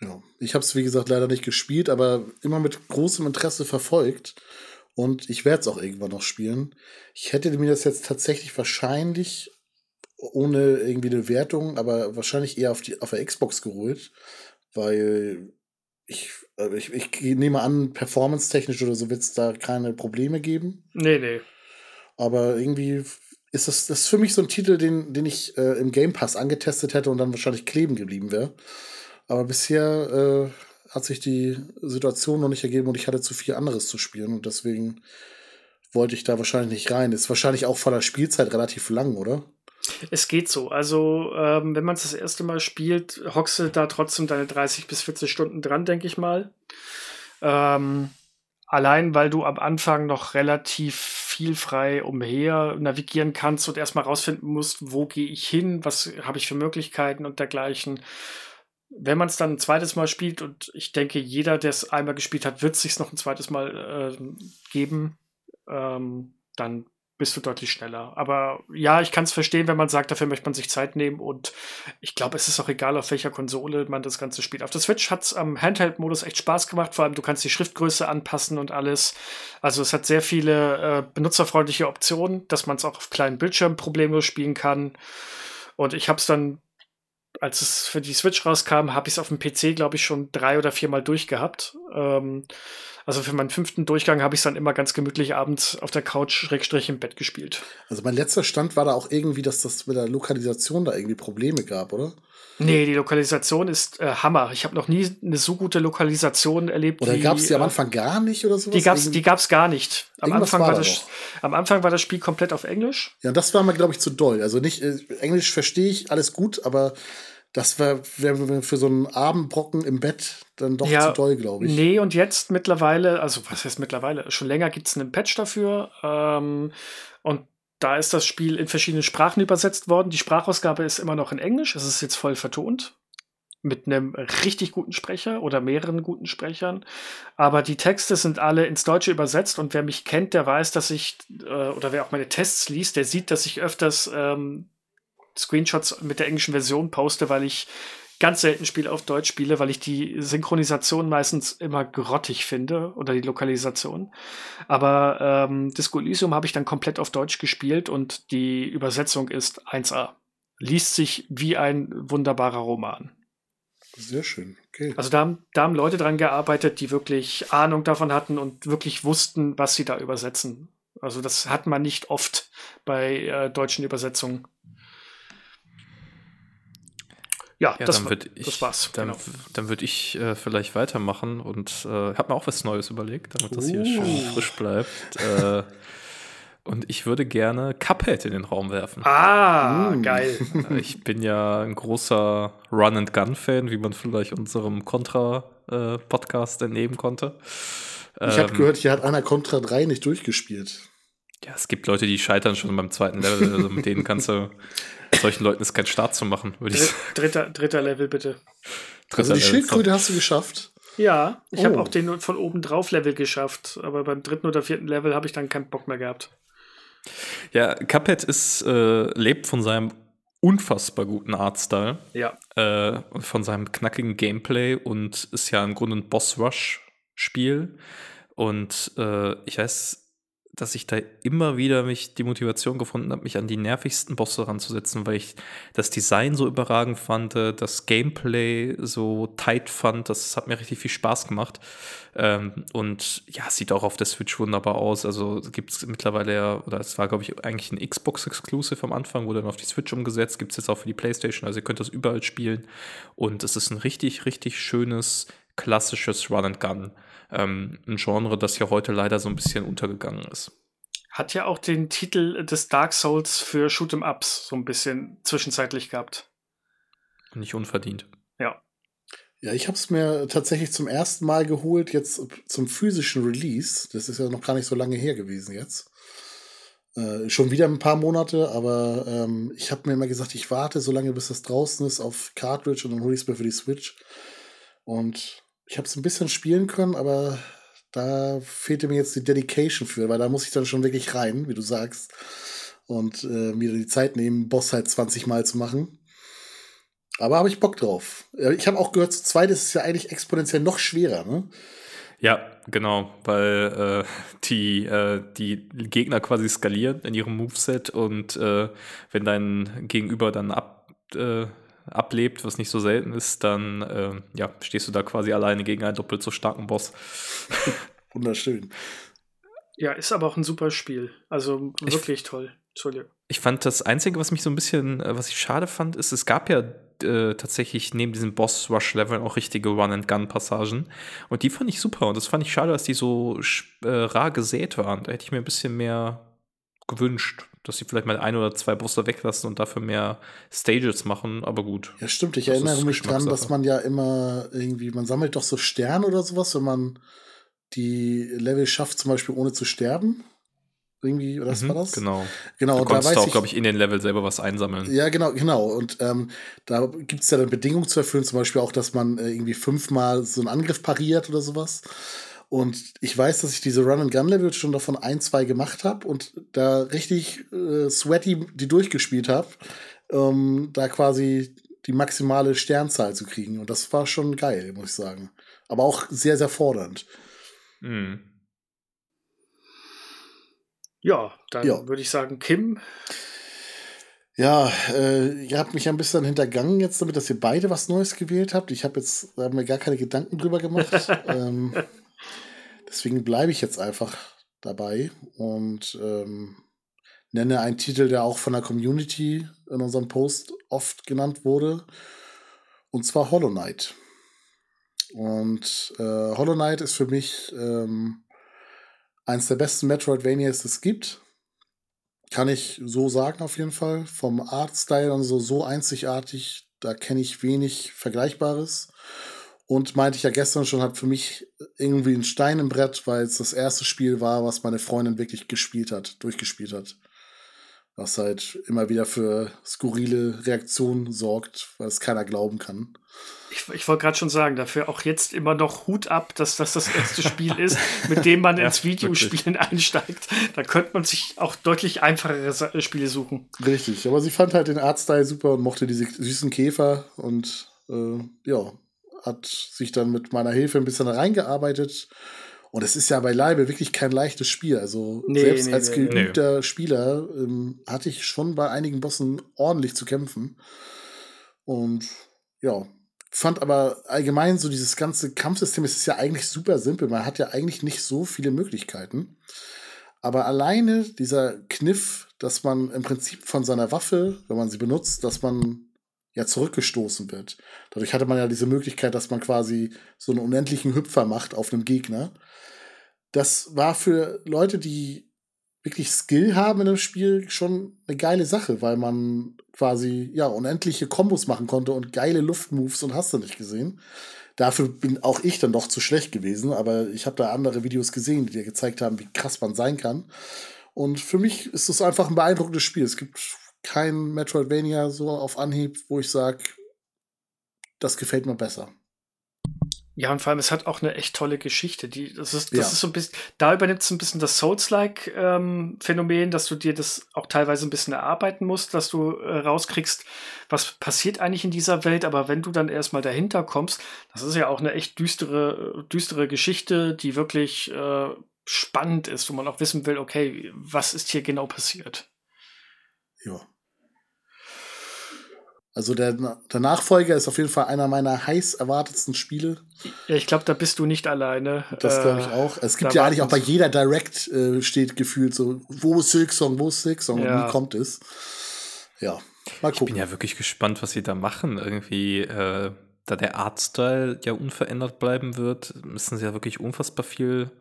C: Ja, ich habe es wie gesagt leider nicht gespielt, aber immer mit großem Interesse verfolgt. Und ich werde es auch irgendwann noch spielen. Ich hätte mir das jetzt tatsächlich wahrscheinlich ohne irgendwie eine Wertung, aber wahrscheinlich eher auf, die, auf der Xbox geholt, weil ich, also ich, ich nehme an, performance-technisch oder so wird es da keine Probleme geben.
A: Nee, nee.
C: Aber irgendwie ist das, das ist für mich so ein Titel, den, den ich äh, im Game Pass angetestet hätte und dann wahrscheinlich kleben geblieben wäre. Aber bisher äh, hat sich die Situation noch nicht ergeben und ich hatte zu viel anderes zu spielen und deswegen wollte ich da wahrscheinlich nicht rein. Ist wahrscheinlich auch von der Spielzeit relativ lang, oder?
A: Es geht so. Also, ähm, wenn man es das erste Mal spielt, hockst du da trotzdem deine 30 bis 40 Stunden dran, denke ich mal. Ähm, allein, weil du am Anfang noch relativ viel frei umher navigieren kannst und erstmal rausfinden musst, wo gehe ich hin, was habe ich für Möglichkeiten und dergleichen. Wenn man es dann ein zweites Mal spielt, und ich denke, jeder, der es einmal gespielt hat, wird es sich noch ein zweites Mal äh, geben, ähm, dann bist du deutlich schneller. Aber ja, ich kann es verstehen, wenn man sagt, dafür möchte man sich Zeit nehmen. Und ich glaube, es ist auch egal, auf welcher Konsole man das Ganze spielt. Auf der Switch hat es am Handheld-Modus echt Spaß gemacht. Vor allem, du kannst die Schriftgröße anpassen und alles. Also es hat sehr viele äh, benutzerfreundliche Optionen, dass man es auch auf kleinen Bildschirmen problemlos spielen kann. Und ich habe es dann, als es für die Switch rauskam, habe ich es auf dem PC, glaube ich, schon drei oder viermal durchgehabt. Ähm, also für meinen fünften Durchgang habe ich es dann immer ganz gemütlich abends auf der Couch schrägstrich im Bett gespielt.
C: Also mein letzter Stand war da auch irgendwie, dass das mit der Lokalisation da irgendwie Probleme gab, oder?
A: Nee, die Lokalisation ist äh, Hammer. Ich habe noch nie eine so gute Lokalisation erlebt.
C: Oder gab es die am äh, Anfang gar nicht oder sowas?
A: Die gab es die gab's gar nicht. Am Anfang, war, war das, am Anfang war das Spiel komplett auf Englisch.
C: Ja, das war mir, glaube ich, zu doll. Also nicht, äh, Englisch verstehe ich alles gut, aber das wäre wär für so einen Abendbrocken im Bett dann doch ja, zu doll, glaube ich.
A: Nee, und jetzt mittlerweile, also was heißt mittlerweile? Schon länger gibt es einen Patch dafür. Ähm, und da ist das Spiel in verschiedene Sprachen übersetzt worden. Die Sprachausgabe ist immer noch in Englisch. Es ist jetzt voll vertont. Mit einem richtig guten Sprecher oder mehreren guten Sprechern. Aber die Texte sind alle ins Deutsche übersetzt. Und wer mich kennt, der weiß, dass ich, äh, oder wer auch meine Tests liest, der sieht, dass ich öfters ähm, Screenshots mit der englischen Version poste, weil ich ganz selten Spiele auf Deutsch spiele, weil ich die Synchronisation meistens immer grottig finde oder die Lokalisation. Aber ähm, Disco Elysium habe ich dann komplett auf Deutsch gespielt und die Übersetzung ist 1A. Liest sich wie ein wunderbarer Roman.
C: Sehr schön. Okay.
A: Also da haben, da haben Leute dran gearbeitet, die wirklich Ahnung davon hatten und wirklich wussten, was sie da übersetzen. Also das hat man nicht oft bei äh, deutschen Übersetzungen. Ja, ja das,
B: dann ich, das war's. Dann, genau. dann würde ich äh, vielleicht weitermachen und äh, habe mir auch was Neues überlegt, damit das hier schön uh. frisch bleibt. äh, und ich würde gerne Cuphead in den Raum werfen.
A: Ah, mm. geil.
B: Äh, ich bin ja ein großer Run-and-Gun-Fan, wie man vielleicht unserem Contra-Podcast äh, entnehmen konnte.
C: Ich habe ähm, gehört, hier hat einer Contra 3 nicht durchgespielt.
B: Ja, es gibt Leute, die scheitern schon beim zweiten Level. Also mit denen kannst du solchen Leuten ist kein Start zu machen, würde ich sagen.
A: Dritter, dritter Level, bitte.
C: Dritter also die Schildkröte hast du geschafft?
A: Ja, ich oh. habe auch den von oben drauf Level geschafft, aber beim dritten oder vierten Level habe ich dann keinen Bock mehr gehabt.
B: Ja, Cuphead ist, äh, lebt von seinem unfassbar guten Artstyle.
A: Ja.
B: Äh, und von seinem knackigen Gameplay und ist ja im Grunde ein Boss-Rush-Spiel. Und äh, ich weiß, dass ich da immer wieder mich die Motivation gefunden habe, mich an die nervigsten Bosse ranzusetzen, weil ich das Design so überragend fand, äh, das Gameplay so tight fand. Das hat mir richtig viel Spaß gemacht. Ähm, und ja, sieht auch auf der Switch wunderbar aus. Also gibt es mittlerweile ja, oder es war, glaube ich, eigentlich ein Xbox-Exclusive am Anfang, wurde dann auf die Switch umgesetzt. Gibt es jetzt auch für die PlayStation. Also ihr könnt das überall spielen. Und es ist ein richtig, richtig schönes, klassisches Run and Gun ähm, ein Genre, das ja heute leider so ein bisschen untergegangen ist.
A: Hat ja auch den Titel des Dark Souls für Shoot'em Ups so ein bisschen zwischenzeitlich gehabt.
B: Nicht unverdient.
A: Ja.
C: Ja, ich habe es mir tatsächlich zum ersten Mal geholt, jetzt zum physischen Release. Das ist ja noch gar nicht so lange her gewesen jetzt. Äh, schon wieder ein paar Monate, aber ähm, ich habe mir immer gesagt, ich warte so lange, bis das draußen ist auf Cartridge und dann hole ich es mir für die Switch. Und ich habe es ein bisschen spielen können, aber da fehlte mir jetzt die Dedication für, weil da muss ich dann schon wirklich rein, wie du sagst. Und äh, mir die Zeit nehmen, Boss halt 20 Mal zu machen. Aber habe ich Bock drauf. Ich habe auch gehört, zu zweit ist es ja eigentlich exponentiell noch schwerer, ne?
B: Ja, genau, weil äh, die, äh, die Gegner quasi skalieren in ihrem Moveset und äh, wenn dein Gegenüber dann ab, äh, ablebt, was nicht so selten ist, dann äh, ja, stehst du da quasi alleine gegen einen doppelt so starken Boss.
C: Wunderschön.
A: Ja, ist aber auch ein super Spiel. Also wirklich ich, toll. Entschuldigung.
B: Ich fand das Einzige, was mich so ein bisschen, äh, was ich schade fand, ist, es gab ja äh, tatsächlich neben diesem Boss-Rush-Level auch richtige Run-and-Gun-Passagen. Und die fand ich super. Und das fand ich schade, dass die so äh, rar gesät waren. Da hätte ich mir ein bisschen mehr gewünscht dass sie vielleicht mal ein oder zwei Busse weglassen und dafür mehr Stages machen, aber gut.
C: Ja, stimmt. Ich erinnere mich dran, dass man ja immer irgendwie, man sammelt doch so Sterne oder sowas, wenn man die Level schafft, zum Beispiel ohne zu sterben. Irgendwie, oder was
B: mhm,
C: war das?
B: Genau.
C: Genau,
B: du da weiß auch, glaube ich, in den Level selber was einsammeln.
C: Ja, genau, genau. Und ähm, da gibt es ja dann Bedingungen zu erfüllen, zum Beispiel auch, dass man äh, irgendwie fünfmal so einen Angriff pariert oder sowas. Und ich weiß, dass ich diese Run-and-Gun-Level schon davon ein, zwei gemacht habe und da richtig äh, sweaty die durchgespielt habe, um da quasi die maximale Sternzahl zu kriegen. Und das war schon geil, muss ich sagen. Aber auch sehr, sehr fordernd.
B: Mhm.
A: Ja, dann ja. würde ich sagen, Kim.
C: Ja, äh, ihr habt mich ein bisschen hintergangen jetzt damit, dass ihr beide was Neues gewählt habt. Ich habe jetzt hab mir gar keine Gedanken drüber gemacht. ähm, Deswegen bleibe ich jetzt einfach dabei und ähm, nenne einen Titel, der auch von der Community in unserem Post oft genannt wurde, und zwar Hollow Knight. Und äh, Hollow Knight ist für mich ähm, eins der besten Metroidvanias, es gibt. Kann ich so sagen, auf jeden Fall. Vom Artstyle und so, so einzigartig, da kenne ich wenig Vergleichbares. Und meinte ich ja gestern schon, hat für mich irgendwie ein Stein im Brett, weil es das erste Spiel war, was meine Freundin wirklich gespielt hat, durchgespielt hat. Was halt immer wieder für skurrile Reaktionen sorgt, weil es keiner glauben kann.
A: Ich, ich wollte gerade schon sagen, dafür auch jetzt immer noch Hut ab, dass das das erste Spiel ist, mit dem man ja, ins Videospielen wirklich. einsteigt. Da könnte man sich auch deutlich einfachere Spiele suchen.
C: Richtig, aber sie fand halt den Artstyle super und mochte diese süßen Käfer und äh, ja, hat sich dann mit meiner Hilfe ein bisschen reingearbeitet. Und es ist ja beileibe wirklich kein leichtes Spiel. Also nee, selbst nee, als geübter nee. Spieler ähm, hatte ich schon bei einigen Bossen ordentlich zu kämpfen. Und ja, fand aber allgemein so dieses ganze Kampfsystem, es ist ja eigentlich super simpel. Man hat ja eigentlich nicht so viele Möglichkeiten. Aber alleine dieser Kniff, dass man im Prinzip von seiner Waffe, wenn man sie benutzt, dass man ja zurückgestoßen wird. Dadurch hatte man ja diese Möglichkeit, dass man quasi so einen unendlichen Hüpfer macht auf einem Gegner. Das war für Leute, die wirklich Skill haben in dem Spiel, schon eine geile Sache, weil man quasi ja unendliche Kombos machen konnte und geile Luftmoves und hast du nicht gesehen. Dafür bin auch ich dann doch zu schlecht gewesen, aber ich habe da andere Videos gesehen, die dir gezeigt haben, wie krass man sein kann. Und für mich ist es einfach ein beeindruckendes Spiel. Es gibt kein Metroidvania so auf Anhieb, wo ich sage, das gefällt mir besser.
A: Ja, und vor allem, es hat auch eine echt tolle Geschichte. Die, das ist, das ja. ist so ein bisschen, da übernimmt es ein bisschen das Souls-like-Phänomen, ähm, dass du dir das auch teilweise ein bisschen erarbeiten musst, dass du äh, rauskriegst, was passiert eigentlich in dieser Welt. Aber wenn du dann erstmal dahinter kommst, das ist ja auch eine echt düstere, düstere Geschichte, die wirklich äh, spannend ist, wo man auch wissen will, okay, was ist hier genau passiert.
C: Ja. Also der, der Nachfolger ist auf jeden Fall einer meiner heiß erwartetsten Spiele.
A: Ja, ich glaube, da bist du nicht alleine.
C: Das glaube ich äh, auch. Es gibt ja eigentlich auch bei jeder Direct äh, steht gefühlt so, wo ist Silksong, wo ist Silksong ja. und wie kommt es? Ja,
B: mal gucken. Ich bin ja wirklich gespannt, was sie da machen. Irgendwie, äh, da der Artstyle ja unverändert bleiben wird, müssen sie ja wirklich unfassbar viel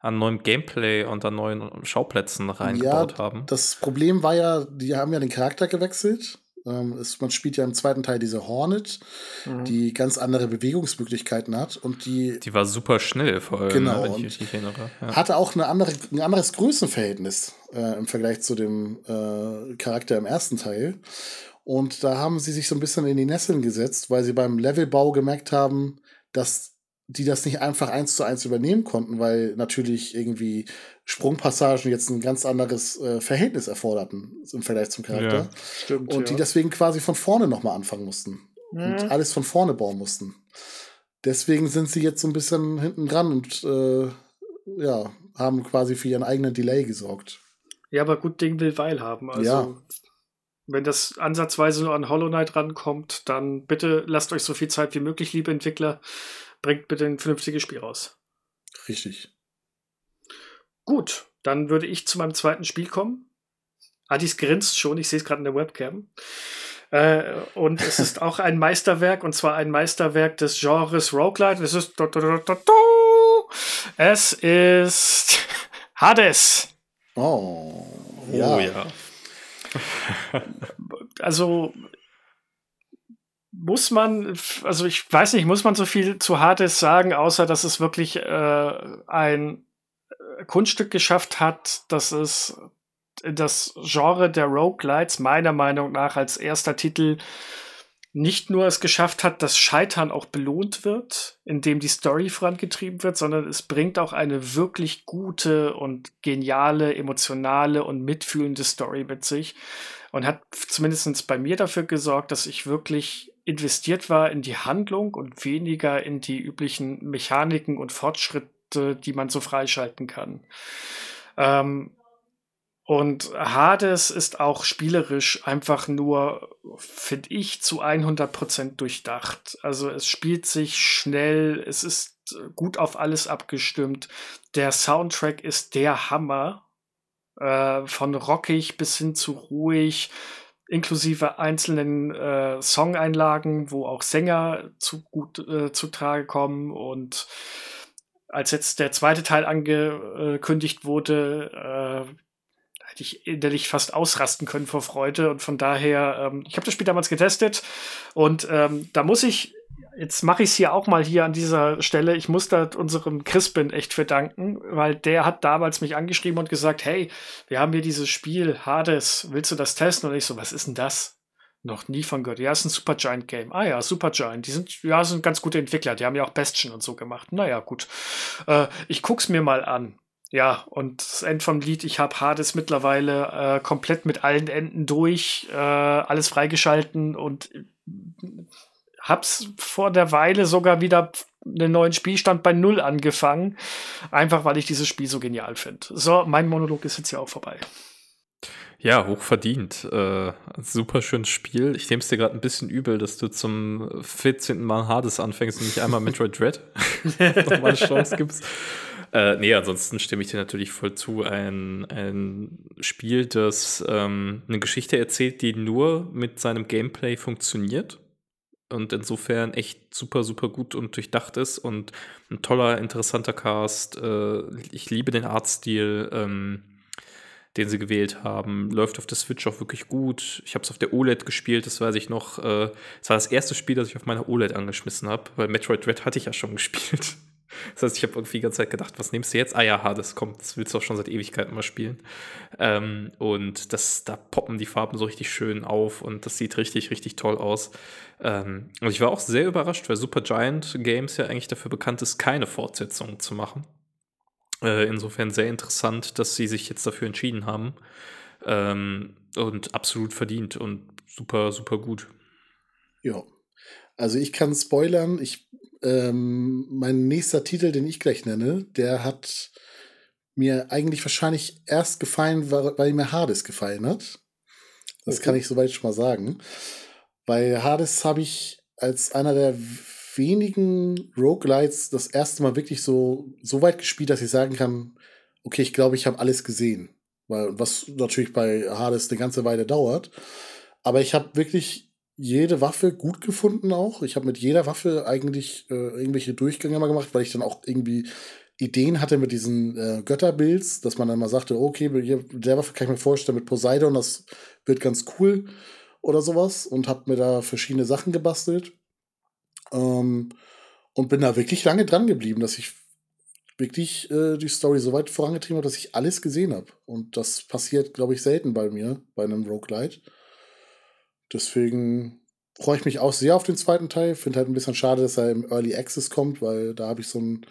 B: an neuem Gameplay und an neuen Schauplätzen reingebaut ja, haben.
C: Das Problem war ja, die haben ja den Charakter gewechselt. Ähm, es, man spielt ja im zweiten Teil diese Hornet, mhm. die ganz andere Bewegungsmöglichkeiten hat und die.
B: Die war super schnell, vor allem,
C: genau, ne, wenn ich mich erinnere. Ja. Hatte auch eine andere, ein anderes Größenverhältnis äh, im Vergleich zu dem äh, Charakter im ersten Teil. Und da haben sie sich so ein bisschen in die Nesseln gesetzt, weil sie beim Levelbau gemerkt haben, dass die das nicht einfach eins zu eins übernehmen konnten, weil natürlich irgendwie Sprungpassagen jetzt ein ganz anderes äh, Verhältnis erforderten im Vergleich zum Charakter. Ja, stimmt, und die deswegen quasi von vorne nochmal anfangen mussten. Mhm. Und alles von vorne bauen mussten. Deswegen sind sie jetzt so ein bisschen hinten dran und äh, ja, haben quasi für ihren eigenen Delay gesorgt.
A: Ja, aber gut Ding will Weil haben. Also, ja. wenn das ansatzweise nur an Hollow Knight rankommt, dann bitte lasst euch so viel Zeit wie möglich, liebe Entwickler bringt bitte ein vernünftiges Spiel raus.
C: Richtig.
A: Gut, dann würde ich zu meinem zweiten Spiel kommen. Adis grinst schon, ich sehe es gerade in der Webcam. Äh, und es ist auch ein Meisterwerk, und zwar ein Meisterwerk des Genres Roguelite. Es ist. Es ist Hades.
C: Oh, ja. Oh, ja.
A: also, muss man, also ich weiß nicht, muss man so viel zu Hades sagen, außer dass es wirklich äh, ein äh, Kunststück geschafft hat, dass es das Genre der Roguelites meiner Meinung nach als erster Titel nicht nur es geschafft hat, dass Scheitern auch belohnt wird, indem die Story vorangetrieben wird, sondern es bringt auch eine wirklich gute und geniale, emotionale und mitfühlende Story mit sich und hat zumindest bei mir dafür gesorgt, dass ich wirklich investiert war in die Handlung und weniger in die üblichen Mechaniken und Fortschritte, die man so freischalten kann. Ähm, und Hades ist auch spielerisch einfach nur, finde ich, zu 100% durchdacht. Also es spielt sich schnell, es ist gut auf alles abgestimmt. Der Soundtrack ist der Hammer. Äh, von rockig bis hin zu ruhig inklusive einzelnen äh, Songeinlagen, wo auch Sänger zu gut äh, zu Trage kommen und als jetzt der zweite Teil angekündigt wurde, äh, hätte ich innerlich fast ausrasten können vor Freude und von daher, ähm, ich habe das Spiel damals getestet und ähm, da muss ich jetzt mache ich es hier auch mal hier an dieser Stelle. Ich muss da unserem Crispin echt verdanken, weil der hat damals mich angeschrieben und gesagt, hey, wir haben hier dieses Spiel Hades, willst du das testen? Und ich so, was ist denn das? Noch nie von gehört. Ja, ist ein Supergiant Game. Ah ja, Supergiant. Die sind, ja, sind ganz gute Entwickler. Die haben ja auch Bastion und so gemacht. Naja, gut. Äh, ich guck's mir mal an. Ja, und das End vom Lied, ich habe Hades mittlerweile äh, komplett mit allen Enden durch, äh, alles freigeschalten und hab's vor der Weile sogar wieder einen neuen Spielstand bei Null angefangen. Einfach weil ich dieses Spiel so genial finde. So, mein Monolog ist jetzt ja auch vorbei.
B: Ja, hochverdient. Äh, super schönes Spiel. Ich nehme es dir gerade ein bisschen übel, dass du zum 14. Mal Hades anfängst und nicht einmal Metroid Dread nochmal eine Chance gibst. Äh, nee, ansonsten stimme ich dir natürlich voll zu. Ein, ein Spiel, das ähm, eine Geschichte erzählt, die nur mit seinem Gameplay funktioniert und insofern echt super, super gut und durchdacht ist und ein toller, interessanter Cast. Äh, ich liebe den Artstil, ähm, den sie gewählt haben. Läuft auf der Switch auch wirklich gut. Ich habe es auf der OLED gespielt, das weiß ich noch. Äh, war das erste Spiel, das ich auf meiner OLED angeschmissen habe, weil Metroid Dread hatte ich ja schon gespielt. Das heißt, ich habe irgendwie die ganze Zeit gedacht, was nimmst du jetzt? Ah ja, das kommt, das willst du auch schon seit Ewigkeiten mal spielen. Ähm, und das, da poppen die Farben so richtig schön auf und das sieht richtig, richtig toll aus. Ähm, und ich war auch sehr überrascht, weil Super Giant Games ja eigentlich dafür bekannt ist, keine Fortsetzungen zu machen. Äh, insofern sehr interessant, dass sie sich jetzt dafür entschieden haben. Ähm, und absolut verdient und super, super gut.
C: Ja. Also ich kann spoilern, ich ähm, mein nächster Titel, den ich gleich nenne, der hat mir eigentlich wahrscheinlich erst gefallen, weil mir Hades gefallen hat. Das okay. kann ich soweit schon mal sagen. Bei Hades habe ich als einer der wenigen Roguelites das erste Mal wirklich so, so weit gespielt, dass ich sagen kann, okay, ich glaube, ich habe alles gesehen. Weil, was natürlich bei Hades eine ganze Weile dauert. Aber ich habe wirklich jede Waffe gut gefunden auch. Ich habe mit jeder Waffe eigentlich äh, irgendwelche Durchgänge mal gemacht, weil ich dann auch irgendwie Ideen hatte mit diesen äh, Götterbilds, dass man dann mal sagte, okay, mit der Waffe kann ich mir vorstellen, mit Poseidon, das wird ganz cool oder sowas und habe mir da verschiedene Sachen gebastelt. Ähm, und bin da wirklich lange dran geblieben, dass ich wirklich äh, die Story so weit vorangetrieben habe, dass ich alles gesehen habe. Und das passiert, glaube ich, selten bei mir, bei einem Roguelite. Deswegen freue ich mich auch sehr auf den zweiten Teil. Finde halt ein bisschen schade, dass er im Early Access kommt, weil da habe ich so ein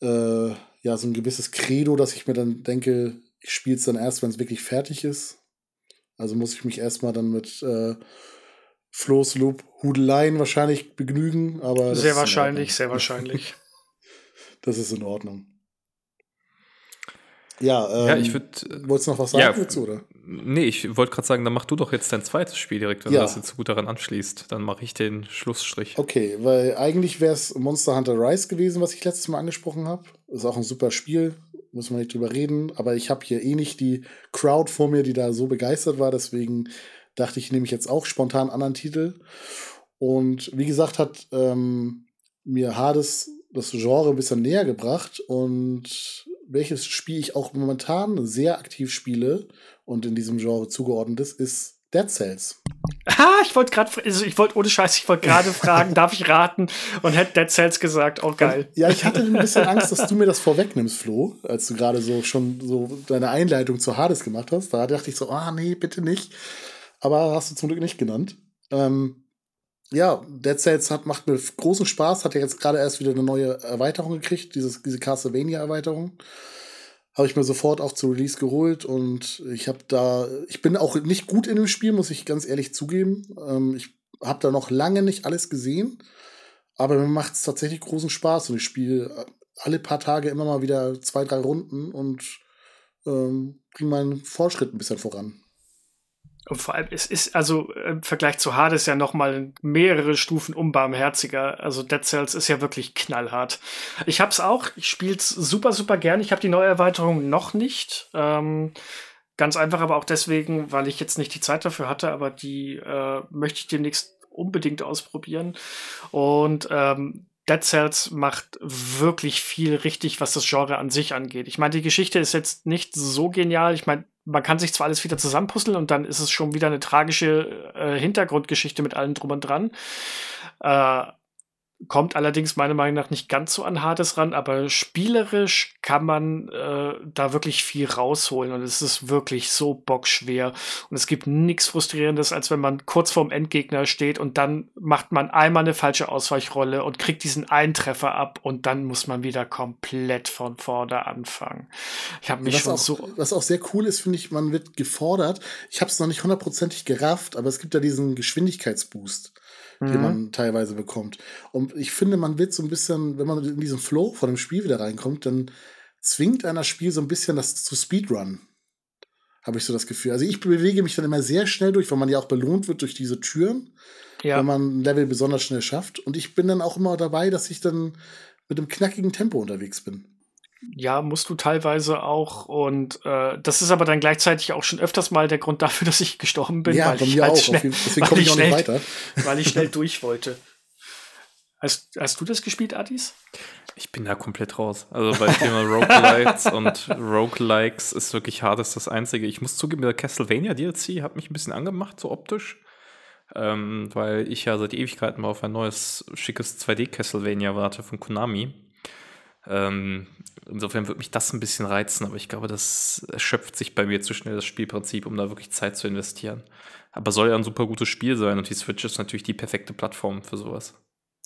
C: äh, ja, so ein gewisses Credo, dass ich mir dann denke, ich spiele es dann erst, wenn es wirklich fertig ist. Also muss ich mich erstmal dann mit äh, Flo's Loop Hudeleien wahrscheinlich begnügen, aber.
A: Sehr wahrscheinlich, sehr wahrscheinlich.
C: das ist in Ordnung. Ja,
B: ähm, ja ich würde.
C: Wolltest du noch was sagen ja, dazu, oder?
B: Nee, ich wollte gerade sagen, dann mach du doch jetzt dein zweites Spiel direkt, wenn ja. du das jetzt gut daran anschließt. Dann mache ich den Schlussstrich.
C: Okay, weil eigentlich wäre es Monster Hunter Rise gewesen, was ich letztes Mal angesprochen habe. Ist auch ein super Spiel, muss man nicht drüber reden. Aber ich habe hier eh nicht die Crowd vor mir, die da so begeistert war. Deswegen dachte ich, nehme ich jetzt auch spontan einen anderen Titel. Und wie gesagt, hat ähm, mir Hades das Genre ein bisschen näher gebracht und welches Spiel ich auch momentan sehr aktiv spiele und in diesem Genre zugeordnet ist, ist Dead Cells.
A: Ah, ich wollte gerade, also ich wollte ohne Scheiß, ich wollte gerade fragen, darf ich raten? Und hätte Dead Cells gesagt, oh geil.
C: Ja, ich hatte ein bisschen Angst, dass du mir das vorwegnimmst, Flo, als du gerade so schon so deine Einleitung zu Hades gemacht hast. Da dachte ich so, ah nee, bitte nicht. Aber hast du zum Glück nicht genannt. Ähm, ja, Dead Cells hat, macht mir großen Spaß, hat ja jetzt gerade erst wieder eine neue Erweiterung gekriegt, dieses, diese Castlevania-Erweiterung. Habe ich mir sofort auch zu Release geholt und ich habe da, ich bin auch nicht gut in dem Spiel, muss ich ganz ehrlich zugeben. Ähm, ich habe da noch lange nicht alles gesehen, aber mir macht es tatsächlich großen Spaß und ich spiele alle paar Tage immer mal wieder zwei, drei Runden und ähm, bringe meinen Fortschritt ein bisschen voran.
A: Und vor allem, es ist also im Vergleich zu Hades ja noch mal mehrere Stufen unbarmherziger. Also Dead Cells ist ja wirklich knallhart. Ich hab's auch, ich spiel's super, super gern. Ich habe die neue Erweiterung noch nicht. Ähm, ganz einfach, aber auch deswegen, weil ich jetzt nicht die Zeit dafür hatte, aber die äh, möchte ich demnächst unbedingt ausprobieren. Und ähm, Dead Cells macht wirklich viel richtig, was das Genre an sich angeht. Ich meine, die Geschichte ist jetzt nicht so genial. Ich meine, man kann sich zwar alles wieder zusammenpuzzeln und dann ist es schon wieder eine tragische äh, Hintergrundgeschichte mit allem drum und dran. Äh, kommt allerdings meiner Meinung nach nicht ganz so an Hades ran, aber spielerisch kann man äh, da wirklich viel rausholen und es ist wirklich so bockschwer und es gibt nichts frustrierendes, als wenn man kurz vorm Endgegner steht und dann macht man einmal eine falsche Ausweichrolle und kriegt diesen Eintreffer ab und dann muss man wieder komplett von vorne anfangen. Ich habe mich
C: was
A: schon
C: auch,
A: so
C: was auch sehr cool ist, finde ich, man wird gefordert. Ich habe es noch nicht hundertprozentig gerafft, aber es gibt ja diesen Geschwindigkeitsboost mhm. den man teilweise bekommt. Und ich finde, man wird so ein bisschen, wenn man in diesen Flow von dem Spiel wieder reinkommt, dann zwingt einer Spiel so ein bisschen das zu Speedrun. Habe ich so das Gefühl. Also ich bewege mich dann immer sehr schnell durch, weil man ja auch belohnt wird durch diese Türen, ja. wenn man ein Level besonders schnell schafft. Und ich bin dann auch immer dabei, dass ich dann mit einem knackigen Tempo unterwegs bin
A: ja, musst du teilweise auch. Und äh, das ist aber dann gleichzeitig auch schon öfters mal der Grund dafür, dass ich gestorben bin.
C: Ja,
A: weil
C: bei
A: ich
C: mir
A: halt
C: auch.
A: Schnell,
C: Deswegen komme ich auch
A: schnell,
C: nicht weiter.
A: Weil ich schnell durch wollte. Hast, hast du das gespielt, Adis?
B: Ich bin da komplett raus. Also bei Thema Roguelites und Roguelikes ist wirklich hart, ist das Einzige. Ich muss zugeben, der Castlevania DLC hat mich ein bisschen angemacht, so optisch. Ähm, weil ich ja seit Ewigkeiten mal auf ein neues, schickes 2D-Castlevania warte von Konami. Ähm, insofern würde mich das ein bisschen reizen, aber ich glaube, das erschöpft sich bei mir zu schnell, das Spielprinzip, um da wirklich Zeit zu investieren. Aber soll ja ein super gutes Spiel sein und die Switch ist natürlich die perfekte Plattform für sowas.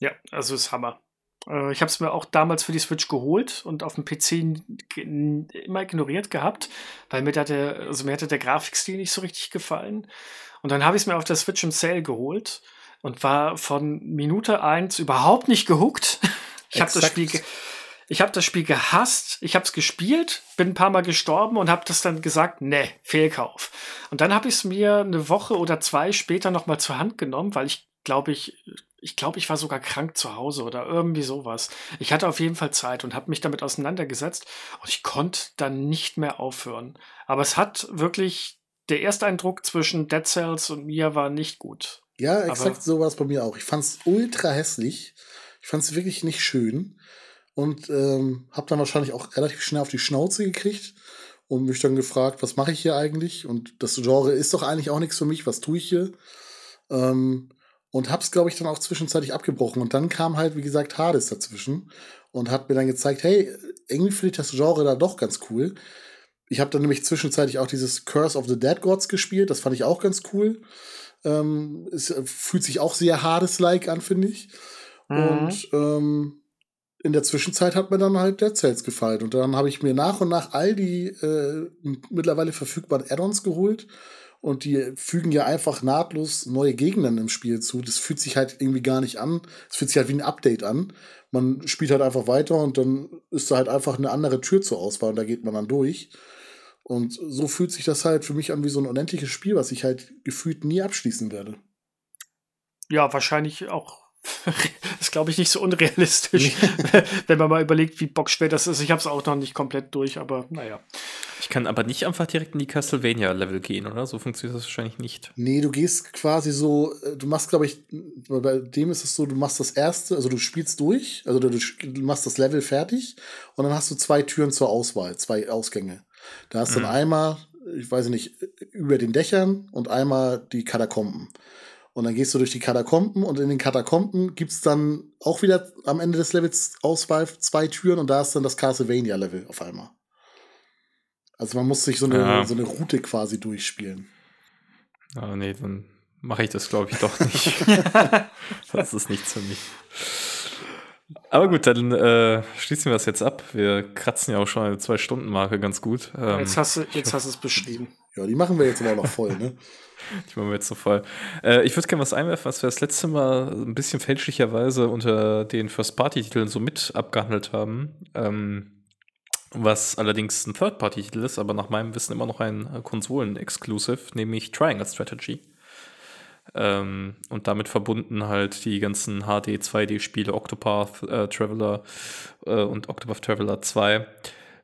A: Ja, also ist Hammer. Äh, ich habe es mir auch damals für die Switch geholt und auf dem PC immer ignoriert gehabt, weil mir, da der, also mir hatte der Grafikstil nicht so richtig gefallen. Und dann habe ich es mir auf der Switch im Sale geholt und war von Minute 1 überhaupt nicht gehuckt. Ich habe das Spiel ich habe das Spiel gehasst, ich habe es gespielt, bin ein paar Mal gestorben und habe das dann gesagt, ne, Fehlkauf. Und dann habe ich es mir eine Woche oder zwei später noch mal zur Hand genommen, weil ich glaube ich, ich glaube, ich war sogar krank zu Hause oder irgendwie sowas. Ich hatte auf jeden Fall Zeit und habe mich damit auseinandergesetzt und ich konnte dann nicht mehr aufhören. Aber es hat wirklich, der Ersteindruck zwischen Dead Cells und mir war nicht gut.
C: Ja, exakt Aber so war es bei mir auch. Ich fand es ultra hässlich. Ich fand es wirklich nicht schön und ähm, habe dann wahrscheinlich auch relativ schnell auf die Schnauze gekriegt und mich dann gefragt, was mache ich hier eigentlich? Und das Genre ist doch eigentlich auch nichts für mich. Was tue ich hier? Ähm, und hab's, glaube ich, dann auch zwischenzeitlich abgebrochen. Und dann kam halt, wie gesagt, Hades dazwischen und hat mir dann gezeigt, hey, irgendwie finde ich das Genre da doch ganz cool. Ich habe dann nämlich zwischenzeitlich auch dieses Curse of the Dead Gods gespielt, das fand ich auch ganz cool. Ähm, es fühlt sich auch sehr Hades-like an, finde ich. Mhm. Und ähm, in der Zwischenzeit hat mir dann halt Dead Cells gefallen. Und dann habe ich mir nach und nach all die äh, mittlerweile verfügbaren Add-ons geholt und die fügen ja einfach nahtlos neue Gegner im Spiel zu. Das fühlt sich halt irgendwie gar nicht an. Es fühlt sich halt wie ein Update an. Man spielt halt einfach weiter und dann ist da halt einfach eine andere Tür zur Auswahl und da geht man dann durch. Und so fühlt sich das halt für mich an wie so ein unendliches Spiel, was ich halt gefühlt nie abschließen werde.
A: Ja, wahrscheinlich auch ist, glaube ich, nicht so unrealistisch, wenn man mal überlegt, wie bockschwer das ist. Ich habe es auch noch nicht komplett durch, aber naja.
B: Ich kann aber nicht einfach direkt in die Castlevania-Level gehen, oder? So funktioniert das wahrscheinlich nicht.
C: Nee, du gehst quasi so, äh, du machst, glaube ich, bei dem ist es so, du machst das erste, also du spielst durch, also du, du machst das Level fertig und dann hast du zwei Türen zur Auswahl, zwei Ausgänge. Da hast du mhm. dann einmal, ich weiß nicht, über den Dächern und einmal die Katakomben. Und dann gehst du durch die Katakomben und in den Katakomben gibt es dann auch wieder am Ende des Levels Auswahl zwei Türen und da ist dann das Castlevania-Level auf einmal. Also man muss sich so eine, ja. so eine Route quasi durchspielen.
B: Ah, nee, dann mache ich das, glaube ich, doch nicht. das ist nichts für mich. Aber gut, dann äh, schließen wir das jetzt ab. Wir kratzen ja auch schon eine Zwei-Stunden-Marke ganz gut.
A: Ähm, jetzt hast du jetzt hast du es beschrieben.
C: Ja, die machen wir jetzt aber noch voll, ne?
B: Die machen wir jetzt so voll. Äh, ich würde gerne was einwerfen, was wir das letzte Mal ein bisschen fälschlicherweise unter den First-Party-Titeln so mit abgehandelt haben. Ähm, was allerdings ein Third-Party-Titel ist, aber nach meinem Wissen immer noch ein Konsolen-Exclusive, nämlich Triangle Strategy. Ähm, und damit verbunden halt die ganzen HD 2D-Spiele Octopath äh, Traveler äh, und Octopath Traveler 2.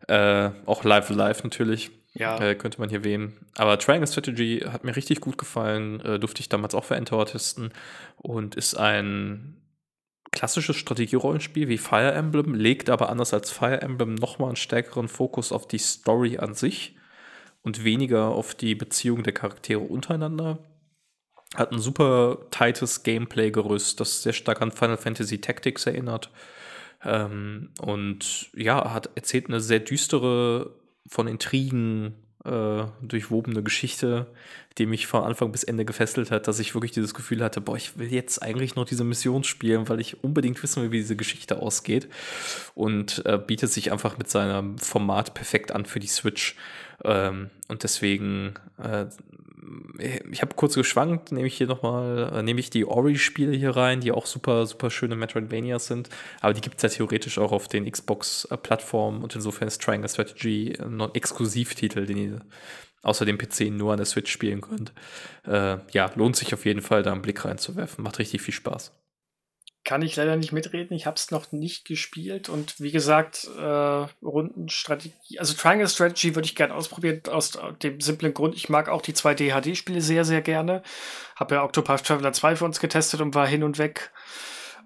B: Äh, auch Live Live natürlich. Ja. Äh, könnte man hier wählen. Aber Triangle Strategy hat mir richtig gut gefallen. Äh, durfte ich damals auch für Endtower testen. Und ist ein klassisches Strategierollenspiel wie Fire Emblem, legt aber anders als Fire Emblem nochmal einen stärkeren Fokus auf die Story an sich und weniger auf die Beziehung der Charaktere untereinander. Hat ein super tightes Gameplay-Gerüst, das sehr stark an Final Fantasy Tactics erinnert. Ähm, und ja, hat erzählt eine sehr düstere von Intrigen äh, durchwobene Geschichte, die mich von Anfang bis Ende gefesselt hat, dass ich wirklich dieses Gefühl hatte, boah, ich will jetzt eigentlich noch diese Mission spielen, weil ich unbedingt wissen will, wie diese Geschichte ausgeht. Und äh, bietet sich einfach mit seinem Format perfekt an für die Switch. Ähm, und deswegen äh, ich habe kurz geschwankt, nehme ich hier nochmal, äh, nehme ich die Ori-Spiele hier rein, die auch super, super schöne Metroidvanias sind. Aber die gibt es ja theoretisch auch auf den Xbox-Plattformen und insofern ist Triangle Strategy ein Exklusivtitel, den ihr außer dem PC nur an der Switch spielen könnt. Äh, ja, lohnt sich auf jeden Fall, da einen Blick reinzuwerfen. Macht richtig viel Spaß
A: kann ich leider nicht mitreden. Ich habe es noch nicht gespielt und wie gesagt, äh, Rundenstrategie, also Triangle Strategy würde ich gerne ausprobieren aus dem simplen Grund, ich mag auch die 2D HD-Spiele sehr, sehr gerne. Habe ja Octopath Traveler 2 für uns getestet und war hin und weg.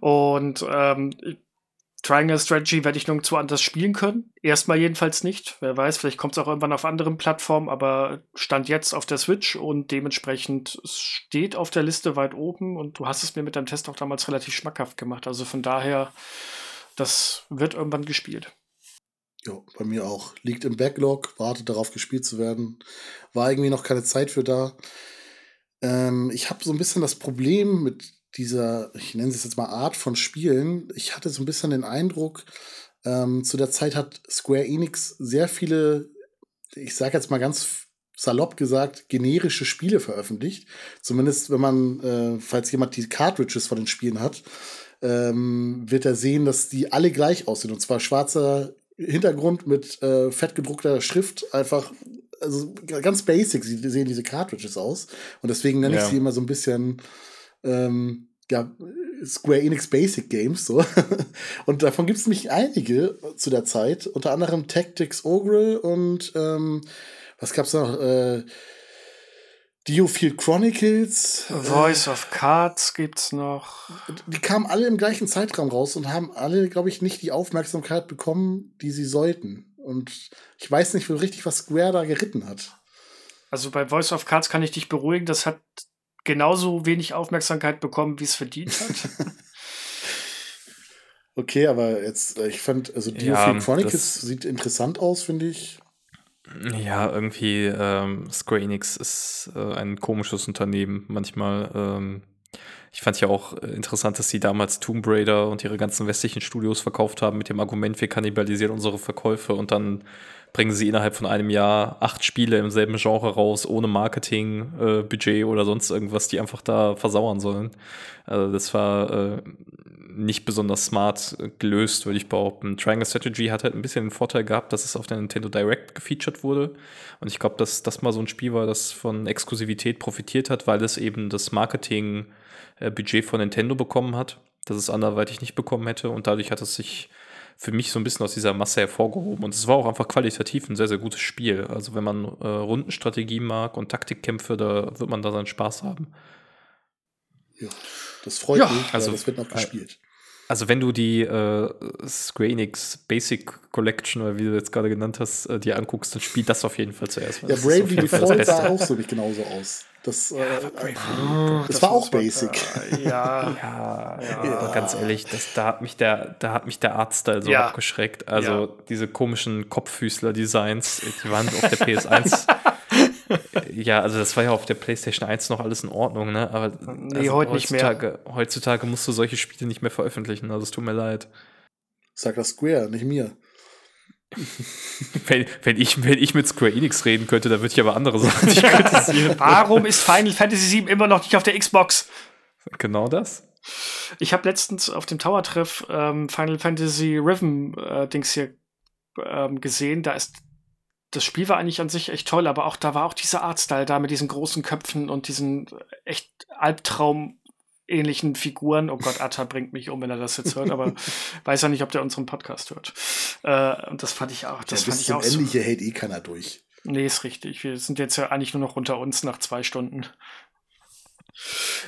A: Und ähm, Triangle Strategy werde ich nirgendwo anders spielen können. Erstmal jedenfalls nicht. Wer weiß, vielleicht kommt es auch irgendwann auf anderen Plattformen, aber stand jetzt auf der Switch und dementsprechend steht auf der Liste weit oben und du hast es mir mit deinem Test auch damals relativ schmackhaft gemacht. Also von daher, das wird irgendwann gespielt.
C: Ja, bei mir auch. Liegt im Backlog, wartet darauf gespielt zu werden. War irgendwie noch keine Zeit für da. Ähm, ich habe so ein bisschen das Problem mit dieser, ich nenne es jetzt mal Art von Spielen, ich hatte so ein bisschen den Eindruck, ähm, zu der Zeit hat Square Enix sehr viele, ich sage jetzt mal ganz salopp gesagt, generische Spiele veröffentlicht. Zumindest wenn man, äh, falls jemand die Cartridges von den Spielen hat, ähm, wird er sehen, dass die alle gleich aussehen. Und zwar schwarzer Hintergrund mit äh, fett gedruckter Schrift, einfach also ganz basic sehen diese Cartridges aus. Und deswegen nenne ich sie immer so ein bisschen ähm, ja, Square Enix Basic Games. So. und davon gibt es nämlich einige zu der Zeit. Unter anderem Tactics Ogre und ähm, was gab's noch? Äh, Diofield Chronicles.
A: Voice äh, of Cards gibt's noch.
C: Die kamen alle im gleichen Zeitraum raus und haben alle, glaube ich, nicht die Aufmerksamkeit bekommen, die sie sollten. Und ich weiß nicht so richtig, was Square da geritten hat.
A: Also bei Voice of Cards kann ich dich beruhigen, das hat genauso wenig Aufmerksamkeit bekommen, wie es verdient hat.
C: okay, aber jetzt, äh, ich fand, also Diofield ja, Chronicles sieht interessant aus, finde ich.
B: Ja, irgendwie ähm, Square Enix ist äh, ein komisches Unternehmen manchmal. Ähm, ich fand ja auch äh, interessant, dass sie damals Tomb Raider und ihre ganzen westlichen Studios verkauft haben mit dem Argument, wir kannibalisieren unsere Verkäufe und dann bringen sie innerhalb von einem Jahr acht Spiele im selben Genre raus, ohne Marketing, äh, Budget oder sonst irgendwas, die einfach da versauern sollen. Also das war äh, nicht besonders smart gelöst, würde ich behaupten. Triangle Strategy hat halt ein bisschen den Vorteil gehabt, dass es auf der Nintendo Direct gefeatured wurde. Und ich glaube, dass das mal so ein Spiel war, das von Exklusivität profitiert hat, weil es eben das Marketing-Budget von Nintendo bekommen hat, das es anderweitig nicht bekommen hätte. Und dadurch hat es sich für mich so ein bisschen aus dieser Masse hervorgehoben. Und es war auch einfach qualitativ ein sehr, sehr gutes Spiel. Also wenn man äh, Rundenstrategie mag und Taktikkämpfe, da wird man da seinen Spaß haben.
C: Ja, das freut ja, mich, also das wird noch gespielt.
B: Also wenn du die äh, Square Enix Basic Collection oder wie du jetzt gerade genannt hast, äh, dir anguckst, dann spielt das auf jeden Fall zuerst.
C: Ja, Bravely Default sah auch so nicht genauso aus. Das, äh, das, das, war auch Basic.
B: ja, ja, ja, ja. ganz ehrlich, das, da hat mich der, da hat mich der Artstyle so ja. abgeschreckt. Also diese komischen Kopffüßler-Designs, die waren auf der PS1 ja, also das war ja auf der PlayStation 1 noch alles in Ordnung, ne? Aber
A: nee, also heute nicht mehr.
B: Heutzutage musst du solche Spiele nicht mehr veröffentlichen, also es tut mir leid.
C: Sag das Square, nicht mir.
B: Wenn, wenn, ich, wenn ich mit Square Enix reden könnte, dann würde ich aber andere Sachen nicht kritisieren.
A: Warum ist Final Fantasy VII immer noch nicht auf der Xbox?
B: Genau das.
A: Ich habe letztens auf dem Tower-Treff ähm, Final Fantasy Rhythm-Dings äh, hier ähm, gesehen. Da ist das Spiel war eigentlich an sich echt toll, aber auch da war auch dieser Artstyle da mit diesen großen Köpfen und diesen echt Albtraum ähnlichen Figuren. Oh Gott, Atta bringt mich um, wenn er das jetzt hört, aber weiß ja nicht, ob der unseren Podcast hört. Äh, und das fand ich auch. Das ja, fand ich auch.
C: Ähnliche so. hält eh keiner durch.
A: Nee, ist richtig. Wir sind jetzt ja eigentlich nur noch unter uns nach zwei Stunden.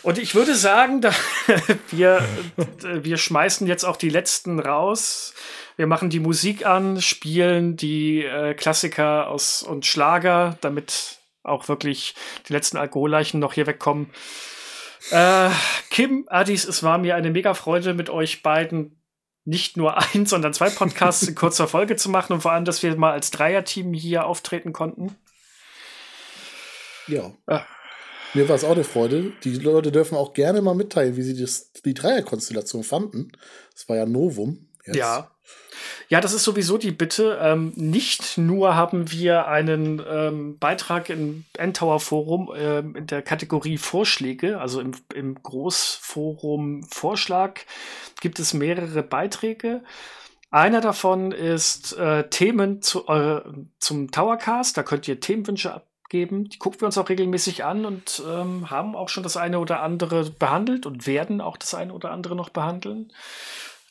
A: Und ich würde sagen, da, wir, wir schmeißen jetzt auch die letzten raus. Wir machen die Musik an, spielen die äh, Klassiker aus und Schlager, damit auch wirklich die letzten Alkoholleichen noch hier wegkommen. Äh, Kim, Adis, es war mir eine mega Freude, mit euch beiden nicht nur ein, sondern zwei Podcasts in kurzer Folge zu machen und vor allem, dass wir mal als Dreierteam hier auftreten konnten.
C: Ja. Äh. Mir war es auch eine Freude. Die Leute dürfen auch gerne mal mitteilen, wie sie das, die Dreierkonstellation fanden. Das war ja Novum.
A: Jetzt. Ja. Ja, das ist sowieso die Bitte. Ähm, nicht nur haben wir einen ähm, Beitrag im Endtower Forum ähm, in der Kategorie Vorschläge, also im, im Großforum Vorschlag gibt es mehrere Beiträge. Einer davon ist äh, Themen zu, äh, zum Towercast. Da könnt ihr Themenwünsche abgeben. Die gucken wir uns auch regelmäßig an und ähm, haben auch schon das eine oder andere behandelt und werden auch das eine oder andere noch behandeln.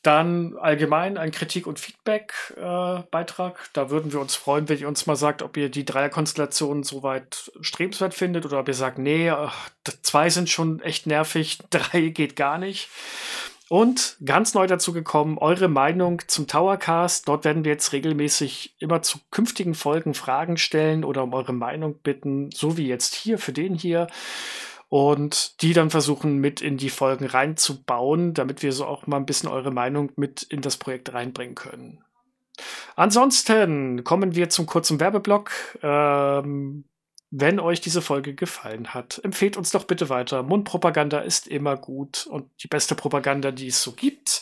A: Dann allgemein ein Kritik- und Feedback-Beitrag. Äh, da würden wir uns freuen, wenn ihr uns mal sagt, ob ihr die Dreierkonstellation soweit strebenswert findet oder ob ihr sagt, nee, ach, zwei sind schon echt nervig, drei geht gar nicht. Und ganz neu dazu gekommen, eure Meinung zum Towercast. Dort werden wir jetzt regelmäßig immer zu künftigen Folgen Fragen stellen oder um eure Meinung bitten, so wie jetzt hier für den hier und die dann versuchen mit in die Folgen reinzubauen, damit wir so auch mal ein bisschen eure Meinung mit in das Projekt reinbringen können. Ansonsten kommen wir zum kurzen Werbeblock. Ähm, wenn euch diese Folge gefallen hat, empfehlt uns doch bitte weiter. Mundpropaganda ist immer gut und die beste Propaganda, die es so gibt.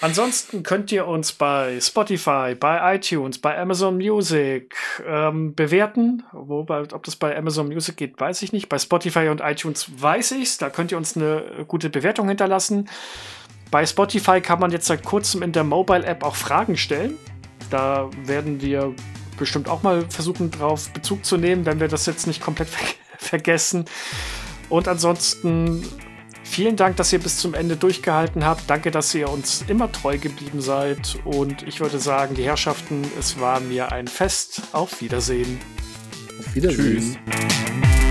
A: Ansonsten könnt ihr uns bei Spotify, bei iTunes, bei Amazon Music ähm, bewerten. Wobei, ob das bei Amazon Music geht, weiß ich nicht. Bei Spotify und iTunes weiß ich's. Da könnt ihr uns eine gute Bewertung hinterlassen. Bei Spotify kann man jetzt seit kurzem in der Mobile-App auch Fragen stellen. Da werden wir bestimmt auch mal versuchen, darauf Bezug zu nehmen, wenn wir das jetzt nicht komplett ver vergessen. Und ansonsten vielen Dank, dass ihr bis zum Ende durchgehalten habt. Danke, dass ihr uns immer treu geblieben seid. Und ich würde sagen, die Herrschaften, es war mir ein Fest. Auf Wiedersehen.
C: Auf Wiedersehen. Tschüss.